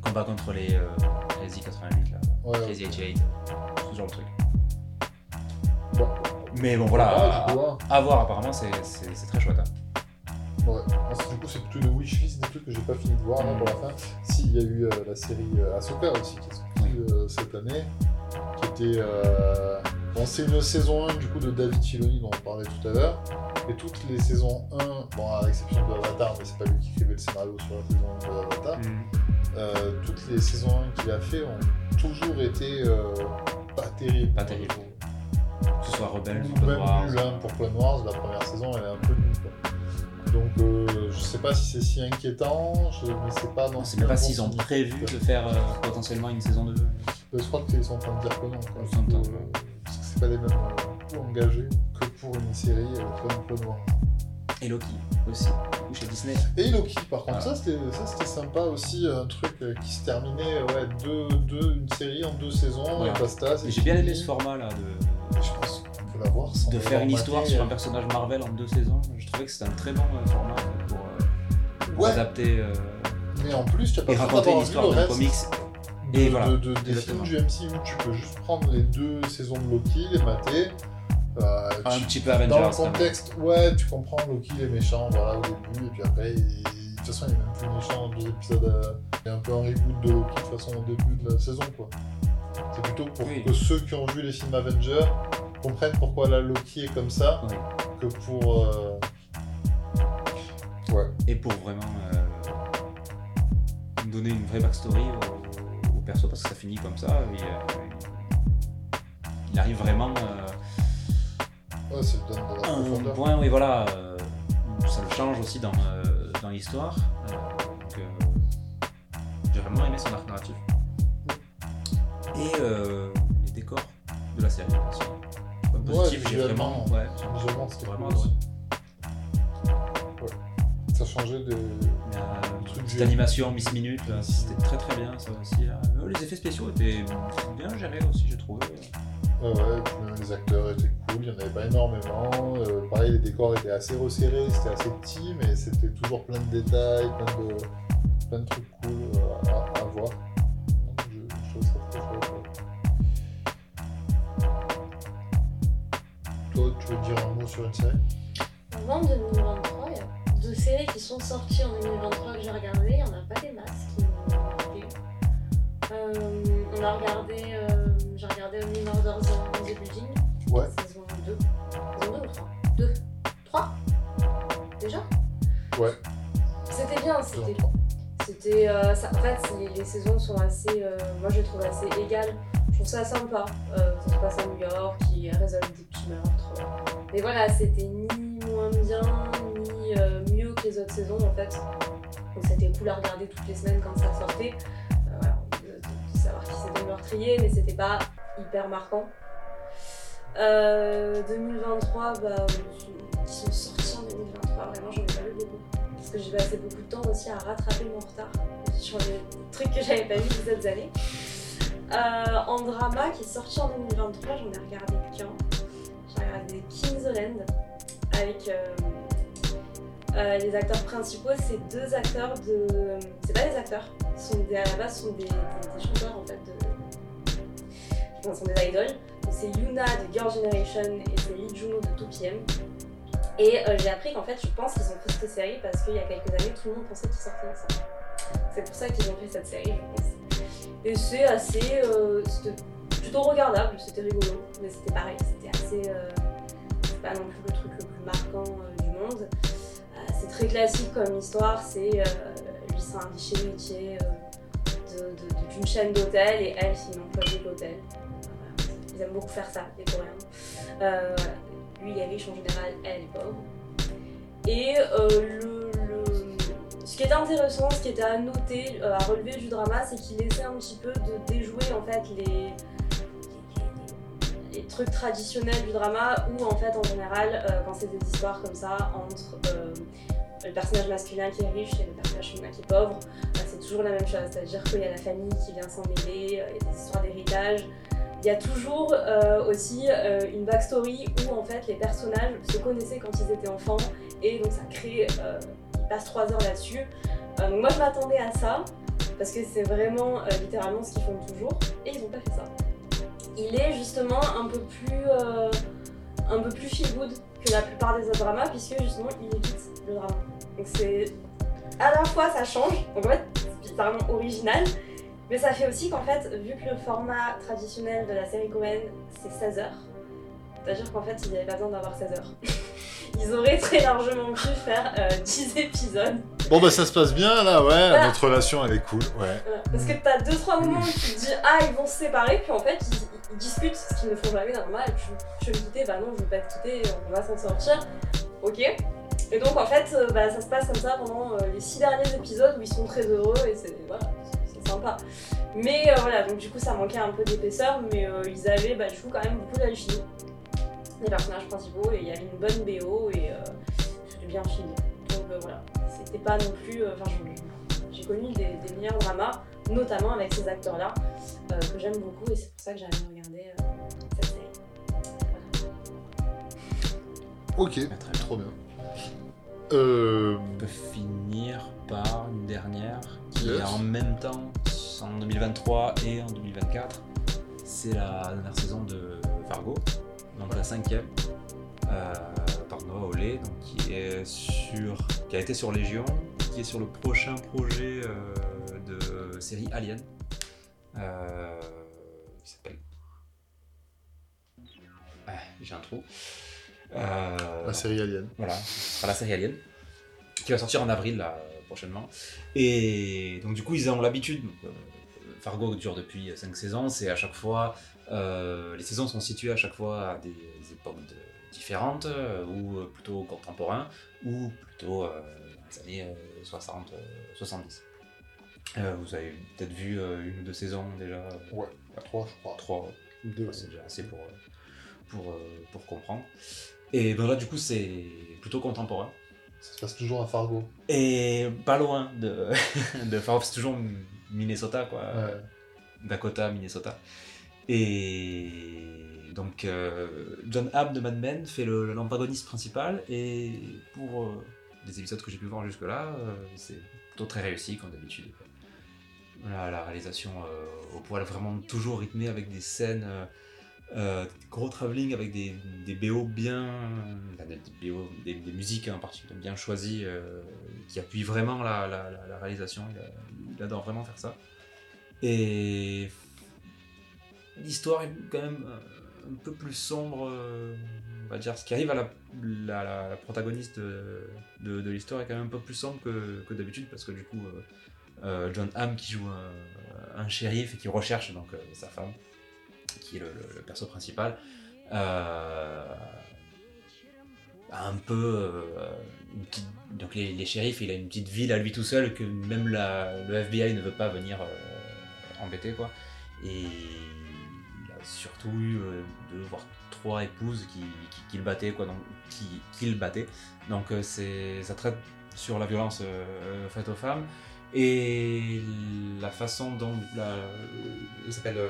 combat contre les euh, Crazy 88, là, Ouais, Crazy ouais. 88, ce genre de truc. Bon. Mais bon voilà, Ah, à, à voir apparemment, c'est très chouette. hein. Ouais, c'est- du coup, c'est plutôt une wishlist des trucs que j'ai pas fini de voir là, Mm. pour la fin. Si, il y a eu euh, la série euh, Ahsoka aussi qui est sortie euh, cette année, qui était. euh, Bon, c'est une saison 1 du coup de David Filoni dont on parlait tout à l'heure. Et toutes les saisons 1, bon, à l'exception de Avatar, mais c'est pas lui qui écrivait le scénario sur la saison 1 de Avatar, euh, toutes les saisons 1 qu'il a fait ont toujours été pas terribles. Pas terribles. Que ce soit Rebelle, même nul, hein, pour Clone Wars, la première saison elle est un peu nulle. Donc euh, je sais pas si c'est si inquiétant, je ne sais pas. non On sait plus même pas s'ils ont prévu de faire euh, potentiellement une saison 2. Je crois qu'ils sont en train de dire que non. Quoi. De- Euh, parce que c'est pas les mêmes euh, coûts engagés que pour une série euh, comme Clone. Et Loki aussi, ou chez Disney. Et Loki, par contre, Ah. ça c'était ça c'était sympa aussi, un truc euh, qui se terminait, ouais, deux, deux, une série en deux saisons, Ouais. et basta. J'ai bien aimé ce format là de, Je pense peut l'avoir sans de faire une histoire sur un euh, personnage Marvel en deux saisons. Je trouvais que c'était un très bon euh, format pour, euh, pour Ouais, adapter mais en plus, tu as pas et raconter une histoire d'un comics. de, Et voilà, de- de- des films du MCU, tu peux juste prendre les deux saisons de Loki, les mater. euh, Un tu- petit peu Avengers. dans le contexte, ouais, tu comprends Loki, les méchants, voilà, au début, et puis après, il- de toute façon, il est même plus méchant dans deux épisodes. Il y a un peu un reboot de Loki, de toute façon, au début de la saison, quoi. C'est plutôt pour Oui. que ceux qui ont vu les films Avengers pourquoi la Loki est comme ça, que pour. euh, Ouais. Et pour vraiment euh, donner une vraie backstory au, au perso, parce que ça finit comme ça. et, euh, il arrive vraiment Ouais, ça lui donne de la profondeur. point, oui, voilà, ça le change aussi dans, dans l'histoire. J'ai vraiment aimé son arc narratif. Et euh, les décors de la série aussi. J'ai vraiment. Ouais, Visuellement, c'était vraiment cool aussi. Ça changeait de. Euh, truc petite du- animation Miss Minute, là, c'était très très bien ça aussi. là. Euh, les effets spéciaux étaient bien gérés aussi, j'ai trouvé. Ouais, ouais, puis même les acteurs étaient cool, il n'y en avait pas énormément. Euh, pareil, les décors étaient assez resserrés, c'était assez petit, mais c'était toujours plein de détails, plein de, plein de trucs cool euh, à, à voir. Tu veux dire un mot sur une série? En 2023, il y a deux séries qui sont sorties en 2023 que j'ai regardées. Il n'y en a pas des masses qui m'ont. Euh, on a regardé, euh, j'ai regardé Only Murders in the Building, Ouais. saison 2. Saison 2 ou 3 2 3 Déjà? Ouais, C'était bien, c'était 3. C'était, euh, en fait, les, saisons sont assez, euh, moi je les trouve assez égales. Je trouve ça sympa. Euh, ça se passe à New York, qui résolvent des petits meurtres. Mais voilà, c'était ni moins bien, ni euh, mieux que les autres saisons en fait. C'était cool à regarder toutes les semaines quand ça sortait. Euh, voilà, de, savoir qui c'était le meurtrier, mais c'était pas hyper marquant. Euh, 2023, bah, qui sont sortis en 2023, vraiment j'en Parce que j'ai passé beaucoup de temps aussi à rattraper mon retard sur les trucs que j'avais pas vu les autres années. Euh, en drama qui est sorti en 2023, j'en ai regardé qu'un. J'ai regardé King's Land avec euh, euh, les acteurs principaux, c'est deux acteurs de. C'est pas des acteurs, sont des, à la base sont des, des- des chanteurs en fait de. Enfin, sont des. Donc, C'est Yuna de Girl Generation et c'est Lee Juno de 2PM. Et euh, j'ai appris qu'en fait, je pense qu'ils ont fait cette série parce qu'il y a quelques années, tout le monde pensait qu'ils sortaient ensemble. C'est pour ça qu'ils ont fait cette série, je pense. Et c'est assez. euh, c'était plutôt regardable, c'était rigolo, mais c'était pareil, c'était assez. euh, pas non plus le truc le plus marquant du monde. c'est très classique comme histoire, c'est lui c'est un riche héritier d'une chaîne d'hôtels et elle c'est une employée de l'hôtel. Ils aiment beaucoup faire ça, les Coréens. Euh. Il est riche en général, elle est pauvre. Et euh, le, le- ce qui était intéressant, ce qui était à noter, euh, à relever du drama, c'est qu'il essaie un petit peu de déjouer en fait les, trucs traditionnels du drama où en fait en général euh, quand c'est des histoires comme ça entre le personnage masculin qui est riche et le personnage féminin qui est pauvre, bah, c'est toujours la même chose, c'est-à-dire qu'il y a la famille qui vient s'en mêler, il y a des histoires d'héritage. Il y a toujours euh, aussi euh, une backstory où en fait les personnages se connaissaient quand ils étaient enfants et donc ça crée, euh, ils passent trois heures là-dessus. Donc moi je m'attendais à ça parce que c'est vraiment littéralement ce qu'ils font toujours et ils n'ont pas fait ça. Il est justement un peu plus, un peu plus feel good que la plupart des autres dramas puisque justement il évite le drama. Donc c'est à la fois ça change, donc en fait c'est bizarrement original, mais ça fait aussi qu'en fait vu que le format traditionnel de la série coréenne c'est 16 heures, c'est-à-dire qu'en fait ils n'avaient pas besoin d'avoir 16 heures. Ils auraient très largement pu faire euh, 10 épisodes. Bon bah ça se passe bien là, ouais, Voilà. notre relation elle est cool, ouais. Voilà. Parce que t'as deux trois moments où tu te dis ah ils vont se séparer puis en fait ils, ils discutent ce qu'ils ne font jamais normal. Tu, tu veux me quitter bah non je veux pas te quitter on va s'en sortir. Ok. Et donc en fait euh, bah, ça se passe comme ça pendant euh, les six derniers épisodes où ils sont très heureux et c'est voilà sympa. Mais euh, voilà donc du coup ça manquait un peu d'épaisseur mais euh, ils avaient bah, du coup quand même beaucoup d'alchimie les personnages principaux et il y avait une bonne BO et euh, c'était bien filmé. Donc euh, voilà c'était pas non plus enfin j'ai connu des, des meilleurs dramas, notamment avec ces acteurs-là, euh, que j'aime beaucoup et c'est pour ça que j'avais regardé euh, cette série. Ok, Très bien. trop bien. Euh, On peut finir par une dernière qui Yes. est en même temps en 2023 et en 2024. C'est la dernière saison de Fargo, donc la cinquième, euh, par Noah Olé, donc qui est sur, qui a été sur Légion, qui est sur le prochain projet euh, de série Alien, qui s'appelle. Ah, J'ai un trou. Euh, la série Alien. voilà, ce sera la série Alien, qui va sortir en avril là, prochainement. Et donc du coup, ils ont l'habitude, euh, Fargo dure depuis 5 saisons, c'est à chaque fois, euh, les saisons sont situées à chaque fois à des époques de- différentes, ou plutôt contemporains, ou plutôt euh, dans les années euh, 60, euh, 70. Euh, vous avez peut-être vu euh, une ou deux saisons déjà, Ouais, trois je crois. trois, Deux. Ouais, c'est déjà assez pour, pour, pour comprendre. Et ben là, du coup, c'est plutôt contemporain. Ça se passe toujours à Fargo. Et pas loin de, de Fargo, c'est toujours Minnesota, quoi. Ouais. Dakota, Minnesota. Et donc, euh, John Hamm de Mad Men fait le- l'antagoniste principal. Et pour euh, les épisodes que j'ai pu voir jusque-là, euh, c'est plutôt très réussi, comme d'habitude. Voilà, la réalisation euh, au poil, vraiment toujours rythmée avec des scènes. Euh, gros travelling avec des, BO bien. des, BO, des, musiques en particulier bien choisies euh, qui appuient vraiment la, réalisation. Il, adore vraiment faire ça. Et l'histoire est quand même euh, un peu plus sombre, on va dire. Ce qui arrive à la, protagoniste de, l'histoire est quand même un peu plus sombre que, d'habitude parce que du coup, John Hamm qui joue un, un shérif et qui recherche donc sa femme, qui est le, perso principal, euh, a un peu euh, donc les, shérifs, il a une petite ville à lui tout seul que même le FBI ne veut pas venir euh, embêter quoi. Et il a surtout eu euh, deux voire trois épouses qui, qui, le battaient quoi, donc qui, qui le battaient. Donc euh, c'est ça traite sur la violence euh, faite aux femmes et la façon dont la, elle s'appelle euh,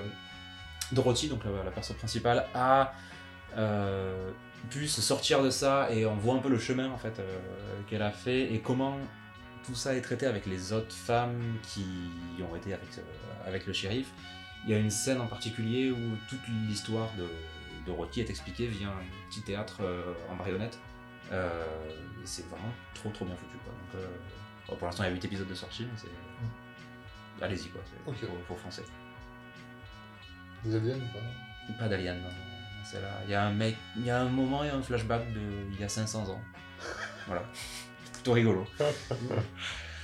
Dorothy, donc la, la personne principale, a euh, pu se sortir de ça et on voit un peu le chemin en fait euh, qu'elle a fait et comment tout ça est traité avec les autres femmes qui ont été avec, euh, avec le shérif. Il y a une scène en particulier où toute l'histoire de Dorothy est expliquée via un petit théâtre en marionnette. Et c'est vraiment trop trop bien foutu quoi. Donc, bon, pour l'instant il y a 8 épisodes de sortie, mais c'est. Allez-y quoi, faut, faut foncer. Des aliens ou pas Pas d'Alien, non. C'est là. Il y a un mec, il y a un moment et un flashback de il y a 500 ans. Voilà. plutôt rigolo.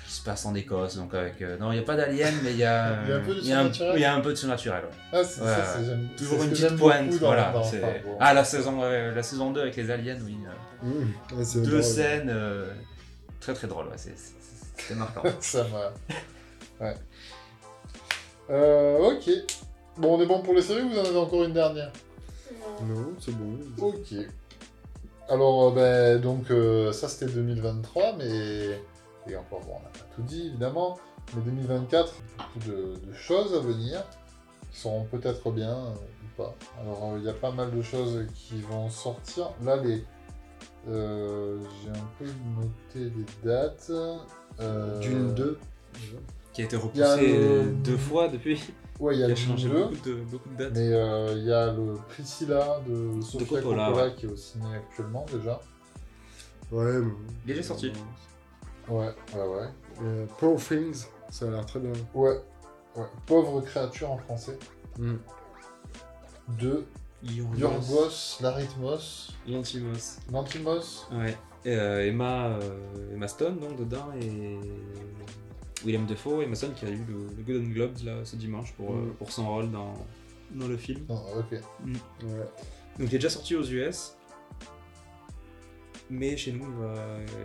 Qui se passe en Écosse, donc avec. euh, non, il n'y a pas d'alien, mais il y a. Il y a un peu de il y a surnaturel. il y a un peu de surnaturel. ouais. Ah, c'est Ouais, ça, c'est- Toujours c'est une petite pointe. voilà, dans- c'est- enfin, bon. Ah, la saison, la saison 2 avec les aliens, oui. euh, Mmh. C'est deux drôle. scènes euh, très très drôles, ouais, c'est- c'est- c'est- c'était marquant. ça m'a. Ouais. Ok. Bon, on est bon pour les séries ou vous en avez encore une dernière Non, c'est bon. Ok. Alors, euh, ben, donc, euh, ça c'était 2023, mais. Et encore, bon, on n'a pas tout dit évidemment, mais 2024, beaucoup de, de choses à venir qui seront peut-être bien euh, ou pas. Alors, euh, il y a pas mal de choses qui vont sortir. Là, les. euh, J'ai un peu noté les dates. Euh, Dune 2. Qui a été a repoussé le- deux fois depuis. Ouais, il y a Il a Dune changé 2. beaucoup de, beaucoup de dates. Mais euh, il y a le Priscilla de Sofia Coppola, Coppola, ouais. qui est au ciné actuellement déjà. Ouais. Il est déjà sorti. Ouais, ouais, ouais. Euh, Poor Things, ça a l'air très bien. Ouais, ouais. Pauvre créature en français. Mmh. De Yorgos Yorgos Larithmos. Lantimos. Lantimos. Ouais. Et, euh, Emma, euh, Emma Stone, donc, dedans, et William Defoe. Emma Stone qui a eu le, le Golden Globes là, ce dimanche pour, euh, Mm. pour son rôle dans, dans le film. Non, ok. Ouais. Donc il est déjà sorti aux US. Mais chez nous, il va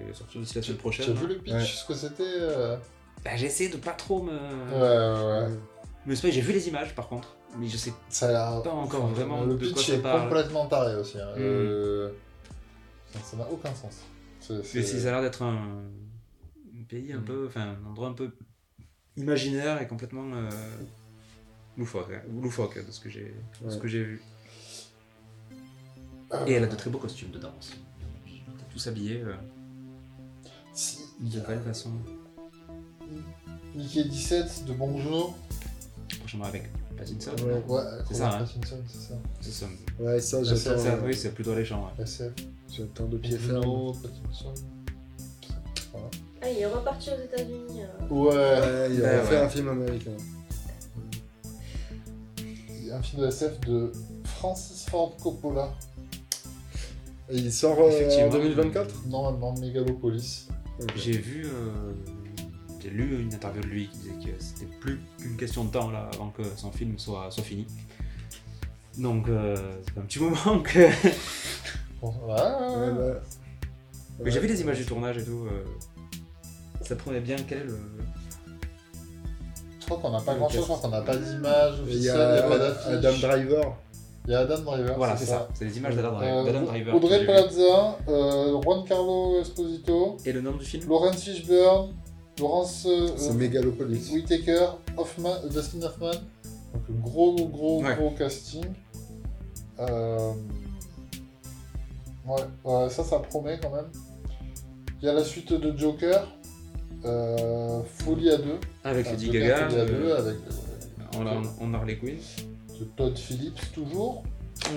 il est sorti d'ici la semaine prochaine. as vu le pitch, Ouais. ce que c'était euh Bah, j'ai essayé de pas trop me. Ouais, ouais, ouais. J'ai vu les images par contre, mais je sais Ça. Pas encore vraiment Le de quoi pitch ça est parle. complètement taré aussi. hein. Mm. Euh, ça- n'a aucun sens. C'est- Mais c'est- ça a l'air d'être un pays un Mm. peu, enfin un endroit un peu imaginaire et complètement euh, loufoque, hein, loufoque de ce que j'ai, ce que j'ai vu. Euh, Et elle a de très beaux costumes dedans aussi. T'es tous habillés euh, si- de belle façon. Mickey 17 de Bong Joon-ho. Prochainement avec Pattinson. Ouais. Ouais, C'est ça, hein. Pattinson, c'est ça. C'est ça. Ouais, ça, c'est- j'attends. Ouais. oui, c'est plutôt alléchant. ouais. SF. J'attends de pied ferme. Pattinson. Ah, il est reparti aux États-Unis. euh. Ouais. Il a fait ouais. un film américain. Il y a un film de SF de Francis Ford Coppola. Et il sort euh, en Effectivement. 2024 Normalement, Megalopolis. J'ai vu, euh, j'ai lu une interview de lui qui disait que c'était plus qu'une question de temps là avant que son film soit, soit fini. Donc euh, fait un petit moment que. Ouais, ouais, Ouais, ouais. bah, Mais j'ai vu des images du tournage et tout. euh, ça promet bien quel est le. Je crois qu'on n'a pas Le grand chose, je crois qu'on n'a pas d'image Il officielle, y il n'y a, a pas d'affiche. Adam Driver. Il y a Adam Driver. Voilà, c'est ça. C'est des images d'Adam Euh, d'Adam Driver. Audrey que j'ai vues. Plaza, euh, Juan Carlo Esposito, Et le nom du film? Lawrence Fishburne, Laurence euh, C'est Megalopolis. Whittaker, Hoffman, euh, Dustin Hoffman. Donc gros, gros, Ouais. gros casting. Euh, Ouais, ouais, ça, ça promet quand même. Il y a la suite de Joker, euh, Folie à deux. Avec Enfin, Lady Gaga, Folie à deux, euh, avec euh, en, en, en Harley Quinn. de Todd Phillips toujours.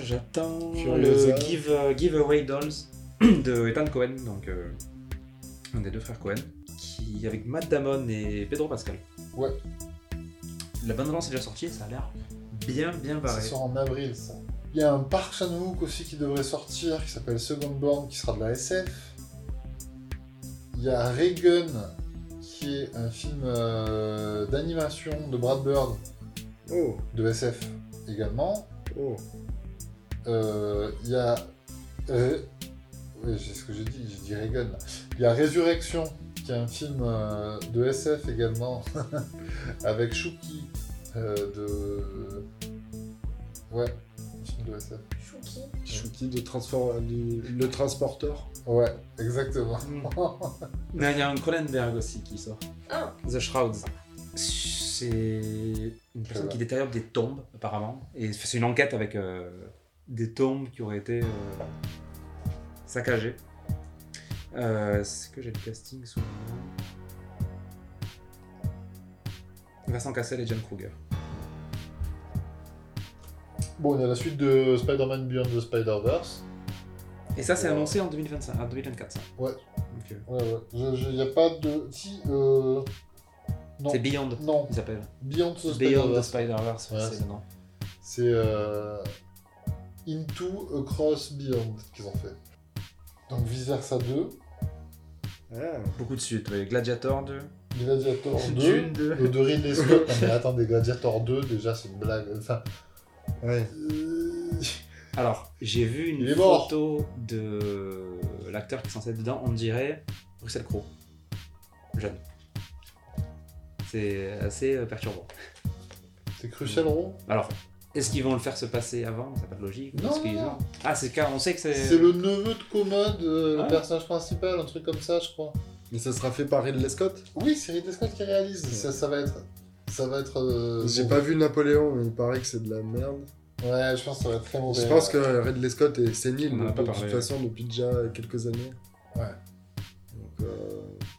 J'attends le Give, euh, Giveaway Dolls de Ethan Cohen, donc euh, un des deux frères Cohen, qui avec Matt Damon et Pedro Pascal. Ouais. La bande annonce est déjà sortie et ça a l'air bien bien barré. Ça sort en avril, ça. Il y a un Park Chan-wook aussi qui devrait sortir, qui s'appelle Second Born, qui sera de la SF. Il y a Reagan, qui est un film euh, d'animation de Brad Bird, Oh, de SF également. oh. Euh, Il y a... Euh... Oui, c'est ce que j'ai dit, j'ai dit Reagan. Il y a Résurrection, qui est un film euh, de SF également, avec Shuki de... Ouais, de SF. Chouki. Chouki de transfor- du- le transporteur. Ouais, exactement. Mm. Mais il y a un Cronenberg aussi qui sort. Ah, The Shrouds. C'est une personne qui détériore des tombes, apparemment. Et c'est une enquête avec euh, des tombes qui auraient été euh, saccagées. Euh, Est-ce que j'ai le casting sous le Vincent Cassel et Jen Kruger. Bon, il y a la suite de Spider-Man Beyond the Spider-Verse. Et ça, c'est Ouais. annoncé en 2025, en 2024. Ça. Ouais. Donc, euh, Ouais, ouais. Il n'y a pas de... Si, euh... Non. C'est Beyond, Non, il s'appelle. Beyond the Beyond the Spider-Verse. Spider-Verse, Ouais, c'est nom. C'est euh, Into Across Beyond qu'ils ont fait. Donc Vice Versa 2. Ah. Beaucoup de suites, ouais. Gladiator 2, Gladiator 2. Dune 2. euh, de Ridley Scott. Non, mais attendez, Gladiator 2, déjà, c'est une blague. Enfin. Ouais. euh, Alors, j'ai vu une photo de l'acteur qui est censé être dedans, on dirait Russell Crowe. Jeune. C'est assez euh, perturbant. C'est Crucial Row Alors, est-ce qu'ils vont le faire se passer avant? Ça n'a pas de logique. Non. Ah, c'est car on sait que c'est. C'est le neveu de Commode, euh, le personnage principal, un truc comme ça, je crois. Mais ça sera fait par Ridley Scott? Oui, c'est Ridley Scott qui réalise. Ça, ça va être. Ça va être. euh, J'ai bon. pas vu Napoléon, mais il paraît que c'est de la merde. Ouais, je pense que ça va être très mauvais. Je pense que Ridley Scott est sénile de, pas de parlé. toute façon depuis déjà quelques années. Ouais. Donc, euh,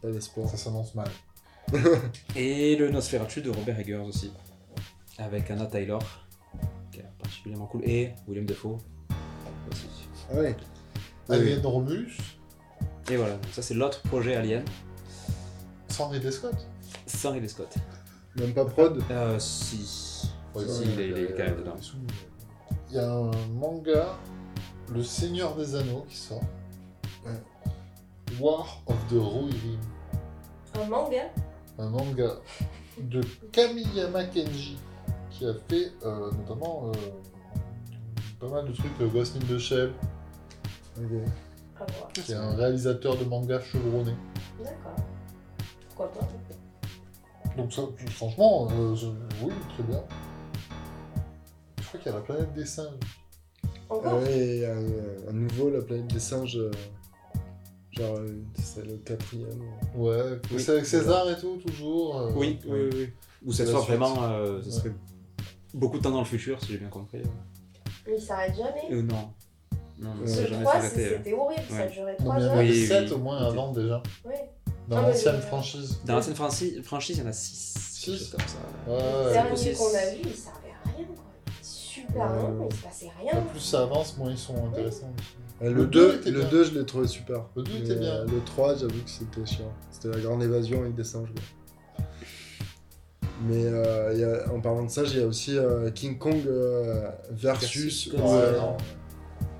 pas d'espoir. Ça s'annonce mal. Et le Nosferatu de Robert Eggers aussi. Avec Anna Taylor, qui est particulièrement cool. Et William Defoe aussi. Ah ouais. Alien Romulus, Et voilà, donc ça c'est l'autre projet Alien, sans Ridley Scott. sans Ridley Scott. Même pas prod. Euh, si. Ouais, si, il est, il est quand même dedans. Il y a un manga, Le Seigneur des Anneaux, qui sort. Ouais. War of the Rohirrim. Un manga Un manga de Kamiyama Kenji, qui a fait euh, notamment euh, pas mal de trucs, euh, Ghost in the Shell, Ok. À voir. qui est un réalisateur de manga chevronné. D'accord. Pourquoi pas Donc ça, franchement, euh, je- oui, très bien. Je crois qu'il y a la planète des singes. Ah Encore ouais, et un, un nouveau, la planète des singes. euh, genre, euh, c'est le quatrième. Ouais, Oui. c'est avec César et tout, toujours. euh, Oui, oui, oui. oui. Ou fois suite. vraiment, euh, ce serait beaucoup de temps dans le futur, si j'ai bien compris. Mais il s'arrête jamais. Euh, non. Non, non, Euh, ça jamais 3, s'arrêter. c'était horrible, ça Ouais. durait Non, 3 mais il y en heures. avait Oui, 7 oui. au moins avant déjà, Oui. Dans Ah, l'ancienne franchise. Dans l'ancienne franchise, franchise, il y en a 6. Six. comme ça. Ouais, Le ouais. dernier six. qu'on a vu, il servait à rien. Quoi. Super Ouais. long, mais il se passait rien. plus ça avance, moins ils sont intéressants. Le le, deux 2, était le bien. 2, je l'ai trouvé super. Le deux Mais, était bien. euh, le 3, j'avoue que c'était chiant. C'était la grande évasion avec des singes. quoi. Mais euh, il y a- en parlant de ça, il y a aussi euh, King Kong euh, versus euh.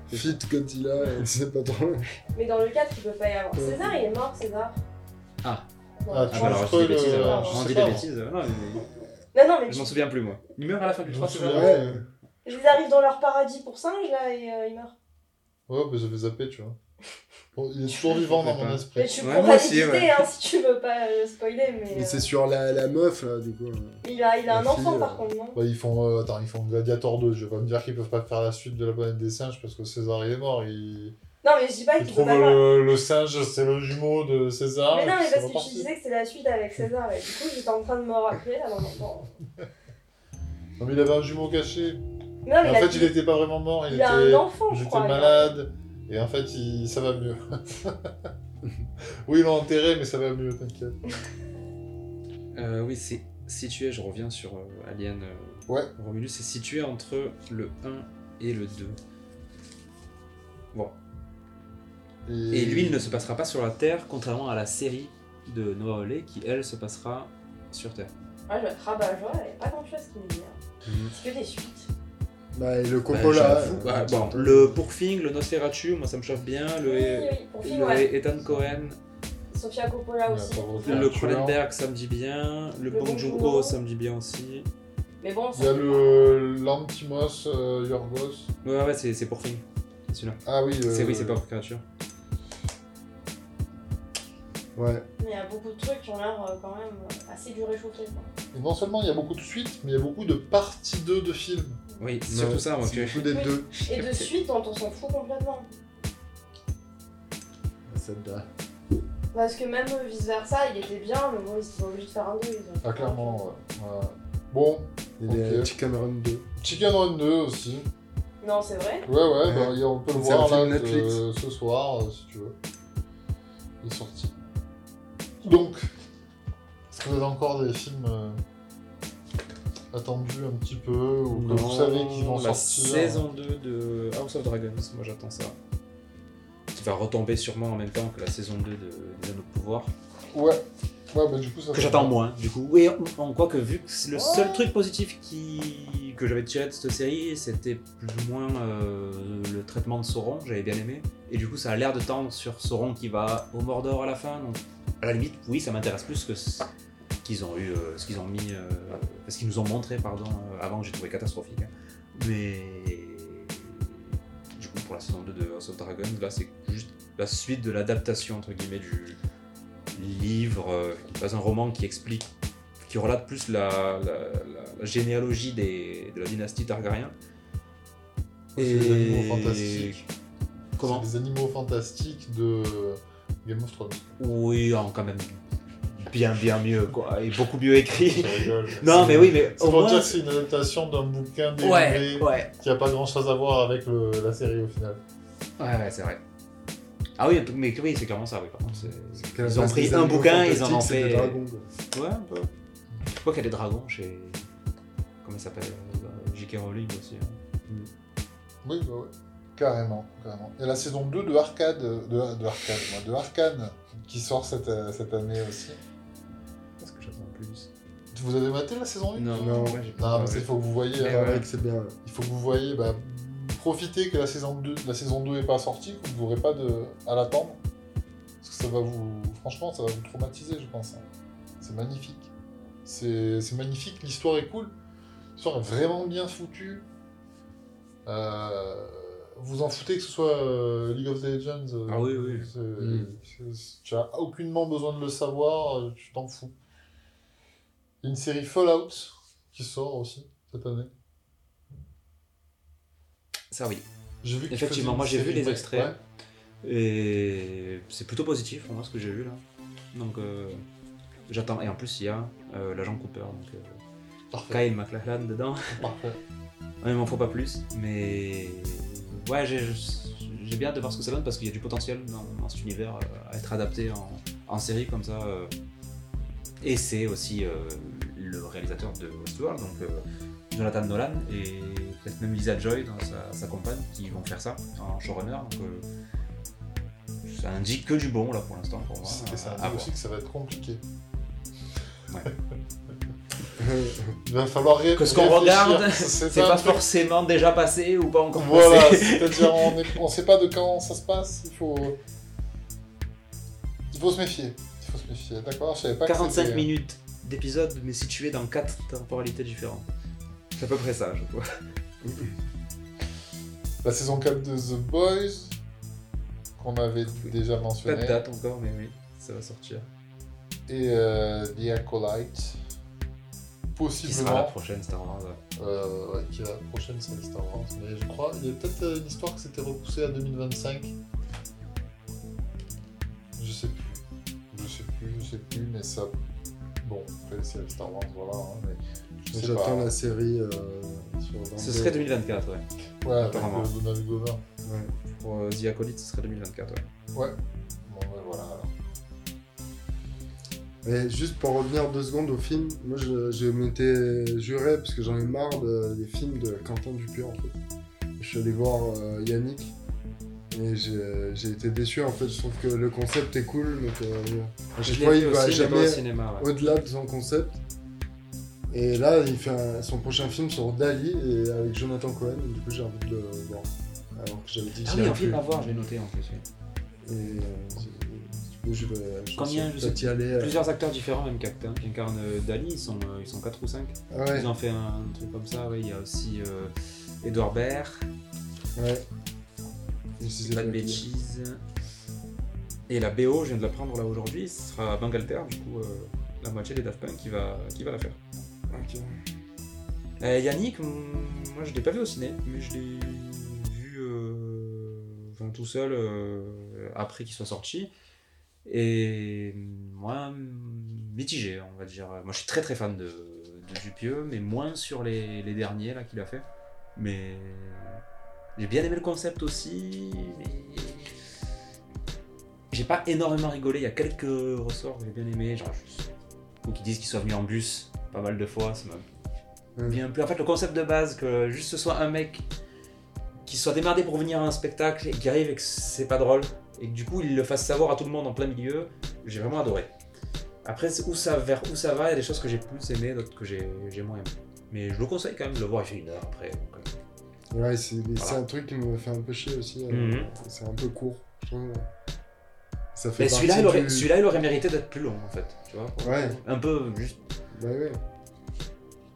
Fit Godzilla, et c'est pas trop. Mais dans le 4, il peut pas y avoir. Ouais. César, il est mort, César. Ah. Ah, tu Ah, bah alors, je dis des bêtises, euh, alors. je On sais dit pas, des moi. bêtises. euh, Non, mais- Non, non, mais je tu- m'en souviens plus, moi. Il meurt à la fin du Je 3, me c'est vrai ils arrivent dans leur paradis pour singes, là, et euh, ils meurent. Ouais, mais j'avais zappé, tu vois. Bon, il est toujours vivant dans mon esprit. Mais tu Ouais, pourras moi aussi, l'éviter, ouais. hein, si tu veux pas euh, spoiler, mais... Mais euh, c'est sur la, la meuf, là, du coup. Il a, il a un enfant, par euh, contre, non Bah, ils font, euh, attends, ils font Gladiator 2. Je vais pas me dire qu'ils peuvent pas faire la suite de la planète des singes parce que César il est mort. Ils, Non, mais je dis pas qu'il peut trouvent pas... le, le singe, c'est le jumeau de César. Mais non, mais parce que tu disais que c'était la suite avec César, et du coup, j'étais en train de me rappeler, là, dans mon temps. Non, mais il avait un jumeau caché. Non, Mais en a, fait, il était pas vraiment mort. Il, il a était, un enfant, je crois. il a- malade. Et en fait, il... ça va mieux. oui, ils l'ont enterré, mais ça va mieux, t'inquiète. Euh, oui, c'est situé, je reviens sur euh, Alien euh, Ouais. Romulus, c'est situé entre le 1 et le 2. Bon. Et lui, il ne se passera pas sur la Terre, contrairement à la série de Noah Hawley, qui elle se passera sur Terre. Ah, je vais être rabat-joie, il n'y a pas grand-chose qui me dit. hein. Mhm. C'est que des suites. Bah, et le Bah, Coppola. euh, bah, bon, le Pourfing, le Nosferatu, moi ça me chauffe bien, le, Oui, oui, pour film, le ouais. Ethan Cohen, Sofia Coppola aussi. le. Cronenberg, ça me dit bien, le, Le Bong Joon-ho, ça me dit bien aussi. Mais bon, Il y a le Lantimos euh, Yorgos. Ouais, ouais, c'est c'est Pourfing, celui-là. Ah oui. euh, C'est oui, c'est pas pour créature. Ouais. Mais il y a beaucoup de trucs qui ont l'air euh, quand même euh, assez du réchauffé. Quoi. Et non seulement il y a beaucoup de suites, mais il y a beaucoup de parties 2 de films. Oui, c'est surtout ça, moi. Beaucoup des Oui. deux. Et de suite dont on s'en fout complètement. Celle-là. Parce que même euh, vice versa, il était bien, mais bon, ils étaient obligés de faire un 2. ils ont fait Ah, clairement, ouais. Ouais. Bon, Il y a. Chicken Run 2. Chicken Run 2 aussi. Non, c'est vrai. Ouais, ouais, Ouais. bah, on peut le voir là Netflix. euh, ce soir, euh, si tu veux. Il est sorti. Donc, est-ce que vous avez encore des films euh, attendus un petit peu, ou que vous savez qu'ils vont la sortir saison 2 de House of Dragons, moi j'attends ça. Qui va retomber sûrement en même temps que la saison 2 de des Anneaux de Pouvoir. Ouais. Ouais, bah du coup, ça que j'attends moins. Du coup, et en, en quoi que vu que c'est le Ouais. seul truc positif qui que j'avais tiré de cette série, c'était plus ou moins euh, le traitement de Sauron, j'avais bien aimé. Et du coup, ça a l'air de tendre sur Sauron qui va au Mordor à la fin. Donc, à la limite, oui, ça m'intéresse plus que ce qu'ils ont eu, euh, ce qu'ils ont mis, euh, ce qu'ils nous ont montré, pardon. euh, avant, j'ai trouvé catastrophique. hein. Mais du coup, pour la saison 2 de House of Dragons, là, c'est juste la suite de l'adaptation entre guillemets du livre, euh, qui passe un roman qui explique, qui relate plus la, la- la- la généalogie des- de la dynastie Targaryen. C'est des animaux fantastiques. Comment C'est des animaux fantastiques de Game of Thrones. Oui, en quand même bien bien mieux quoi, et beaucoup mieux écrit. Je rigole. non, mais oui, mais C'est au pour moins. dire que c'est une adaptation d'un bouquin Ouais, dérivé ouais, qui a pas grand chose à voir avec le- la série au final. ouais, ouais, c'est vrai. Ah oui, mais oui, c'est clairement ça, oui. Par contre, c'est- Qu'à la Ils ont pris un bouquin, ils en ont fait- des dragons, quoi. Ouais, un peu. Je crois qu'il y a des dragons chez. Comment ça s'appelle? Euh, J.K. Rowling aussi. hein. Oui, bah ouais. Carrément, carrément. Et la saison 2 de Arcade, de, de Arcade, moi, de Arcane, qui sort cette, euh, cette année aussi. Qu'est-ce que j'attends plus Vous avez maté la saison 1 Non, Non. ouais, j'ai pas Non, mais il faut que vous voyez, hein, Ouais, c'est bien. il faut que vous voyez, bah, profitez que la saison 2, la saison 2 est pas sortie, que vous n'aurez pas de, à l'attendre. Parce que ça va vous, franchement, ça va vous traumatiser, je pense. hein. C'est magnifique. C'est c'est magnifique, l'histoire est cool. L'histoire est vraiment bien foutue. Euh, vous en foutez que ce soit euh, League of Legends. euh, Ah oui, oui. Mm. Tu as aucunement besoin de le savoir, euh, tu t'en fous. Il y a une série Fallout qui sort aussi cette année. Ça, oui. J'ai vu Effectivement, moi, j'ai vu les extraits. Ouais. Et c'est plutôt positif pour moi ce que j'ai vu là. Donc euh, j'attends. Et en plus, il y a euh, l'agent Cooper, donc euh, Parfait. Kyle MacLachlan dedans. Parfait. Il m'en faut pas plus. Mais ouais, j'ai bien hâte de voir ce que ça donne parce qu'il y a du potentiel dans, dans cet univers euh, à être adapté en, en série comme ça. euh. Et c'est aussi euh, le réalisateur de Westworld, donc Jonathan Nolan et peut-être même Lisa Joy, dans sa, sa compagne, qui vont faire ça en showrunner. Donc ça indique que du bon là pour l'instant pour moi. Et ça dit aussi que ça va être compliqué. Ouais. Il va falloir ré- Que ce qu'on réfléchir. regarde, c'est C'est un pas truc- forcément déjà passé ou pas encore Voilà, passé. c'est-à-dire on est- on sait pas de quand ça se passe, il faut... Il faut se méfier. Il faut se méfier, d'accord Je savais pas que 45 c'était- minutes d'épisode, mais situé dans 4 temporalités différentes. C'est à peu près ça, je crois. La saison 4 de The Boys, qu'on avait déjà Pas mentionné. de date encore, mais oui, ça va sortir. Et euh, The Acolyte. Qui sera la Possiblement. prochaine Star Wars ouais. Euh, ouais, qui est la prochaine série Star Wars. Mais je crois, il y a peut-être euh, une histoire que c'était repoussé à 2025. Je sais plus. Je sais plus, je sais plus, mais ça. Bon, après séries Star Wars, voilà. hein, mais je sais J'attends pas. la série euh, sur Ce serait 2024, ouais. Ouais, avec apparemment. euh, Donald Glover. Ouais. Pour euh, The Acolyte, ce serait 2024, ouais. Ouais. Bon, ouais, voilà. alors. Mais juste pour revenir deux secondes au film, moi je, je m'étais juré, parce que j'en ai marre de- des films de Quentin Dupieux en fait. Je suis allé voir euh, Yannick et j'ai j'ai été déçu en fait. Je trouve que le concept est cool, mais que euh, à chaque fois il va jamais ouais. au-delà de son concept. Et là, il fait un- son prochain film sur Dali et avec Jonathan Cohen, du coup j'ai envie de le voir. Alors que j'avais dit que Ah oui, un film à voir, je l'ai noté en plus. oui. Et euh, je je Combien, je sais y aller. euh, Plusieurs acteurs différents, même qu'acteurs, qui incarnent Dali, ils sont, euh, ils sont 4 ou 5. Ah ouais, Ils ont fait un truc comme ça. Il y a aussi euh, Edouard Baird, ouais. Je pas de qui. bêtises. Et la BO, je viens de la prendre là aujourd'hui, ce sera Bangalter, du coup, euh, la moitié des Daft Punk qui va, qui va la faire. Ok. Euh, Yannick, moi je l'ai pas vu au ciné, mais je l'ai vu enfin, tout seul après qu'il soit sorti. Et moi, mitigé, on va dire. Moi je suis très très fan de, de Dupieux, mais moins sur les, les derniers là qu'il a fait. Mais j'ai bien aimé le concept aussi, mais j'ai pas énormément rigolé. Il y a quelques ressorts que j'ai bien aimé, genre ou qui disent qu'ils sont venus en bus pas mal de fois, ça m'a Mm. bien plu. En fait, le concept de base, que juste ce soit un mec qui soit démerdé pour venir à un spectacle et qui arrive et que c'est pas drôle, et que du coup il le fasse savoir à tout le monde en plein milieu, j'ai vraiment adoré. Après, où ça, vers où ça va, il y a des choses que j'ai plus aimées, d'autres que j'ai moins aimées. Mais je le conseille quand même de le voir, il fait une heure après. donc, euh, Ouais, c'est Voilà. un truc qui me fait un peu chier aussi. euh, Mhm. C'est un peu court. je trouve. Ça fait Mais celui-là, il, du- il aurait mérité d'être plus long en fait. Tu vois Ouais. Un peu juste. Bah ouais.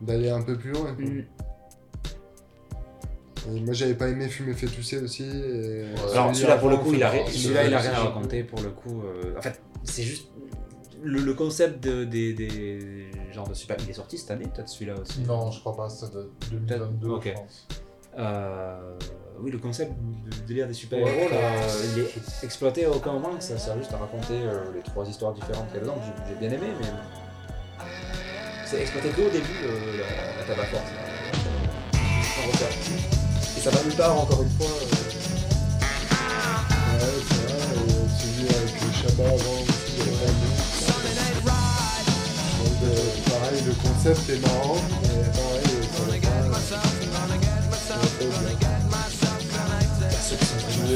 D'aller un peu plus loin. Mm. Et moi, j'avais pas aimé Fumer fait tousser aussi. et Alors celui-là pour le coup, il a, celui-là, il a rien à raconter pour le coup. euh, en fait, c'est juste le, le concept de, des, des genres de super. Il est sorti cette année peut-être celui-là aussi? Non, je crois pas, c'est de 2022, Ok. je pense. Euh, oui, le concept de délire des super-héros, il est exploité à aucun moment. Ça sert juste à raconter euh, les trois histoires différentes qu'il y a dedans. que J'ai bien aimé, mais c'est exploité que au début, euh, la, la tabac force. Ça va nulle part, encore une fois. euh, Ouais, c'est vrai. et celui avec le Shabbat avant aussi. euh, Donc, euh, pareil, le concept est marrant, mais pareil, ça va pas. ceux qui sont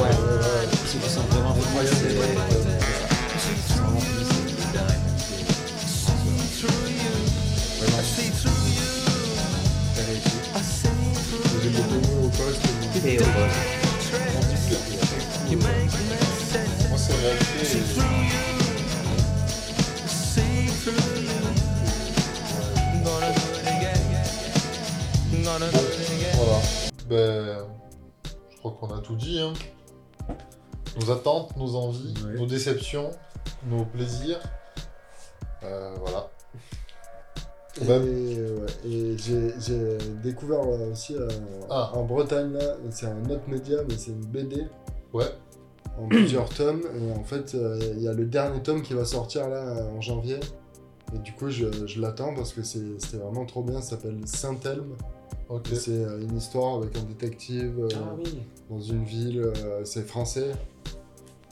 ouais. Ceux sont vraiment Et au Voilà. Ben, je crois qu'on a tout dit. Hein. Nos attentes, nos envies, Ouais. nos déceptions, nos plaisirs. Euh, voilà. Et, ouais, et j'ai découvert euh, aussi euh, Ah. en Bretagne, là, c'est un autre média, mais c'est une BD Ouais. en plusieurs tomes. Et en fait, euh, il y a le dernier tome qui va sortir là en janvier. Et du coup, je, je l'attends parce que c'est- c'était vraiment trop bien. Ça s'appelle Saint-Elme. C'est euh, une histoire avec un détective Ah oui. dans une ville. c'est français.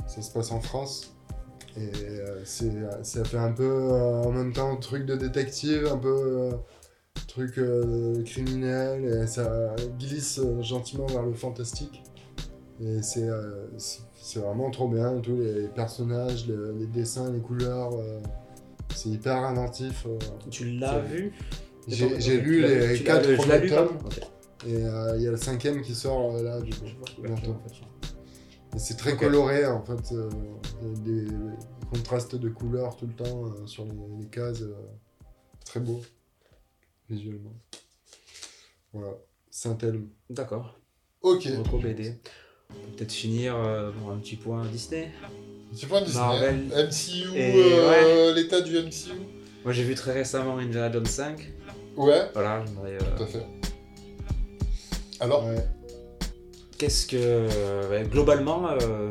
Ça se passe en France. Et euh, c'est, ça fait un peu euh, en même temps truc de détective, un peu euh, truc criminel. Et ça glisse gentiment vers le fantastique. Et c'est, c'est, vraiment trop bien. Tous les personnages, les, les dessins, les couleurs. c'est hyper inventif. Tu l'as vu? J'ai, lu les quatre premiers tomes. Et euh, il y a le cinquième qui sort euh, là, du coup. Bientôt. C'est très coloré en fait. euh, il y a des contrastes de couleurs tout le temps euh, sur les, les cases. euh, très beau visuellement. Voilà. Saint-Elme. D'accord. Ok. Reco BD. On peut peut-être finir euh, bon, un petit point Disney. Petit point Disney. Marvel. MCU, Et euh, l'état du MCU. Moi j'ai vu très récemment Indiana Jones 5. Ouais, Voilà, j'aimerais. euh, tout à fait. Alors, Ouais. Qu'est-ce que. globalement, euh,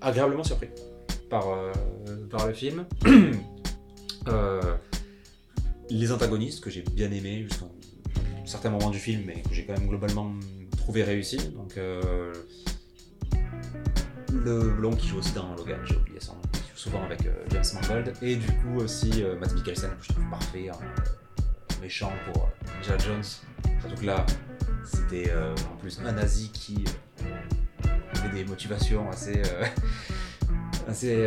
agréablement surpris par, euh, par le film. Euh, les antagonistes que j'ai bien aimés jusqu'à certains moments du film, mais que j'ai quand même globalement trouvé réussi. Donc. le blond qui joue aussi dans Logan, j'ai oublié son nom, souvent avec James Mangold. Et du coup aussi Matt Mikkelsen, que je trouve parfait euh, méchant pour euh, Jones. Surtout que là, c'était euh, en plus un nazi qui euh, avait des motivations assez, euh, assez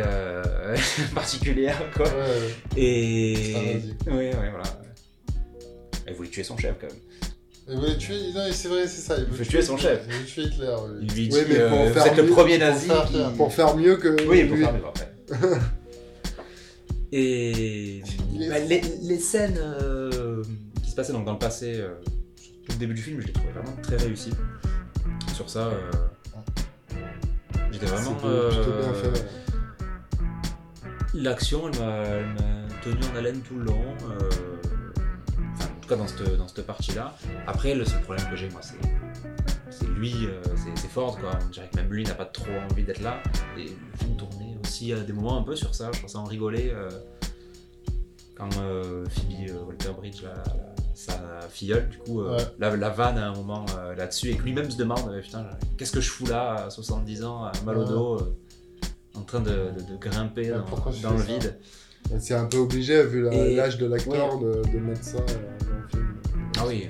particulières, quoi. ouais, ouais. C'est un Et. nazi. Oui, oui, voilà. Il voulait tuer son chef quand même. il voulait tuer. Non, c'est vrai, c'est ça. Il veut tuer son chef. Il veut tuer Hitler. oui. Il lui dit Oui, mais pour euh, Vous faire êtes le mieux- premier pour nazi faire qui. faire- Pour faire mieux que Oui, pour lui. faire mieux après. Et bah, les, les scènes euh, qui se passaient donc dans le passé, euh, le début du film, je les trouvais vraiment très réussies. Sur ça, euh, j'étais vraiment. Euh. L'action, elle m'a tenu en haleine tout le long. euh, enfin, en tout cas, dans cette, dans cette partie-là. Après, le seul problème que j'ai, moi, c'est. C'est lui, c'est Ford, quoi. On dirait que même lui n'a pas trop envie d'être là. Et le film tournait aussi à des moments un peu sur ça. Je pensais en rigoler. quand Phoebe Walter-Bridge, la- la- sa filleule, du coup, euh, Ouais. la, la vanne à un moment euh, là-dessus, et que lui-même se demande euh, Putain, qu'est-ce que je fous là, à 70 ans, mal au Ouais. dos, euh, en train de, de- de grimper Ouais, dans, dans le vide. C'est un peu obligé, vu la- Et- l'âge de l'acteur, de, de mettre ça euh, dans le film. Ah oui.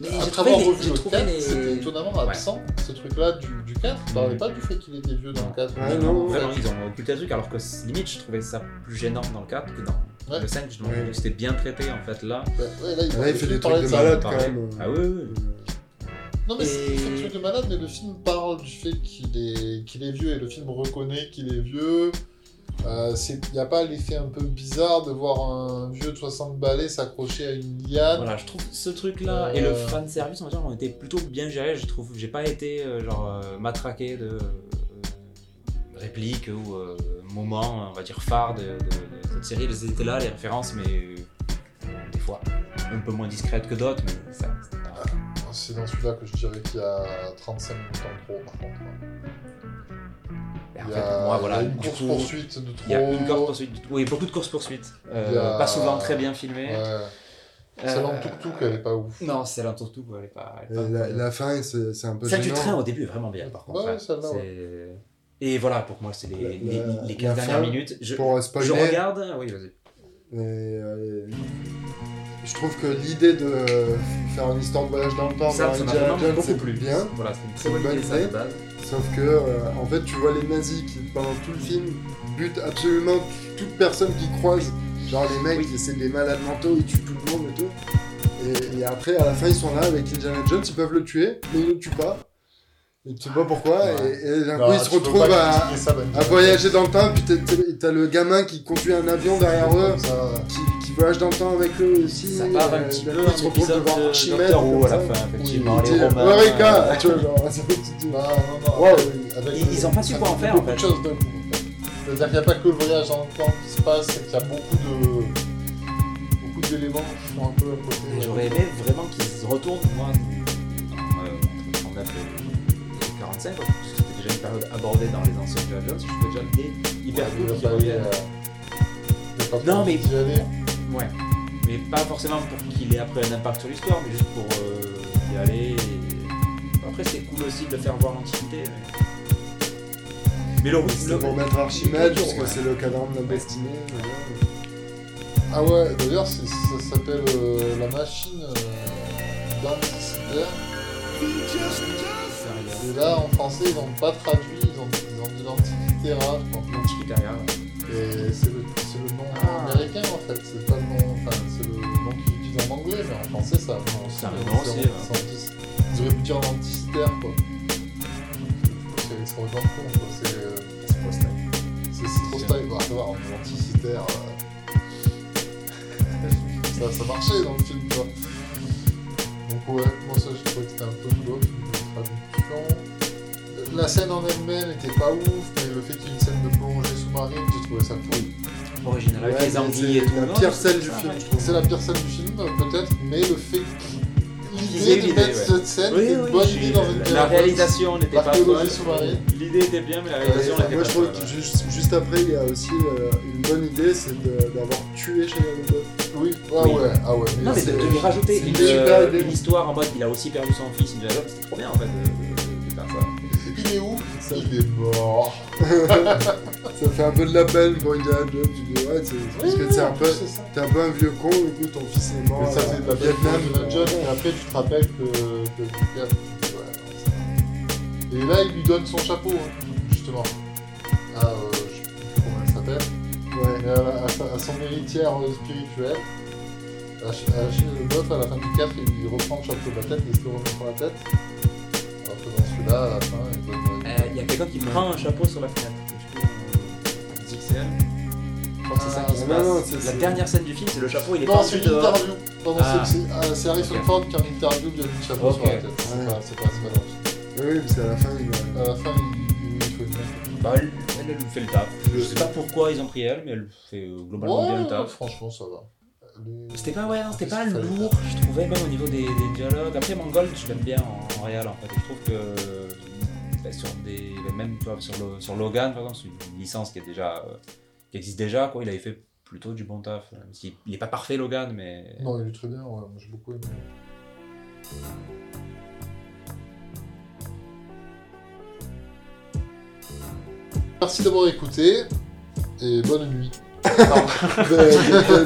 Mais j'ai Après trouvé avoir les- revu le trouvé 4, les- c'était étonnamment Ouais. absent, ce truc-là du, du 4, il parlait pas du fait qu'il était vieux dans le 4. Ouais, non, non, vraiment, ils ont occulté le truc, alors que limite, je trouvais ça plus gênant dans le 4 que dans Ouais. le 5, justement. Ouais. C'était bien traité, en fait, là. Ouais, ouais, là, il, Là, il fait des trucs de malade quand même. Ah oui, oui, oui. Non, mais c'est Et- il fait des trucs de malade, mais le film parle du fait qu'il est, qu'il est vieux et le film reconnaît qu'il est vieux. Euh, Il n'y a pas l'effet un peu bizarre de voir un vieux de 60 balais s'accrocher à une liane? Voilà, je trouve ce truc-là et Euh. le fan service, on va dire, ont été plutôt bien gérés. Je trouve, j'ai pas été euh, genre euh, matraqué de euh, répliques ou euh, moments, on va dire phares de, de- de cette série. Elles étaient là, les références, mais euh, des fois un peu moins discrètes que d'autres, mais ça. pas- C'est dans celui-là que je dirais qu'il y a 35 minutes en trop, par contre. Et en Il y fait, a, moi, voilà, il y a une course coup, poursuite de trop. Il y a une course poursuite, oui, beaucoup de courses poursuites, a- pas souvent très bien filmées. Ouais. Celle en tuk-tuk, elle est pas ouf. Non, celle en tuk-tuk, elle est pas. elle est pas- la, la fin, c'est c'est un peu Celle du train au début est vraiment bien, par contre. Ouais, ouais. celle-là, C'est- Et voilà, pour moi, c'est les, les, la- les la 15 dernières minutes. Je, Pour je regarde. Oui, vas-y. mais, euh, je trouve que l'idée de faire une histoire de voyage dans le temps Ça, dans ça Indiana Jones, c'est plu. bien. Voilà, c'est une une bonne idée, ça. Sauf que, euh, en fait, tu vois les nazis qui, pendant tout le film, butent absolument toute personne qui croise. Genre les mecs, Oui. c'est des malades mentaux, ils tuent tout le monde et tout. Et, et après, à la fin, ils sont là avec Indiana Jones, ils peuvent le tuer, mais ils le tuent pas. Et tu sais pas pourquoi. Ouais. Et, et d'un Non, coup, ils se retrouvent à, ça, à voyager dans le temps, puis t'as- t'as t'as le gamin qui conduit un avion derrière eux, qui, qui voyage dans le temps avec eux aussi. Ça part un euh, petit d'un peu coup, ils se retrouvent devant de Archimède, à la fin, effectivement. il les dit, Romains. Eureka euh, Tu vois, genre, c'est petit- Ils- ont pas su quoi en faire, beaucoup en fait. de choses. C'est-à-dire qu'il n'y a pas que le voyage dans le temps qui se passe, c'est qu'il y a beaucoup de beaucoup d'éléments qui sont un peu à côté. Et J'aurais aimé vraiment qu'ils retournent, moi, euh, entre 39 et 45, parce que c'était déjà une période abordée dans les anciens Jones. Je trouvais déjà l'idée hyper Ouais, cool reviennent. euh, il a pas Non, mais-. Ouais. Mais pas forcément pour qu'il ait après un impact sur l'histoire, mais juste pour euh, y aller. et- Après, c'est cool aussi de le faire voir l'Antiquité. Mais, mais le, le- pour mettre Archimède, parce que c'est le cadran de la destinée. voilà. Ah ouais, d'ailleurs, c'est- ça s'appelle euh, la machine euh. Là, en français, ils n'ont pas traduit, ils ont, ils ont dit l'Antikythera, je crois. L'Antiquitaria. Et c'est le, c'est le nom Ah. américain en fait, c'est pas le nom, enfin c'est le nom qu'ils utilisent en anglais, mais en français ça a un nom aussi. Anti- Ils auraient pu dire l'anticitaire quoi. C'est vraiment con quoi, c'est euh, C'est pas style. c'est trop style, ça va, l'anticitaire. euh, ça, ça marchait dans le film, tu vois. Donc ouais, moi ça je trouvais que c'était un peu glauque, une traduction. La scène en elle-même était pas ouf, mais le fait qu'il y ait une scène de plongée sous-marine, j'ai trouvé ça cool. Original, avec les anguilles et tout. La pire c'est- scène du film. C'est la pire scène du film, peut-être, mais le fait l'idée de mettre ouais. cette scène Oui, était une oui, bonne idée dans une La réalisation n'était pas sous-marine. L'idée était bien, mais la réalisation n'était moi pas je trouve que juste, après, il y a aussi euh, une bonne idée, c'est d'avoir tué Shia LaBeouf. Oui, ah Oui. ouais, ah ouais. Non, mais de, de lui rajouter une, une super euh, idée. une histoire en mode il a aussi perdu son fils, Jones, c'est trop bien en fait de, de- de faire ça. Il est où Il est mort. Ça fait un peu de la peine pour Indiana Jones. Tu dis, ouais, c'est parce que c'est un peu. ça. T'es un peu un vieux con, écoute, ton fils est mort. Mais ça euh, fait de la peine Jones, et après tu te rappelles que, ouais, Et là, il lui donne son chapeau, hein, justement. À, euh, je sais plus comment elle s'appelle. Ouais. À, son héritière euh, spirituelle. À Shia LaBeouf, à la fin du 4, il reprend le chapeau de la tête et il se le remet sur la tête. Dans à la fin, il donne. Euh, Il y a quelqu'un qui prend un chapeau sur la fenêtre. Je euh, XXL. Je crois que c'est ça Ah, qui se non, passe. non, c'est- la c'est- dernière scène du film, c'est le chapeau, il est c'est ensuite une interview. Ah. c'est- c'est ah, c'est Harrison. Ford qui interview a mis le chapeau Ok. sur la tête. C'est Ouais. pas, c'est pas, c'est pas dans le film. Oui, oui, parce qu'à la fin. À la fin, il, il faut une. Bah, elle, elle, elle fait le taf. Je sais pas pourquoi ils ont pris elle, mais elle fait euh, globalement bien le taf. franchement, ça va. C'était pas, ouais, non, c'était pas lourd, je trouvais, même au niveau des, des dialogues. Après, Mangold, je l'aime bien en, en réel, en fait. Je trouve que bah, sur des. bah, Même tu vois, sur, le, sur Logan, par exemple, c'est une licence qui, est déjà, euh, qui existe déjà, quoi. Il avait fait plutôt du bon taf. Même s'il il est pas parfait, Logan, mais. Non, il est très bien, ouais, moi j'ai beaucoup aimé. Merci d'avoir écouté et bonne nuit. Ben, ben,